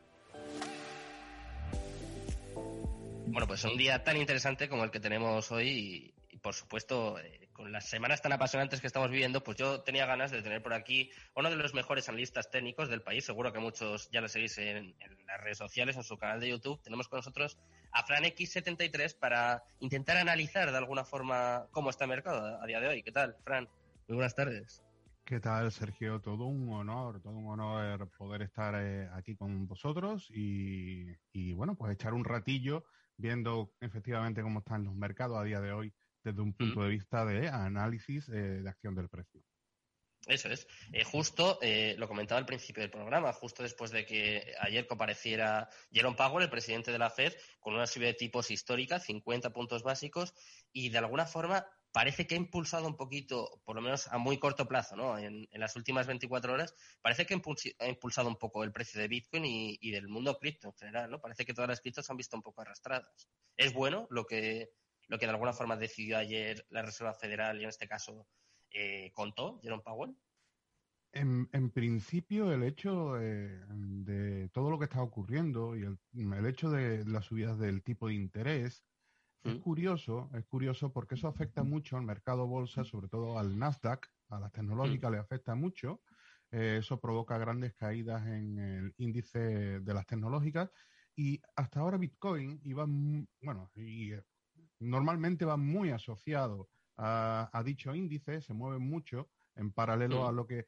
Bueno, pues un día tan interesante como el que tenemos hoy y, por supuesto, eh, con las semanas tan apasionantes que estamos viviendo, pues yo tenía ganas de tener por aquí uno de los mejores analistas técnicos del país. Seguro que muchos ya lo seguís en, las redes sociales, en su canal de YouTube. Tenemos con nosotros a Fran X73 para intentar analizar de alguna forma cómo está el mercado a, día de hoy. ¿Qué tal, Fran? Muy buenas tardes. ¿Qué tal, Sergio? Todo un honor, todo un honor poder estar eh, aquí con vosotros y, bueno, pues echar un ratillo viendo efectivamente cómo están los mercados a día de hoy desde un punto de vista de análisis eh, de acción del precio. Eso es. Eh, justo, eh, lo comentaba al principio del programa, justo después de que ayer compareciera Jerome Powell, el presidente de la Fed, con una subida de tipos histórica, 50 puntos básicos, y de alguna forma parece que ha impulsado un poquito, por lo menos a muy corto plazo, ¿no? En, en las últimas 24 horas, parece que ha impulsado un poco el precio de Bitcoin y, del mundo cripto en general, ¿no? Parece que todas las criptos se han visto un poco arrastradas. ¿Es bueno lo que, lo que de alguna forma decidió ayer la Reserva Federal y en este caso eh, contó Jerome Powell? En, principio, el hecho eh, de todo lo que está ocurriendo y el, el hecho de las subidas del tipo de interés es Mm. curioso, es curioso porque eso afecta mucho al mercado bolsa, sobre todo al Nasdaq, a las tecnológicas le afecta mucho. Eh, eso provoca grandes caídas en el índice de las tecnológicas y hasta ahora Bitcoin iba, bueno, y eh, normalmente va muy asociado a, a dicho índice, se mueve mucho en paralelo Mm. a lo que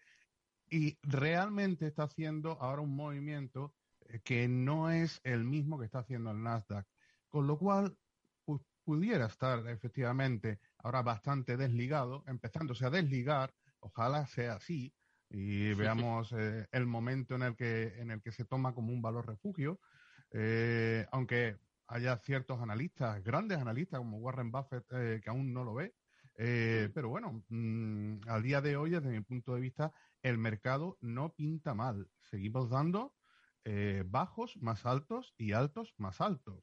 y realmente está haciendo ahora un movimiento eh, que no es el mismo que está haciendo el Nasdaq, con lo cual pudiera estar efectivamente ahora bastante desligado, empezándose a desligar, ojalá sea así y veamos eh, el momento en el que en el que se toma como un valor refugio, eh, aunque haya ciertos analistas, grandes analistas como Warren Buffett eh, que aún no lo ve, eh, pero bueno, mm, al día de hoy, desde mi punto de vista, el mercado no pinta mal. Seguimos dando bajos más altos y altos más altos.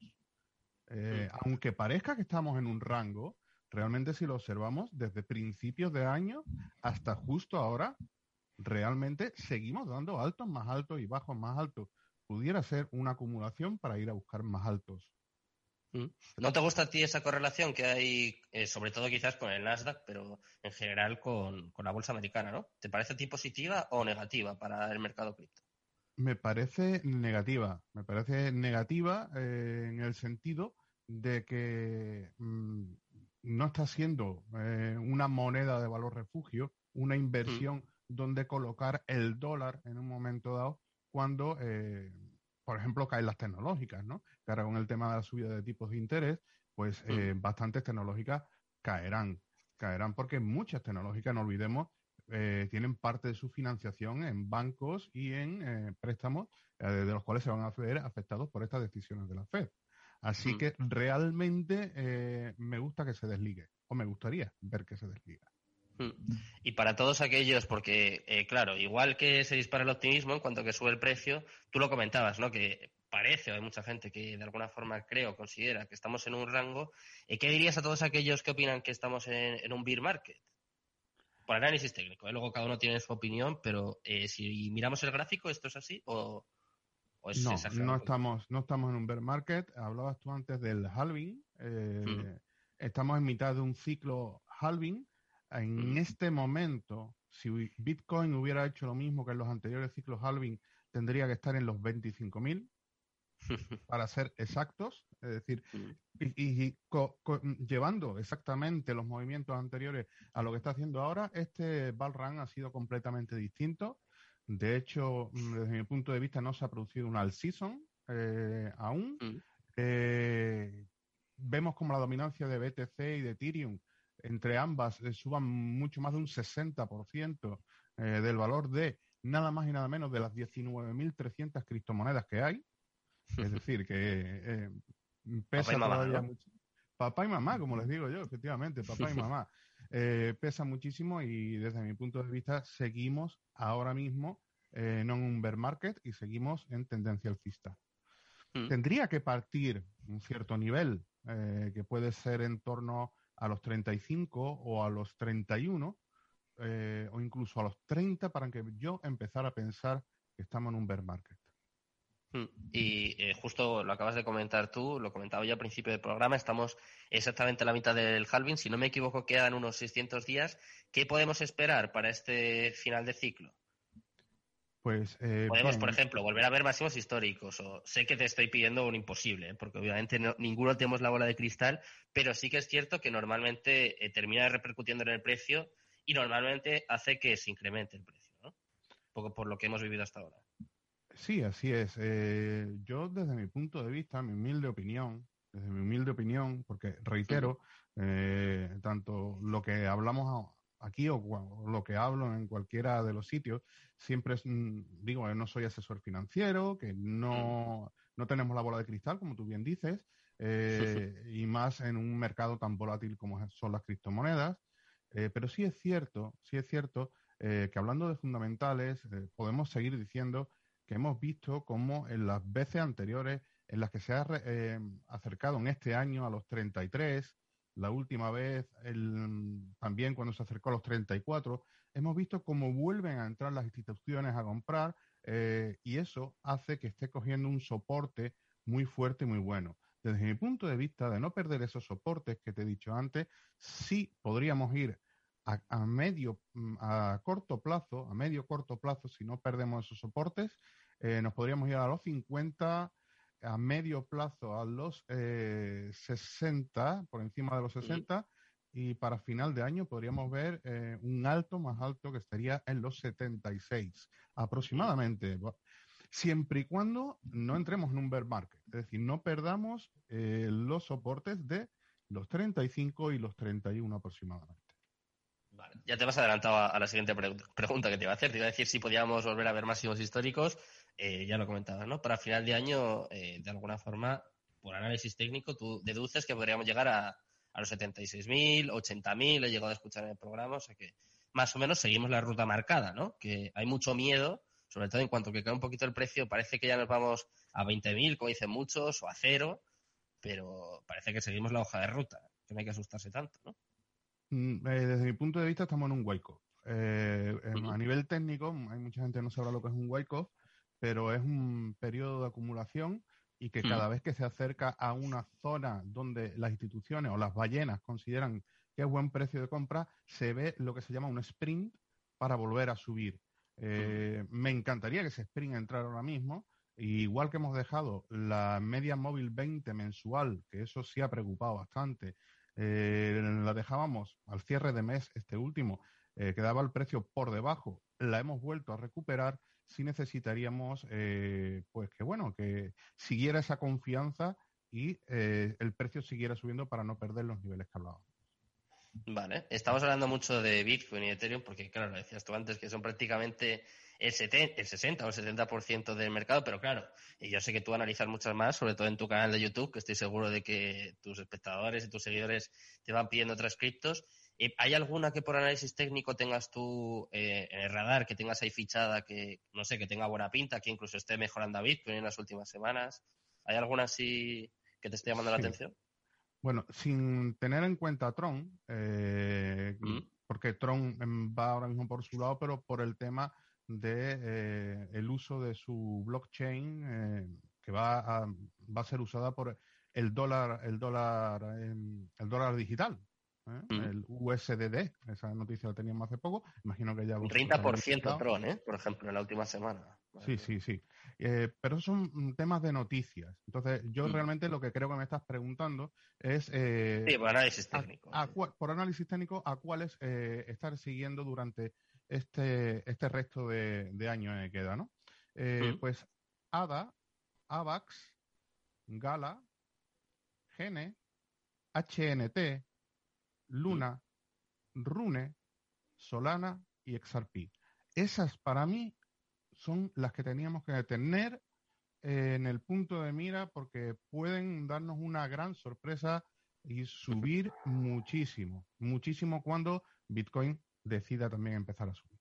Eh, Aunque parezca que estamos en un rango, realmente si lo observamos desde principios de año hasta justo ahora, realmente seguimos dando altos más altos y bajos más altos. Pudiera ser una acumulación para ir a buscar más altos. Mm. ¿No te gusta a ti esa correlación que hay, eh, sobre todo quizás con el Nasdaq, pero en general con, con la bolsa americana, ¿no? ¿Te parece a ti positiva o negativa para el mercado cripto? Me parece negativa, me parece negativa eh, en el sentido de que mm, no está siendo eh, una moneda de valor refugio, una inversión donde colocar el dólar en un momento dado cuando, eh, por ejemplo, caen las tecnológicas, ¿no? Que ahora con el tema de la subida de tipos de interés, pues eh, bastantes tecnológicas caerán, caerán porque muchas tecnológicas, no olvidemos, eh, tienen parte de su financiación en bancos y en eh, préstamos eh, de los cuales se van a ver afectados por estas decisiones de la Fed. Así Mm. que realmente me gusta que se desligue, o me gustaría ver que se desliga. Y para todos aquellos, porque, claro, igual que se dispara el optimismo en cuanto que sube el precio, tú lo comentabas, ¿no? Que parece, o hay mucha gente que de alguna forma creo, considera que estamos en un rango. ¿Qué dirías a todos aquellos que opinan que estamos en, en un bear market? Por análisis técnico, ¿eh? luego cada uno tiene su opinión, pero eh, si miramos el gráfico, ¿esto es así o, o es No, no estamos, no estamos en un bear market. Hablabas tú antes del halving. eh. Estamos en mitad de un ciclo halving. En este momento, si Bitcoin hubiera hecho lo mismo que en los anteriores ciclos halving, tendría que estar en los 25.000 para ser exactos. Es decir, y, y co- co- llevando exactamente los movimientos anteriores a lo que está haciendo ahora, este bull run ha sido completamente distinto. De hecho, mm, desde mi punto de vista, no se ha producido una all season eh, aún. Mm. Eh, vemos como la dominancia de BTC y de Ethereum entre ambas eh, suban mucho más de un 60% eh, del valor de nada más y nada menos de las 19.300 criptomonedas que hay. Es decir, que eh, pesa todavía mucho. Papá y mamá, como les digo yo, efectivamente, papá y mamá. Eh, pesa muchísimo y desde mi punto de vista seguimos ahora mismo eh, no en un bear market y seguimos en tendencia alcista. Mm. Tendría que partir un cierto nivel, eh, que puede ser en torno a los 35 o a los 31, o incluso a los 30, para que yo empezara a pensar que estamos en un bear market. Mm. Y eh, justo lo acabas de comentar tú, lo comentaba yo al principio del programa, estamos exactamente a la mitad del halving, si no me equivoco quedan unos 600 días. ¿Qué podemos esperar para este final de ciclo? Pues eh, podemos, por ejemplo, volver a ver máximos históricos. O sé que te estoy pidiendo un imposible, ¿eh? porque obviamente ninguno tenemos la bola de cristal, pero sí que es cierto que normalmente termina repercutiendo en el precio y normalmente hace que se incremente el precio, ¿no? Un poco por lo que hemos vivido hasta ahora. Sí, así es. Eh, yo desde mi punto de vista, mi humilde opinión, desde mi humilde opinión, porque reitero, eh, tanto lo que hablamos aquí o, lo que hablo en cualquiera de los sitios, siempre es, mm, digo, no soy asesor financiero, que no, no tenemos la bola de cristal, como tú bien dices, eh, y más en un mercado tan volátil como son las criptomonedas. pero sí es cierto, sí es cierto que hablando de fundamentales, podemos seguir diciendo que hemos visto como en las veces anteriores en las que se ha eh, acercado en este año a los 33, la última vez también cuando se acercó a los 34, hemos visto cómo vuelven a entrar las instituciones a comprar eh, y eso hace que esté cogiendo un soporte muy fuerte y muy bueno. Desde mi punto de vista, de no perder esos soportes que te he dicho antes, sí podríamos ir a, medio, mm, a corto plazo, a medio corto plazo, si no perdemos esos soportes, eh, nos podríamos ir a los 50, a medio plazo a los 60, eh, por encima de los 60, y para final de año podríamos ver eh, un alto más alto que estaría en los 76 aproximadamente. Siempre y cuando no entremos en un bear market, es decir, no perdamos los soportes de los 35 y los 31 aproximadamente. Ya te vas adelantado a, la siguiente pregunta que te iba a hacer. Te iba a decir si podíamos volver a ver máximos históricos. Eh, ya lo comentabas, ¿no? Para final de año, eh, de alguna forma, por análisis técnico, tú deduces que podríamos llegar a, a los 76.000, 80.000. He llegado a escuchar en el programa, o sea que más o menos seguimos la ruta marcada, ¿no? Que hay mucho miedo, sobre todo en cuanto que cae un poquito el precio, parece que ya nos vamos a 20.000, como dicen muchos, o a cero, pero parece que seguimos la hoja de ruta, que no hay que asustarse tanto, ¿no? Mm, eh, desde mi punto de vista estamos en un wake eh, A nivel técnico, hay mucha gente que no sabrá lo que es un wake pero es un periodo de acumulación y que cada vez que se acerca a una zona donde las instituciones o las ballenas consideran que es buen precio de compra, se ve lo que se llama un sprint para volver a subir. Eh, me encantaría que ese sprint entrara ahora mismo, igual que hemos dejado la media móvil 20 mensual, que eso sí ha preocupado bastante, eh, la dejábamos al cierre de mes, este último, eh, quedaba el precio por debajo, la hemos vuelto a recuperar, si necesitaríamos, eh, pues que bueno, que siguiera esa confianza y el precio siguiera subiendo para no perder los niveles que hablábamos. Vale, estamos hablando mucho de Bitcoin y Ethereum porque, claro, lo decías tú antes, que son prácticamente el, 70, el 60 o el 70% del mercado, pero claro, y yo sé que tú analizas muchas más, sobre todo en tu canal de YouTube, que estoy seguro de que tus espectadores y tus seguidores te van pidiendo otras criptos. ¿Hay alguna que por análisis técnico tengas tú eh, en el radar, que tengas ahí fichada, que no sé, que tenga buena pinta, que incluso esté mejorando a Bitcoin en las últimas semanas? ¿Hay alguna así que te esté llamando la atención? Bueno, sin tener en cuenta a Tron, eh, mm. porque Tron va ahora mismo por su lado, pero por el tema de eh, el uso de su blockchain eh, que va a, va a ser usada por el dólar el dólar em, el dólar digital ¿eh? el USDD esa noticia la teníamos hace poco imagino que ya un 30% Tron ¿eh? por ejemplo en la última semana. Sí sí sí. Pero son temas de noticias. Entonces yo realmente lo que creo que me estás preguntando es sí, por análisis técnico por análisis técnico a cuáles estar siguiendo durante este, este resto de, de año que queda, ¿no? Eh, pues ADA, AVAX, Gala, Gene, HNT, Luna, Rune, Solana y XRP. Esas para mí son las que teníamos que tener eh, en el punto de mira porque pueden darnos una gran sorpresa y subir muchísimo, muchísimo cuando Bitcoin decida también empezar a subir.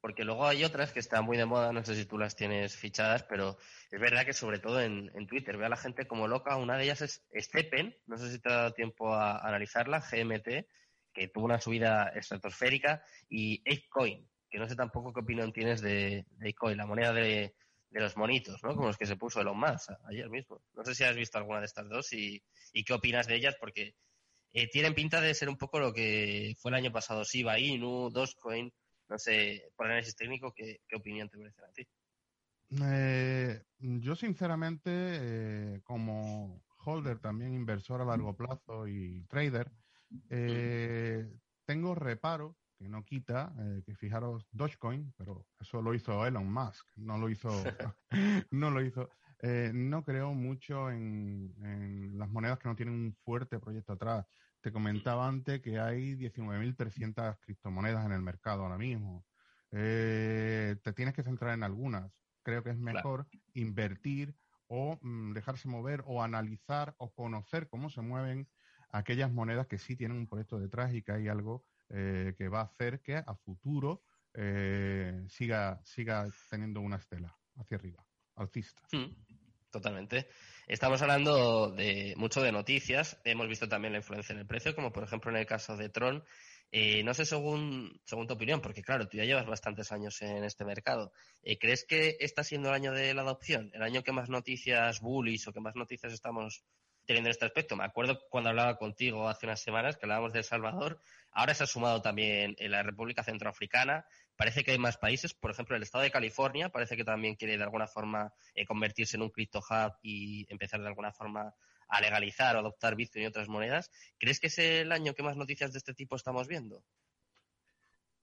Porque luego hay otras que están muy de moda, no sé si tú las tienes fichadas, pero es verdad que sobre todo en, Twitter veo a la gente como loca. Una de ellas es Stepen, no sé si te ha dado tiempo a, analizarla, GMT, que tuvo una subida estratosférica, y Apecoin, que no sé tampoco qué opinión tienes de, de la moneda de, los monitos, ¿no? Como los que se puso Elon Musk ayer mismo. No sé si has visto alguna de estas dos y, qué opinas de ellas, porque eh, tienen pinta de ser un poco lo que fue el año pasado Shiba Inu, Dogecoin, no sé, por análisis técnico, ¿qué, opinión te merecen a ti? Eh, yo sinceramente, eh, como holder también, inversor a largo plazo y trader, tengo reparo que no quita, eh, que fijaros Dogecoin, pero eso lo hizo Elon Musk, no lo hizo, no lo hizo. Eh, no creo mucho en, las monedas que no tienen un fuerte proyecto atrás. Te comentaba antes que hay 19.300 criptomonedas en el mercado ahora mismo. Eh, te tienes que centrar en algunas. Creo que es mejor invertir o mm, dejarse mover o analizar o conocer cómo se mueven aquellas monedas que sí tienen un proyecto detrás y que hay algo eh, que va a hacer que a futuro eh, siga, siga teniendo una estela hacia arriba, alcista. Hmm, totalmente. Estamos hablando de mucho de noticias. Hemos visto también la influencia en el precio, como por ejemplo en el caso de Tron. Eh, no sé según, según tu opinión, porque claro, tú ya llevas bastantes años en este mercado. ¿Crees que está siendo el año de la adopción? ¿El año que más noticias bullish o que más noticias estamos teniendo en este aspecto? Me acuerdo cuando hablaba contigo hace unas semanas que hablábamos de El Salvador Ahora se ha sumado también en la República Centroafricana. Parece que hay más países, por ejemplo, el estado de California parece que también quiere de alguna forma eh, convertirse en un crypto hub y empezar de alguna forma a legalizar o adoptar Bitcoin y otras monedas. ¿Crees que es el año que más noticias de este tipo estamos viendo?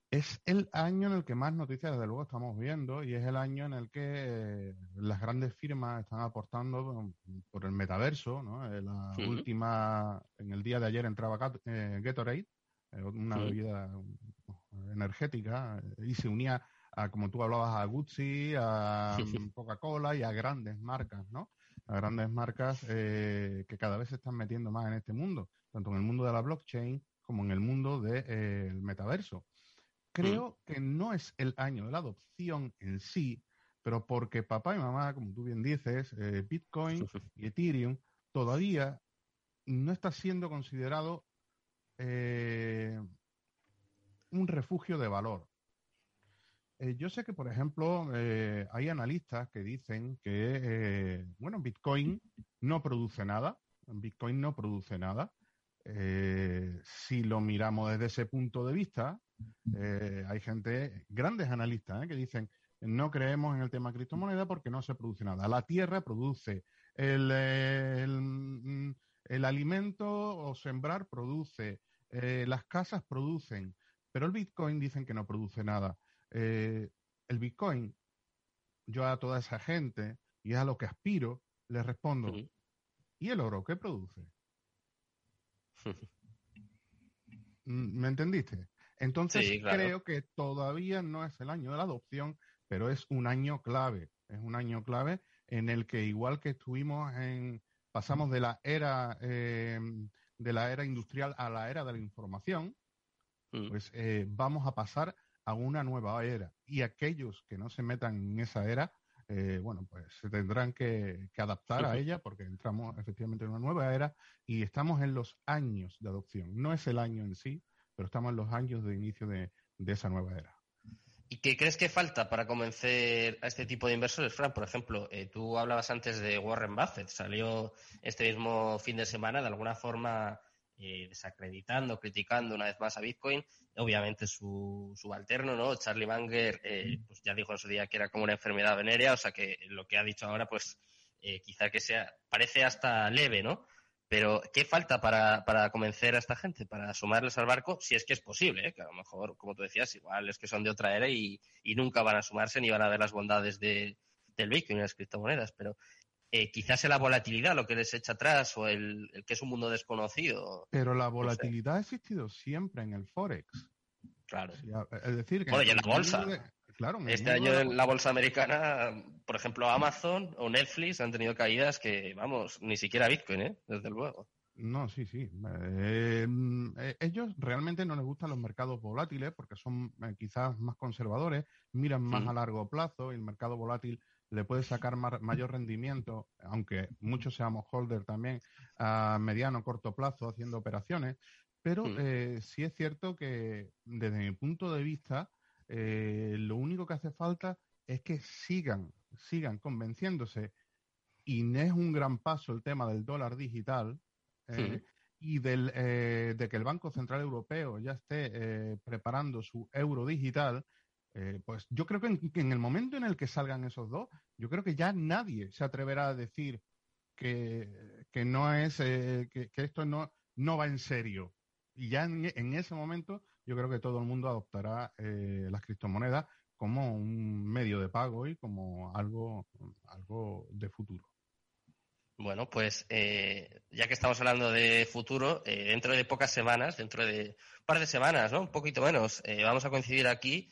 Es el año en el que más noticias, desde luego, estamos viendo y es el año en el que eh, las grandes firmas están aportando por el metaverso. ¿no? Eh, la última, en el día de ayer entraba Gatorade eh, una bebida energética, y se unía a, como tú hablabas, a Gucci, a Coca-Cola y a grandes marcas, ¿no? A grandes marcas eh, que cada vez se están metiendo más en este mundo, tanto en el mundo de la blockchain como en el mundo del de, eh, metaverso. Creo que no es el año de la adopción en sí, pero porque papá y mamá, como tú bien dices, Bitcoin y Ethereum todavía no está siendo considerado eh, un refugio de valor. Eh, yo sé que, por ejemplo, eh, hay analistas que dicen que, bueno, Bitcoin no produce nada. Bitcoin no produce nada. si lo miramos desde ese punto de vista, hay gente, grandes analistas, que dicen no creemos en el tema criptomoneda porque no se produce nada. La tierra produce el, el alimento o sembrar produce, eh, las casas producen, pero el Bitcoin dicen que no produce nada. Eh, el Bitcoin, yo a toda esa gente, y es a lo que aspiro, les respondo, ¿y el oro qué produce? Mm, ¿Me entendiste? Entonces creo que todavía no es el año de la adopción, pero es un año clave. Es un año clave en el que igual que estuvimos en, pasamos de la era eh, de la era industrial a la era de la información, mm. pues eh, vamos a pasar a una nueva era. Y aquellos que no se metan en esa era, eh, bueno, pues se tendrán que, adaptar a ella porque entramos efectivamente en una nueva era y estamos en los años de adopción. No es el año en sí, pero estamos en los años de inicio de esa nueva era. ¿Y qué crees que falta para convencer a este tipo de inversores, Fran? Por ejemplo, eh, tú hablabas antes de Warren Buffett, salió este mismo fin de semana de alguna forma eh, desacreditando, criticando una vez más a Bitcoin. Obviamente su subalterno, ¿no? Charlie Munger, eh, pues ya dijo en su día que era como una enfermedad venérea, o sea que lo que ha dicho ahora, pues quizá que sea, parece hasta leve, ¿no? Pero, ¿qué falta para, para, convencer a esta gente, para sumarles al barco? Si es que es posible, ¿eh? que a lo mejor, como tú decías, igual es que son de otra era y, nunca van a sumarse ni van a ver las bondades de, del Bitcoin y las criptomonedas. Pero, eh, quizás es la volatilidad lo que les echa atrás o el, que es un mundo desconocido. Pero la volatilidad ha existido siempre en el Forex. Claro. es decir, que bueno, y en la bolsa. Claro, este año en la bolsa americana, por ejemplo, Amazon o Netflix han tenido caídas que, vamos, ni siquiera Bitcoin, ¿eh? desde luego. No, sí, sí. Eh, eh, ellos realmente no les gustan los mercados volátiles porque son quizás más conservadores, miran más a largo plazo y el mercado volátil le puede sacar mayor rendimiento, aunque muchos seamos holder también, a mediano o corto plazo haciendo operaciones. Pero mm. eh, sí es cierto que desde mi punto de vista, eh, lo único que hace falta es que sigan, sigan convenciéndose, y es un gran paso el tema del dólar digital, eh, y del, de que el Banco Central Europeo ya esté preparando su euro digital, eh, pues yo creo que en, el momento en el que salgan esos dos, yo creo que ya nadie se atreverá a decir que, no es, eh, que, esto no, no va en serio. Y ya en, ese momento yo creo que todo el mundo adoptará eh, las criptomonedas como un medio de pago y como algo, algo de futuro. Bueno, pues ya que estamos hablando de futuro, dentro de pocas semanas, dentro de un par de semanas, ¿no? Un poquito menos, vamos a coincidir aquí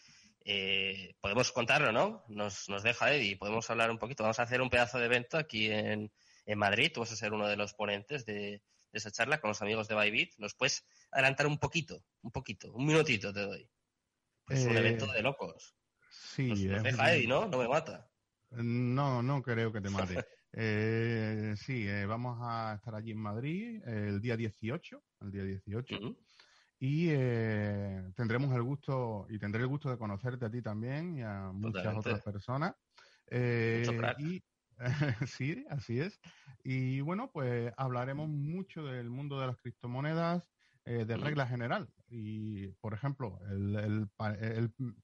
eh, podemos contarlo, ¿no? Nos, nos deja Eddie, podemos hablar un poquito. Vamos a hacer un pedazo de evento aquí en, en Madrid. Tú vas a ser uno de los ponentes de, esa charla con los amigos de Bybit. ¿Nos puedes adelantar un poquito? Un poquito, un minutito te doy. Es un eh, evento de locos. Sí, nos, deja Eddie, ¿no? No me mata. No, no creo que te mate. eh, sí, eh, vamos a estar allí en Madrid el día 18, el día 18 y eh, tendremos el gusto y tendré el gusto de conocerte a ti también y a muchas otras personas. Y sí, así es. Y bueno, pues hablaremos mucho del mundo de las criptomonedas eh, de regla general. Y, por ejemplo, el,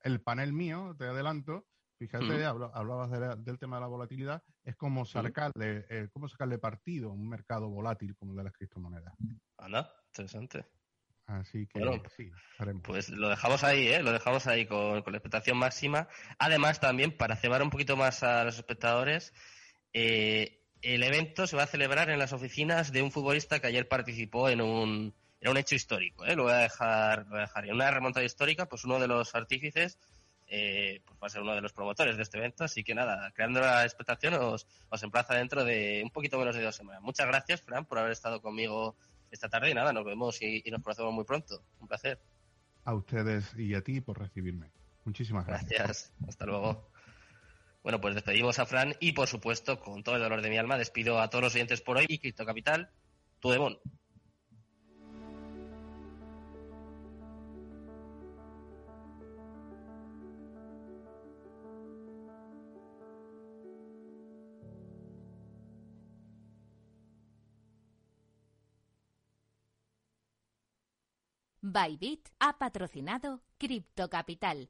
el, panel mío, te adelanto, fíjate, hablabas del tema de la volatilidad, es como sacarle, cómo sacarle partido a un mercado volátil como el de las criptomonedas. Anda, interesante. Así que sí, Pues lo dejamos ahí, ¿eh? Lo dejamos ahí con, la expectación máxima. Además, también, para cebar un poquito más a los espectadores, eh, el evento se va a celebrar en las oficinas de un futbolista que ayer participó en un, en un hecho histórico, ¿eh? Lo voy a dejar, lo voy a dejar. En una remontada histórica, pues uno de los artífices eh, pues va a ser uno de los promotores de este evento. Así que nada, creando la expectación, os, os emplaza dentro de un poquito menos de dos semanas. Muchas gracias, Fran, por haber estado conmigo esta tarde y nada, nos vemos y, nos conocemos muy pronto. Un placer. A ustedes y a ti por recibirme. Muchísimas gracias. Gracias. Hasta luego. Bueno, pues despedimos a Fran y, por supuesto, con todo el dolor de mi alma, despido a todos los oyentes por hoy y Cripto Capital, tu demon. Bybit ha patrocinado Crypto Capital.